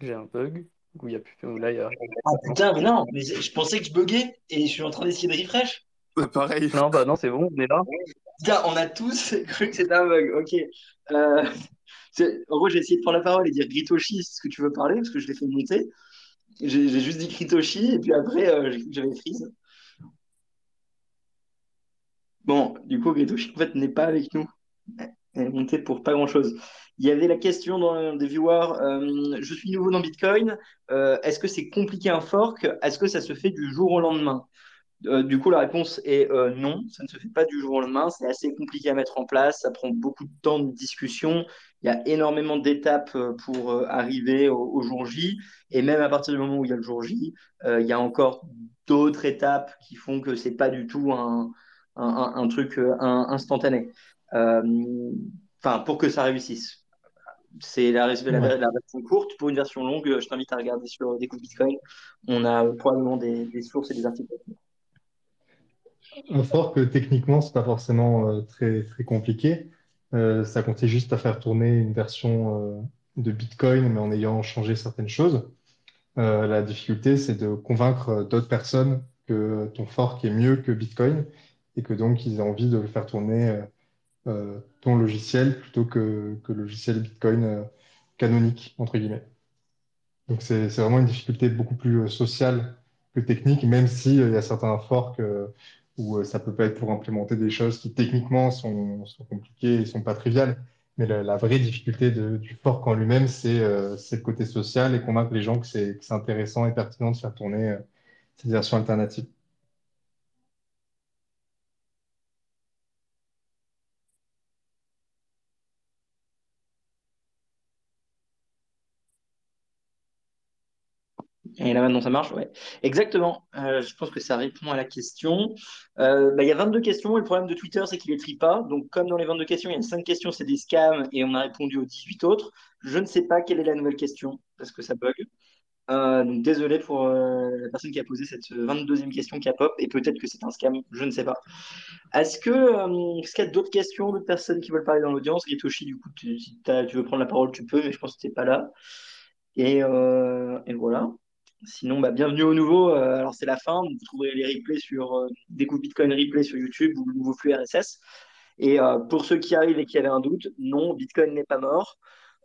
J'ai un bug. Où il y a plus... Là, il y a... Ah putain, mais non, mais je pensais que je buguais et je suis en train d'essayer de refresh. Pareil. Non, bah non, c'est bon, on est là. Putain, on a tous <laughs> cru que c'était un bug. Ok. Euh, en gros, j'ai essayé de prendre la parole et dire Gritoshi, c'est ce que tu veux parler, parce que je l'ai fait monter. J'ai juste dit Kritoshi et puis après, euh, j'avais Freeze. Bon, du coup, Kritoshi, en fait, n'est pas avec nous. Elle est montée pour pas grand-chose. Il y avait la question des viewers, euh, je suis nouveau dans Bitcoin, euh, est-ce que c'est compliqué un fork? Est-ce que ça se fait du jour au lendemain? Euh, du coup, la réponse est non, ça ne se fait pas du jour au lendemain, c'est assez compliqué à mettre en place, ça prend beaucoup de temps de discussion, il y a énormément d'étapes pour arriver au, jour J, et même à partir du moment où il y a le jour J, il y a encore d'autres étapes qui font que c'est pas du tout un, truc instantané. Euh, Enfin, pour que ça réussisse. C'est la, la, Ouais. la version courte. Pour une version longue, je t'invite à regarder sur Découvre Bitcoin. On a probablement des, des sources et des articles. Un fork, techniquement, c'est pas forcément euh, très, très compliqué. Euh, ça consiste juste à faire tourner une version euh, de Bitcoin, mais en ayant changé certaines choses. La difficulté, c'est de convaincre d'autres personnes que ton fork est mieux que Bitcoin et que donc ils aient envie de le faire tourner ton logiciel plutôt que, que logiciel Bitcoin euh, canonique, entre guillemets. Donc c'est vraiment une difficulté beaucoup plus euh, sociale que technique, même si euh, il y a certains forks euh, où euh, ça peut pas être pour implémenter des choses qui techniquement sont, compliquées et sont pas triviales. Mais la, vraie difficulté du fork en lui-même, c'est euh, le côté social et convaincre les gens que c'est intéressant et pertinent de faire tourner euh, cette version alternative. Et là maintenant ça marche, ouais. Exactement. Euh, je pense que ça répond à la question. Euh, bah, il y a 22 questions le problème de Twitter c'est qu'il les trie pas. Donc comme dans les 22 questions, il y a 5 questions, c'est des scams et on a répondu aux 18 autres. Je ne sais pas quelle est la nouvelle question parce que ça bug. Euh, donc désolé pour la personne qui a posé cette 22e question qui a pop et peut-être que c'est un scam, je ne sais pas. Est-ce que qu'il y a d'autres questions, d'autres personnes qui veulent parler dans l'audience? Ritoshi, du coup, tu, si tu veux prendre la parole, tu peux, mais je pense que t'es pas là. Et voilà. Sinon, bah, bienvenue au nouveau. Euh, alors, c'est la fin. Vous trouverez les replays sur euh, Découvre Bitcoin Replay sur YouTube ou le nouveau flux RSS. Et euh, pour ceux qui arrivent et qui avaient un doute, non, Bitcoin n'est pas mort.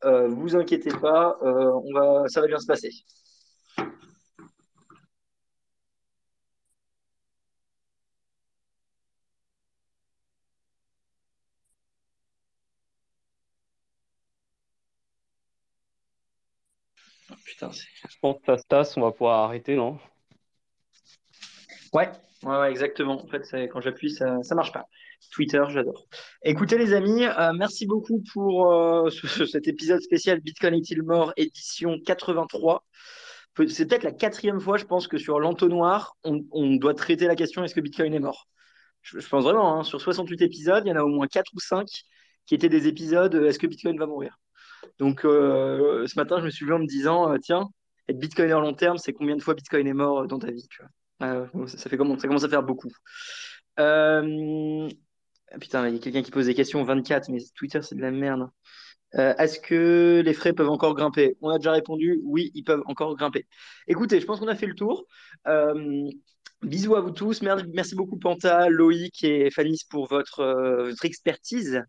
Euh, vous inquiétez pas, on va, ça va bien se passer. Putain, c'est... Je pense que ça se tasse, on va pouvoir arrêter, non? Ouais, ouais, ouais, exactement. En fait, c'est- quand j'appuie, ça, ça marche pas. Twitter, j'adore. Écoutez, les amis, euh, merci beaucoup pour euh, ce- ce- cet épisode spécial Bitcoin est-il mort, édition 83. Peut- C'est peut-être la quatrième fois, je pense, que sur l'entonnoir, on, on doit traiter la question est-ce que Bitcoin est mort? Je, je pense vraiment, hein, sur 68 épisodes, il y en a au moins 4 ou 5 qui étaient des épisodes euh, est-ce que Bitcoin va mourir? Donc, euh, ce matin, je me suis levé en me disant euh, tiens, être Bitcoiner long terme, c'est combien de fois Bitcoin est mort euh, dans ta vie? Euh, ça, fait commence à faire beaucoup. Putain, il y a quelqu'un qui pose des questions 24, mais Twitter, c'est de la merde. Est-ce que les frais peuvent encore grimper? On a déjà répondu, oui, ils peuvent encore grimper. Écoutez, je pense qu'on a fait le tour. Bisous à vous tous. Merci, beaucoup Panta, Loïc et Fanny pour votre expertise,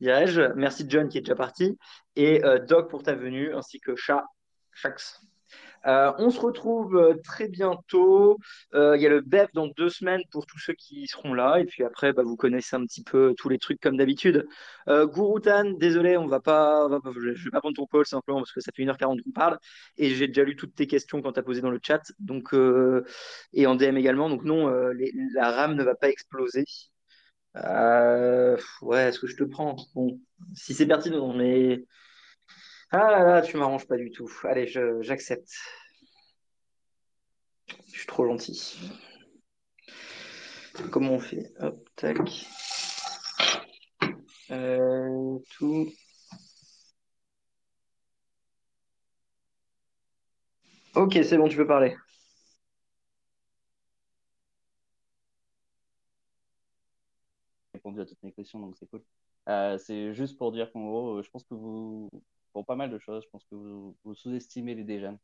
Merci John qui est déjà parti. Et euh, Doc pour ta venue, ainsi que Chat, Chax. Euh, on se retrouve euh, très bientôt. Il y a le BEF dans deux semaines pour tous ceux qui seront là. Et puis après, bah, vous connaissez un petit peu tous les trucs comme d'habitude. Euh, Gouroutan, désolé, on va pas, je vais pas prendre ton call simplement parce que ça fait 1h40 qu'on parle. Et j'ai déjà lu toutes tes questions quand tu as posé dans le chat. Donc, et en DM également. Donc non, la RAM ne va pas exploser. Euh, ouais, est-ce que je te prends? Bon, si c'est pertinent, mais... Ah là là, tu m'arranges pas du tout. Allez, j'accepte. Je suis trop gentil. Comment on fait? Hop, tac. Euh, tout. Ok, c'est bon, tu peux parler. Répondu à toutes mes questions, donc c'est cool. Euh, c'est juste pour dire qu'en gros, euh, je pense que vous, pour pas mal de choses, je pense que vous, sous-estimez les déjeunes.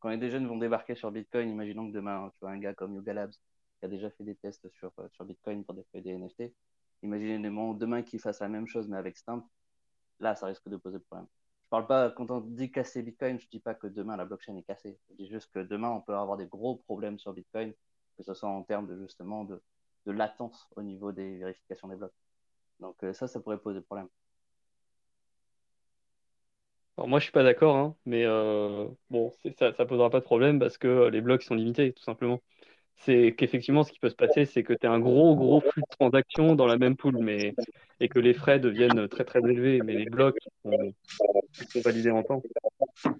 Quand les déjeunes vont débarquer sur Bitcoin, imaginons que demain, tu vois, un gars comme Yuga Labs qui a déjà fait des tests sur, euh, sur Bitcoin pour déployer des NFT, imaginez demain, demain qu'il fasse la même chose mais avec Stamp, là, ça risque de poser problème. je parle pas, quand on dit casser Bitcoin, je dis pas que demain la blockchain est cassée. Je dis juste que demain on peut avoir des gros problèmes sur Bitcoin, que ce soit en termes de justement de, de latence au niveau des vérifications des blocs. Donc euh, ça, ça pourrait poser problème. Alors moi, je suis pas d'accord, hein, mais euh, bon, ça, ça posera pas de problème parce que les blocs sont limités, tout simplement. C'est qu'effectivement, ce qui peut se passer, c'est que tu as un gros, gros flux de transactions dans la même pool, mais et que les frais deviennent très, très élevés, mais les blocs sont, sont validés en temps. Tu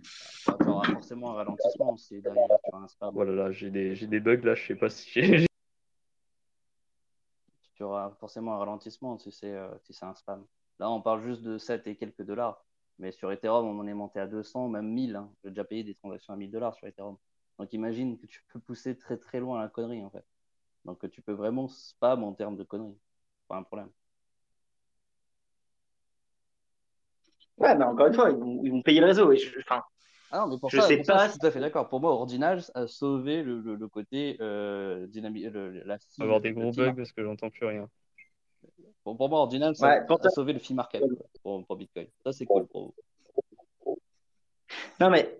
auras forcément un ralentissement si derrière tu as un spam. Voilà, là, j'ai des, j'ai des bugs là, je sais pas si j'ai. Tu auras forcément un ralentissement si c'est euh, si c'est un spam. Là, on parle juste de 7 et quelques dollars. Mais sur Ethereum, on en est monté à 200, même 1000. Hein. J'ai déjà payé des transactions à 1000 dollars sur Ethereum. Donc imagine que tu peux pousser très très loin la connerie en fait. Donc tu peux vraiment spam en termes de conneries. Pas un problème. Ouais, mais encore une fois, ils vont, payer le réseau. Et enfin, Ah non, mais pour Je ça, sais pour ça, pas je suis tout à fait d'accord. Pour moi, Ordinal a sauvé le, le, le côté euh, dynamique, le- la On va avoir des gros bugs parce que j'entends plus rien. Pour, pour moi, Ordinal ça ouais, pour a ça- sauvé le fee market quoi, pour, pour Bitcoin. Ça, c'est cool pour vous. Non, mais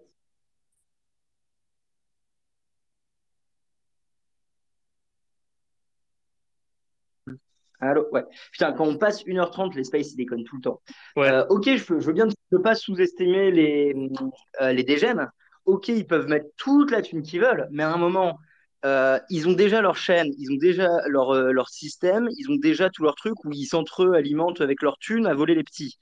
Allô, ouais. Putain, quand on passe 1h30, les space, ils déconnent tout le temps. Ouais. Euh, ok, je, veux bien ne pas sous-estimer les, euh, les dégènes. Ok, ils peuvent mettre toute la thune qu'ils veulent, mais à un moment, euh, ils ont déjà leur chaîne, ils ont déjà leur, euh, leur système, ils ont déjà tout leur truc où ils s'entre-alimentent avec leur thune à voler les petits.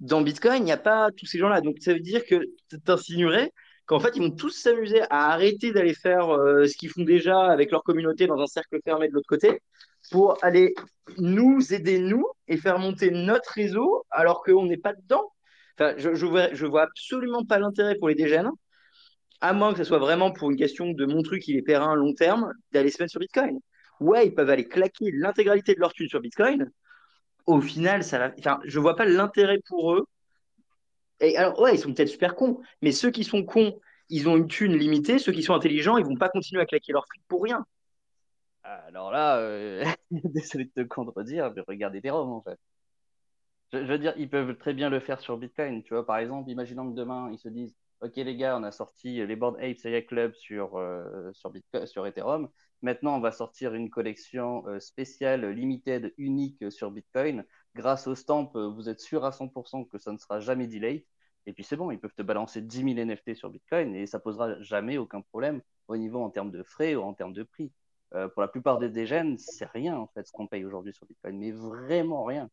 Dans Bitcoin, il n'y a pas tous ces gens-là. Donc, ça veut dire que tu insinuerais qu'en fait, ils vont tous s'amuser à arrêter d'aller faire ce qu'ils font déjà avec leur communauté dans un cercle fermé de l'autre côté pour aller nous aider, nous, et faire monter notre réseau alors qu'on n'est pas dedans. Je, je, vois, absolument pas l'intérêt pour les dégènes, à moins que ce soit vraiment pour une question de mon truc, il est périn long terme, d'aller se mettre sur Bitcoin. Ouais, ils peuvent aller claquer l'intégralité de leur thune sur Bitcoin. Au final, ça va... enfin, je vois pas l'intérêt pour eux. Et alors, ouais, ils sont peut-être super cons, mais ceux qui sont cons, ils ont une thune limitée. Ceux qui sont intelligents, ils vont pas continuer à claquer leur fric pour rien. Alors là, euh, <laughs> désolé de te contredire, mais regarde Ethereum en fait. Je, veux dire, ils peuvent très bien le faire sur Bitcoin. Tu vois, par exemple, imaginons que demain, ils se disent Ok, les gars, on a sorti les Bored Apes AI Club sur, euh, sur, Bitcoin, sur Ethereum. Maintenant, on va sortir une collection euh, spéciale, limited, unique sur Bitcoin. Grâce au stamp, euh, vous êtes sûr à 100% que ça ne sera jamais delay. Et puis c'est bon, ils peuvent te balancer 10 000 NFT sur Bitcoin et ça posera jamais aucun problème au niveau en termes de frais ou en termes de prix. Euh, pour la plupart des dégènes, c'est rien en fait ce qu'on paye aujourd'hui sur Bitcoin, mais vraiment rien.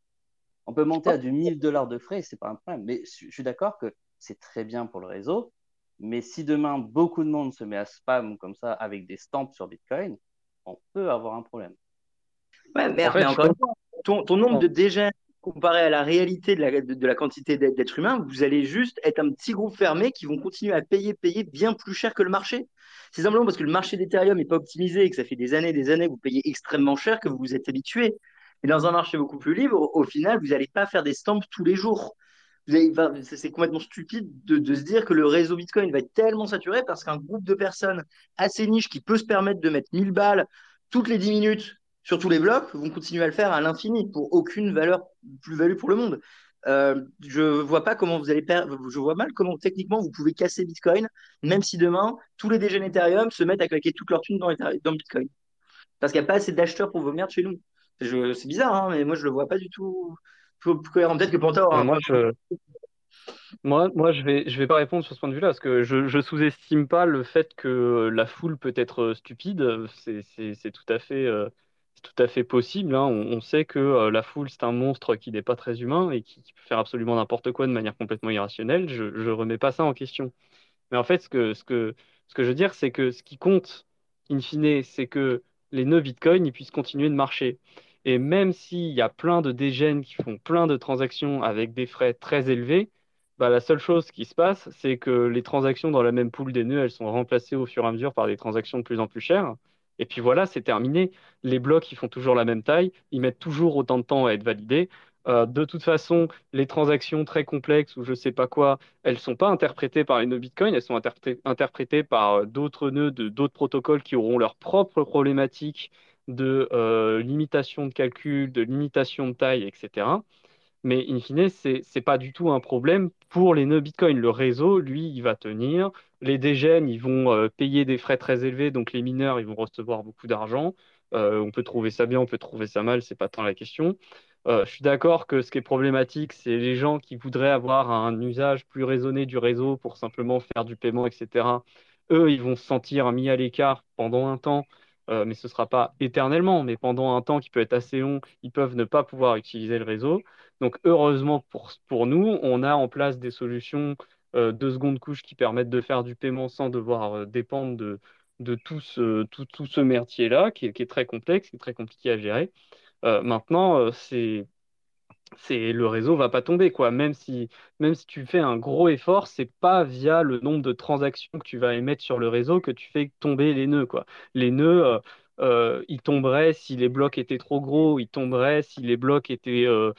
On peut monter à du 1000 dollars de frais, c'est pas un problème. Mais je suis d'accord que c'est très bien pour le réseau. Mais si demain beaucoup de monde se met à spam comme ça avec des stamps sur Bitcoin, on peut avoir un problème. Ouais, mais, En fait, mais encore une fois, ton, ton nombre de dégènes comparé à la réalité de la, de, de la quantité d'êtres d'êtres humains, vous allez juste être un petit groupe fermé qui vont continuer à payer, payer bien plus cher que le marché. C'est simplement parce que le marché d'Ethereum n'est pas optimisé et que ça fait des années et des années que vous payez extrêmement cher que vous vous êtes habitué. Et dans un marché beaucoup plus libre, au, final, vous n'allez pas faire des stamps tous les jours. C'est complètement stupide de, de se dire que le réseau Bitcoin va être tellement saturé parce qu'un groupe de personnes assez niche qui peut se permettre de mettre 1000 balles toutes les 10 minutes sur tous les blocs vont continuer à le faire à l'infini pour aucune valeur plus-value pour le monde. Euh, je vois pas comment vous allez perdre, je vois mal comment techniquement vous pouvez casser Bitcoin, même si demain tous les DG Ethereum se mettent à claquer toute leur thune dans, Bitcoin. Parce qu'il n'y a pas assez d'acheteurs pour vos merdes chez nous. C'est bizarre, hein, mais moi je le vois pas du tout. Peut-être que Panta aura Euh, un moi, je, moi, je vais, je vais pas répondre sur ce point de vue-là, parce que je, je sous-estime pas le fait que la foule peut être euh, stupide. C'est, tout à fait, euh, tout à fait possible. hein. On, sait que euh, la foule, c'est un monstre qui n'est pas très humain et qui, peut faire absolument n'importe quoi de manière complètement irrationnelle. Je, je remets pas ça en question. Mais en fait, ce que, je veux dire, c'est que ce qui compte, in fine, c'est que les nœuds Bitcoin, puissent continuer de marcher. Et même s'il y a plein de dégènes qui font plein de transactions avec des frais très élevés, bah, la seule chose qui se passe, c'est que les transactions dans la même pool des nœuds, elles sont remplacées au fur et à mesure par des transactions de plus en plus chères. Et puis voilà, c'est terminé. Les blocs, ils font toujours la même taille, ils mettent toujours autant de temps à être validés. Euh, de toute façon, les transactions très complexes ou je sais pas quoi, elles sont pas interprétées par les nœuds Bitcoin, elles sont interpré- interprétées par euh, d'autres nœuds de d'autres protocoles qui auront leurs propres problématiques de euh, limitation de calcul, de limitation de taille, etc. Mais in fine, c'est n'est pas du tout un problème pour les nœuds Bitcoin. Le réseau, lui, il va tenir. Les dégènes, ils vont euh, payer des frais très élevés, donc les mineurs, ils vont recevoir beaucoup d'argent. Euh, on peut trouver ça bien, on peut trouver ça mal, c'est pas tant la question. Euh, je suis d'accord que ce qui est problématique, c'est les gens qui voudraient avoir un usage plus raisonné du réseau pour simplement faire du paiement, etc. Eux, ils vont se sentir mis à l'écart pendant un temps euh, mais ce ne sera pas éternellement, mais pendant un temps qui peut être assez long, ils peuvent ne pas pouvoir utiliser le réseau. Donc heureusement pour, pour nous, on a en place des solutions euh, de seconde couche qui permettent de faire du paiement sans devoir euh, dépendre de, de tout ce, tout, tout ce merdier-là, qui, qui, est très complexe, qui est très compliqué à gérer. maintenant, c'est c'est le réseau va pas tomber quoi. Même si même si tu fais un gros effort, c'est pas via le nombre de transactions que tu vas émettre sur le réseau que tu fais tomber les nœuds quoi. Les nœuds euh, euh, ils tomberaient si les blocs étaient trop gros, ils tomberaient si les blocs étaient euh,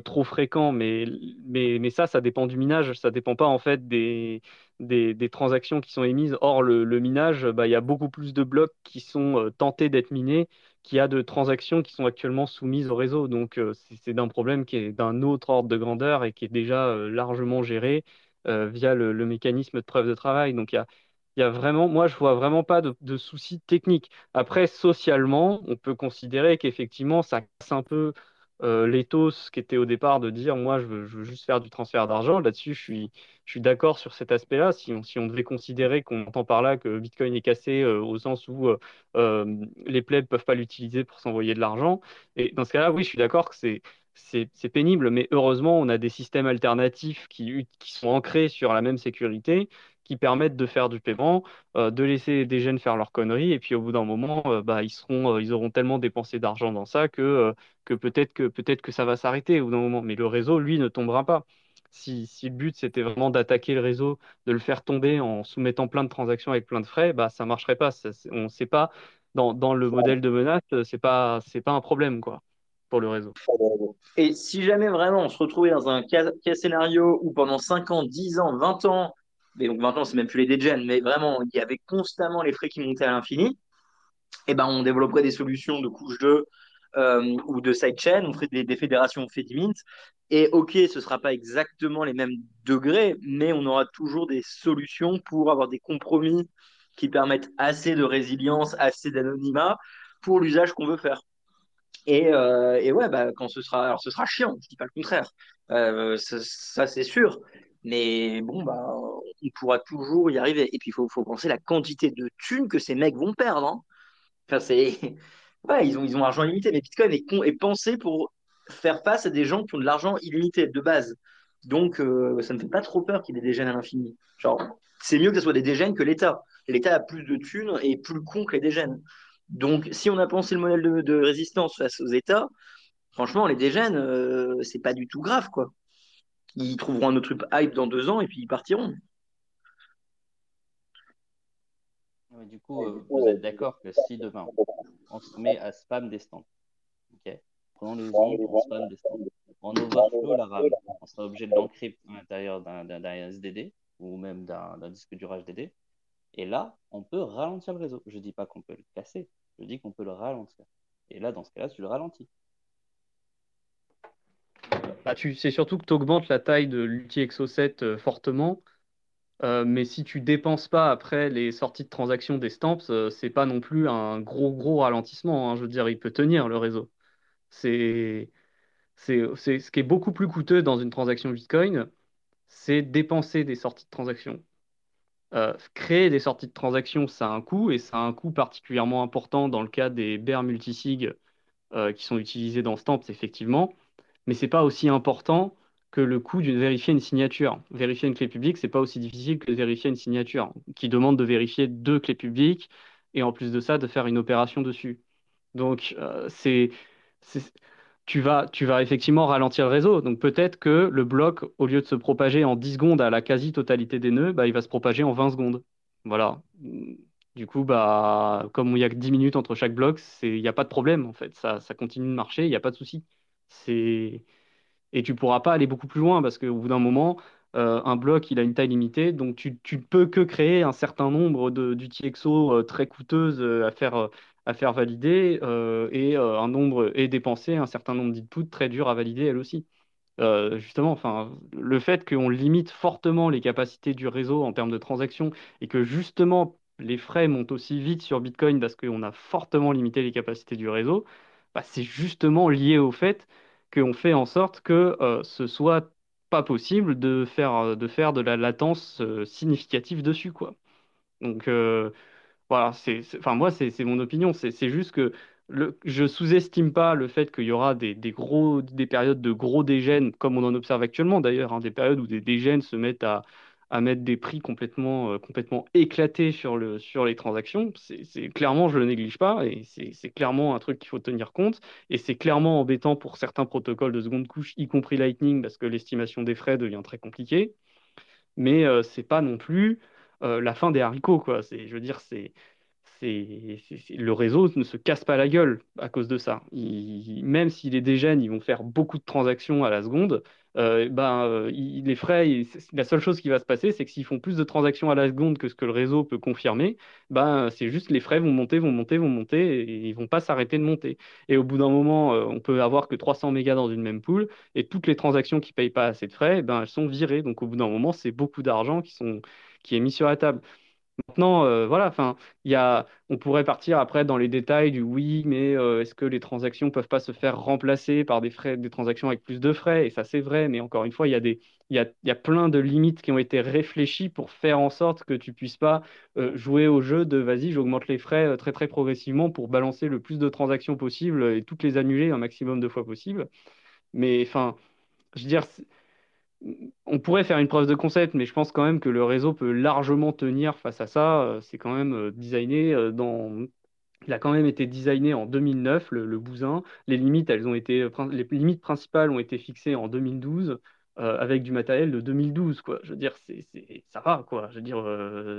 trop fréquents, mais, mais, mais ça, ça dépend du minage, ça dépend pas en fait des, des, des transactions qui sont émises. Or, le, le minage, bah, il y a beaucoup plus de blocs qui sont tentés d'être minés qu'il y a de transactions qui sont actuellement soumises au réseau. Donc, euh, c'est d'un problème qui est d'un autre ordre de grandeur et qui est déjà euh, largement géré euh, via le, mécanisme de preuve de travail. Donc, il y a, y a, vraiment, moi, je vois vraiment pas de, de, soucis techniques. Après, socialement, on peut considérer qu'effectivement, ça casse un peu l'éthos qui était au départ de dire moi je veux, juste faire du transfert d'argent. Là-dessus, je suis, d'accord sur cet aspect-là. Si on, si on devait considérer qu'on entend par là que Bitcoin est cassé euh, au sens où euh, euh, les plebs peuvent pas l'utiliser pour s'envoyer de l'argent, et dans ce cas-là, oui, je suis d'accord que c'est c'est pénible, mais heureusement, on a des systèmes alternatifs qui, sont ancrés sur la même sécurité qui permettent de faire du paiement, euh, de laisser des jeunes faire leurs conneries, et puis au bout d'un moment, euh, bah, euh, ils auront tellement dépensé d'argent dans ça que, peut-être que ça va s'arrêter au bout d'un moment. Mais le réseau, lui, ne tombera pas. Si, le but c'était vraiment d'attaquer le réseau, de le faire tomber en soumettant plein de transactions avec plein de frais, bah ça marcherait pas. on ne sait pas dans, le modèle de menace, c'est pas c'est pas un problème quoi pour le réseau. Et si jamais vraiment on se retrouvait dans un cas, scénario où pendant 5 ans, 10 ans, 20 ans, mais donc maintenant c'est même plus les dégens, mais vraiment il y avait constamment les frais qui montaient à l'infini, et eh ben on développerait des solutions de couche 2 euh, ou de sidechain, on ferait des, fédérations Fedimint, et ok, ce ne sera pas exactement les mêmes degrés, mais on aura toujours des solutions pour avoir des compromis qui permettent assez de résilience, assez d'anonymat pour l'usage qu'on veut faire. Et, euh, et, ouais, bah, quand ce sera, alors ce sera chiant, je dis pas le contraire, euh, ça, c'est sûr, mais bon, bah, on pourra toujours y arriver. Et puis, il faut, faut, penser la quantité de thunes que ces mecs vont perdre. Hein. Enfin, c'est. <laughs> Ouais, ils ont, ils ont l'argent illimité, mais Bitcoin est, est, pensé pour faire face à des gens qui ont de l'argent illimité de base. Donc, euh, ça ne fait pas trop peur qu'il y ait des dégènes à l'infini. Genre, c'est mieux que ce soit des dégènes que l'État. L'État a plus de thunes et plus con que les dégènes. Donc, si on a pensé le modèle de, de résistance face aux États, franchement, les dégènes, euh, c'est pas du tout grave, quoi ils trouveront un autre hype dans deux ans et puis ils partiront. du coup, euh, vous êtes d'accord que si demain on se met à spam des stands, ok Prenons les on spam des stands, on overflow la RAM, on sera obligé de l'encrypter à l'intérieur d'un SDD ou même d'un disque dur HDD. Et là, on peut ralentir le réseau. Je ne dis pas qu'on peut le casser, je dis qu'on peut le ralentir. Et là, dans ce cas-là, tu le ralentis. Bah, c'est surtout que tu augmentes la taille de l'outil Exo 7 euh, fortement. Euh, mais si tu dépenses pas après les sorties de transactions des stamps, euh, c'est pas non plus un gros gros ralentissement. Hein. Je veux dire, il peut tenir le réseau. C'est ce qui est beaucoup plus coûteux dans une transaction Bitcoin, c'est dépenser des sorties de transactions. Créer des sorties de transactions, ça a un coût et ça a un coût particulièrement important dans le cas des bear multisig qui sont utilisés dans Stamps, effectivement mais c'est pas aussi important que le coût de vérifier une signature. Vérifier une clé publique, c'est pas aussi difficile que de vérifier une signature, qui demande de vérifier deux clés publiques et en plus de ça, de faire une opération dessus. Donc, euh, c'est, tu vas, effectivement ralentir le réseau. Donc, peut-être que le bloc, au lieu de se propager en 10 secondes à la quasi-totalité des nœuds, bah, il va se propager en 20 secondes. Voilà. Du coup, bah, comme il n'y a que 10 minutes entre chaque bloc, il n'y a pas de problème en fait. Ça, continue de marcher, il n'y a pas de souci. Et tu pourras pas aller beaucoup plus loin parce qu'au bout d'un moment, euh, un bloc, il a une taille limitée, donc tu, ne peux que créer un certain nombre d'outils exo euh, très coûteuses euh, à faire, à faire valider et un nombre et dépenser un certain nombre d'inputs très durs à valider elle aussi. euh, justement, enfin, le fait qu'on limite fortement les capacités du réseau en termes de transactions et que justement les frais montent aussi vite sur Bitcoin parce qu'on a fortement limité les capacités du réseau, bah, c'est justement lié au fait qu'on fait en sorte que euh, ce soit pas possible de faire, de faire de la latence euh, significative dessus, quoi. Donc, euh, voilà, c'est, enfin moi c'est mon opinion, c'est juste que le, je sous-estime pas le fait qu'il y aura des, des gros des périodes de gros dégènes comme on en observe actuellement d'ailleurs, hein, des périodes où des dégènes se mettent à, à mettre des prix complètement euh, complètement éclatés sur le sur les transactions. C'est clairement je le néglige pas et c'est c'est clairement un truc qu'il faut tenir compte. Et c'est clairement embêtant pour certains protocoles de seconde couche, y compris Lightning, parce que l'estimation des frais devient très compliquée. Mais euh, c'est pas non plus euh, la fin des haricots, quoi. C'est, je veux dire, c'est, c'est, le réseau ne se casse pas la gueule à cause de ça. Même si les dégènes, ils vont faire beaucoup de transactions à la seconde, euh, ben, euh, les frais, la seule chose qui va se passer, c'est que s'ils font plus de transactions à la seconde que ce que le réseau peut confirmer, ben, c'est juste les frais vont monter, vont monter, vont monter, et ils vont pas s'arrêter de monter. Et au bout d'un moment, on peut avoir que 300 mégas dans une même pool, et toutes les transactions qui payent pas assez de frais, ben, elles sont virées. Donc au bout d'un moment, c'est beaucoup d'argent qui sont, qui est mis sur la table. Maintenant, euh, voilà, enfin, y a, on pourrait partir après dans les détails du oui, mais euh, est-ce que les transactions peuvent pas se faire remplacer par des frais, des transactions avec plus de frais? Et ça, c'est vrai, mais encore une fois, il y a y a, y a plein de limites qui ont été réfléchies pour faire en sorte que tu puisses pas euh, jouer au jeu de vas-y, j'augmente les frais très très progressivement pour balancer le plus de transactions possible et toutes les annuler un maximum de fois possible. Mais enfin, je veux dire, on pourrait faire une preuve de concept, mais je pense quand même que le réseau peut largement tenir face à ça. Euh, C'est quand même euh, designé euh, dans... Il a quand même été designé en 2009, le, bousin. Les limites, elles ont été, les limites principales ont été fixées en 2012 euh, avec du matériel de 2012, quoi. Je veux dire, ça va, quoi. Je veux dire,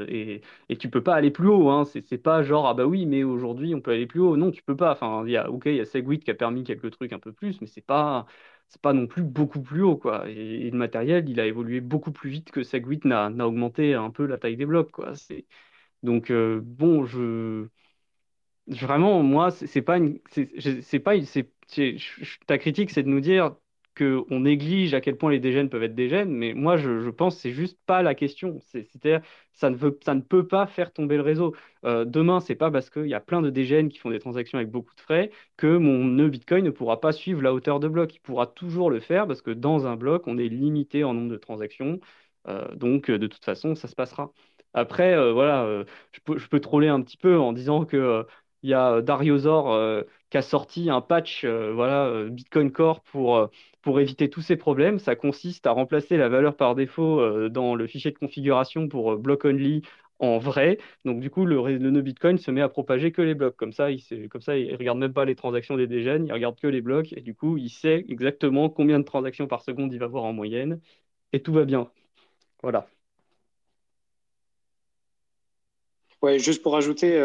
et, et tu peux pas aller plus haut, hein. C'est, pas genre, ah bah oui, mais aujourd'hui, on peut aller plus haut. Non, tu peux pas. Enfin, y a, ok, il y a Segwit qui a permis quelques trucs un peu plus, mais c'est pas, c'est pas non plus beaucoup plus haut, quoi. Et, le matériel, il a évolué beaucoup plus vite que Segwit n'a, augmenté un peu la taille des blocs, quoi. C'est, donc, euh, bon, je. Vraiment, moi, c'est pas une, c'est pas, une- ta critique, c'est de nous dire que on néglige à quel point les dégènes peuvent être dégènes, mais moi, je, pense que c'est juste pas la question. C'est- C'est-à-dire, ça ne ça ne peut pas faire tomber le réseau. Euh, demain, c'est pas parce qu'il y a plein de dégènes qui font des transactions avec beaucoup de frais que mon nœud Bitcoin ne pourra pas suivre la hauteur de bloc. Il pourra toujours le faire parce que dans un bloc, on est limité en nombre de transactions. Euh, donc, euh, de toute façon, ça se passera. Après, euh, voilà, je peux, troller un petit peu en disant que il y a euh, qui a sorti un patch euh, voilà, euh, Bitcoin Core pour, euh, pour éviter tous ces problèmes. Ça consiste à remplacer la valeur par défaut dans le fichier de configuration pour block only en vrai. Donc du coup, le, le nœud Bitcoin se met à propager que les blocs. Comme ça, il ne comme ça, il regarde même pas les transactions des dégènes, il regarde que les blocs. Et du coup, il sait exactement combien de transactions par seconde il va avoir en moyenne. Et tout va bien. Voilà. Ouais, juste pour ajouter,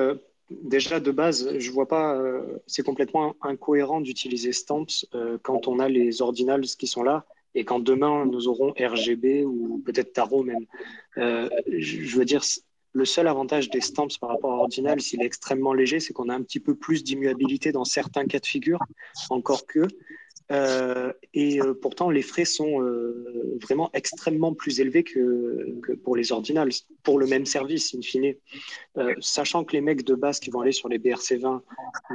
déjà de base, je vois pas, euh, c'est complètement incohérent d'utiliser Stamps euh, quand on a les ordinals qui sont là et quand demain nous aurons RGB ou peut-être Tarot même. Euh, je, veux dire, le seul avantage des Stamps par rapport à Ordinal, s'il est extrêmement léger, c'est qu'on a un petit peu plus d'immuabilité dans certains cas de figure, encore que. Euh, et euh, pourtant, les frais sont euh, vraiment extrêmement plus élevés que, pour les ordinals, pour le même service, in fine. Sachant que les mecs de base qui vont aller sur les BRC20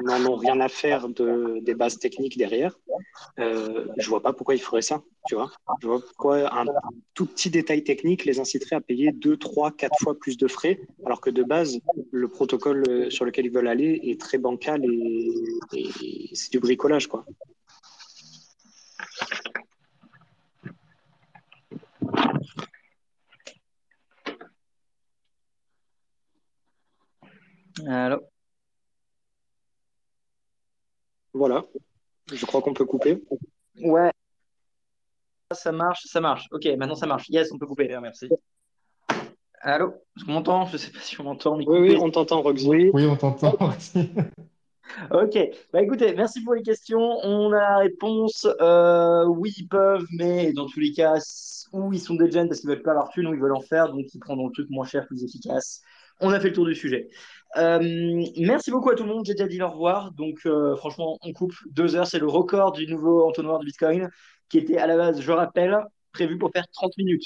n'en ont rien à faire de, des bases techniques derrière, je vois pas pourquoi ils feraient ça, tu vois. Je pourquoi un tout petit détail technique les inciterait à payer 2, 3, 4 fois plus de frais, alors que de base, le protocole sur lequel ils veulent aller est très bancal et, et c'est du bricolage, quoi. Allô Voilà, je crois qu'on peut couper. Ouais. Ça marche, ça marche. Ok, maintenant ça marche. Yes, on peut couper. merci. Allô Est-ce qu'on m'entend? Je sais pas si on m'entend. Oui, oui, on t'entend, Roxy. Oui. Oui, on t'entend. <laughs> Ok, bah écoutez, merci pour les questions. On a la réponse. Euh, oui, ils peuvent, mais dans tous les cas, ou ils sont des gens parce qu'ils veulent pas leur thune, ou ils veulent en faire, donc ils prendront le truc moins cher, plus efficace. On a fait le tour du sujet. Euh, merci beaucoup à tout le monde. J'ai déjà dit au revoir. Donc, euh, franchement, on coupe deux heures. C'est le record du nouveau entonnoir de Bitcoin qui était à la base, je rappelle, prévu pour faire 30 minutes.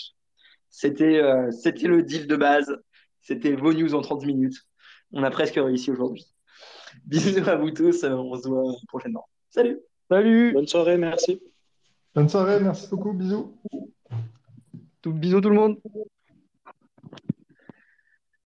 C'était euh, c'était le deal de base. C'était vos news en 30 minutes. On a presque réussi aujourd'hui. Bisous à vous tous. On se voit prochainement. Salut. Salut. Bonne soirée, merci. Bonne soirée, merci beaucoup, bisous. Tout, bisous tout le monde.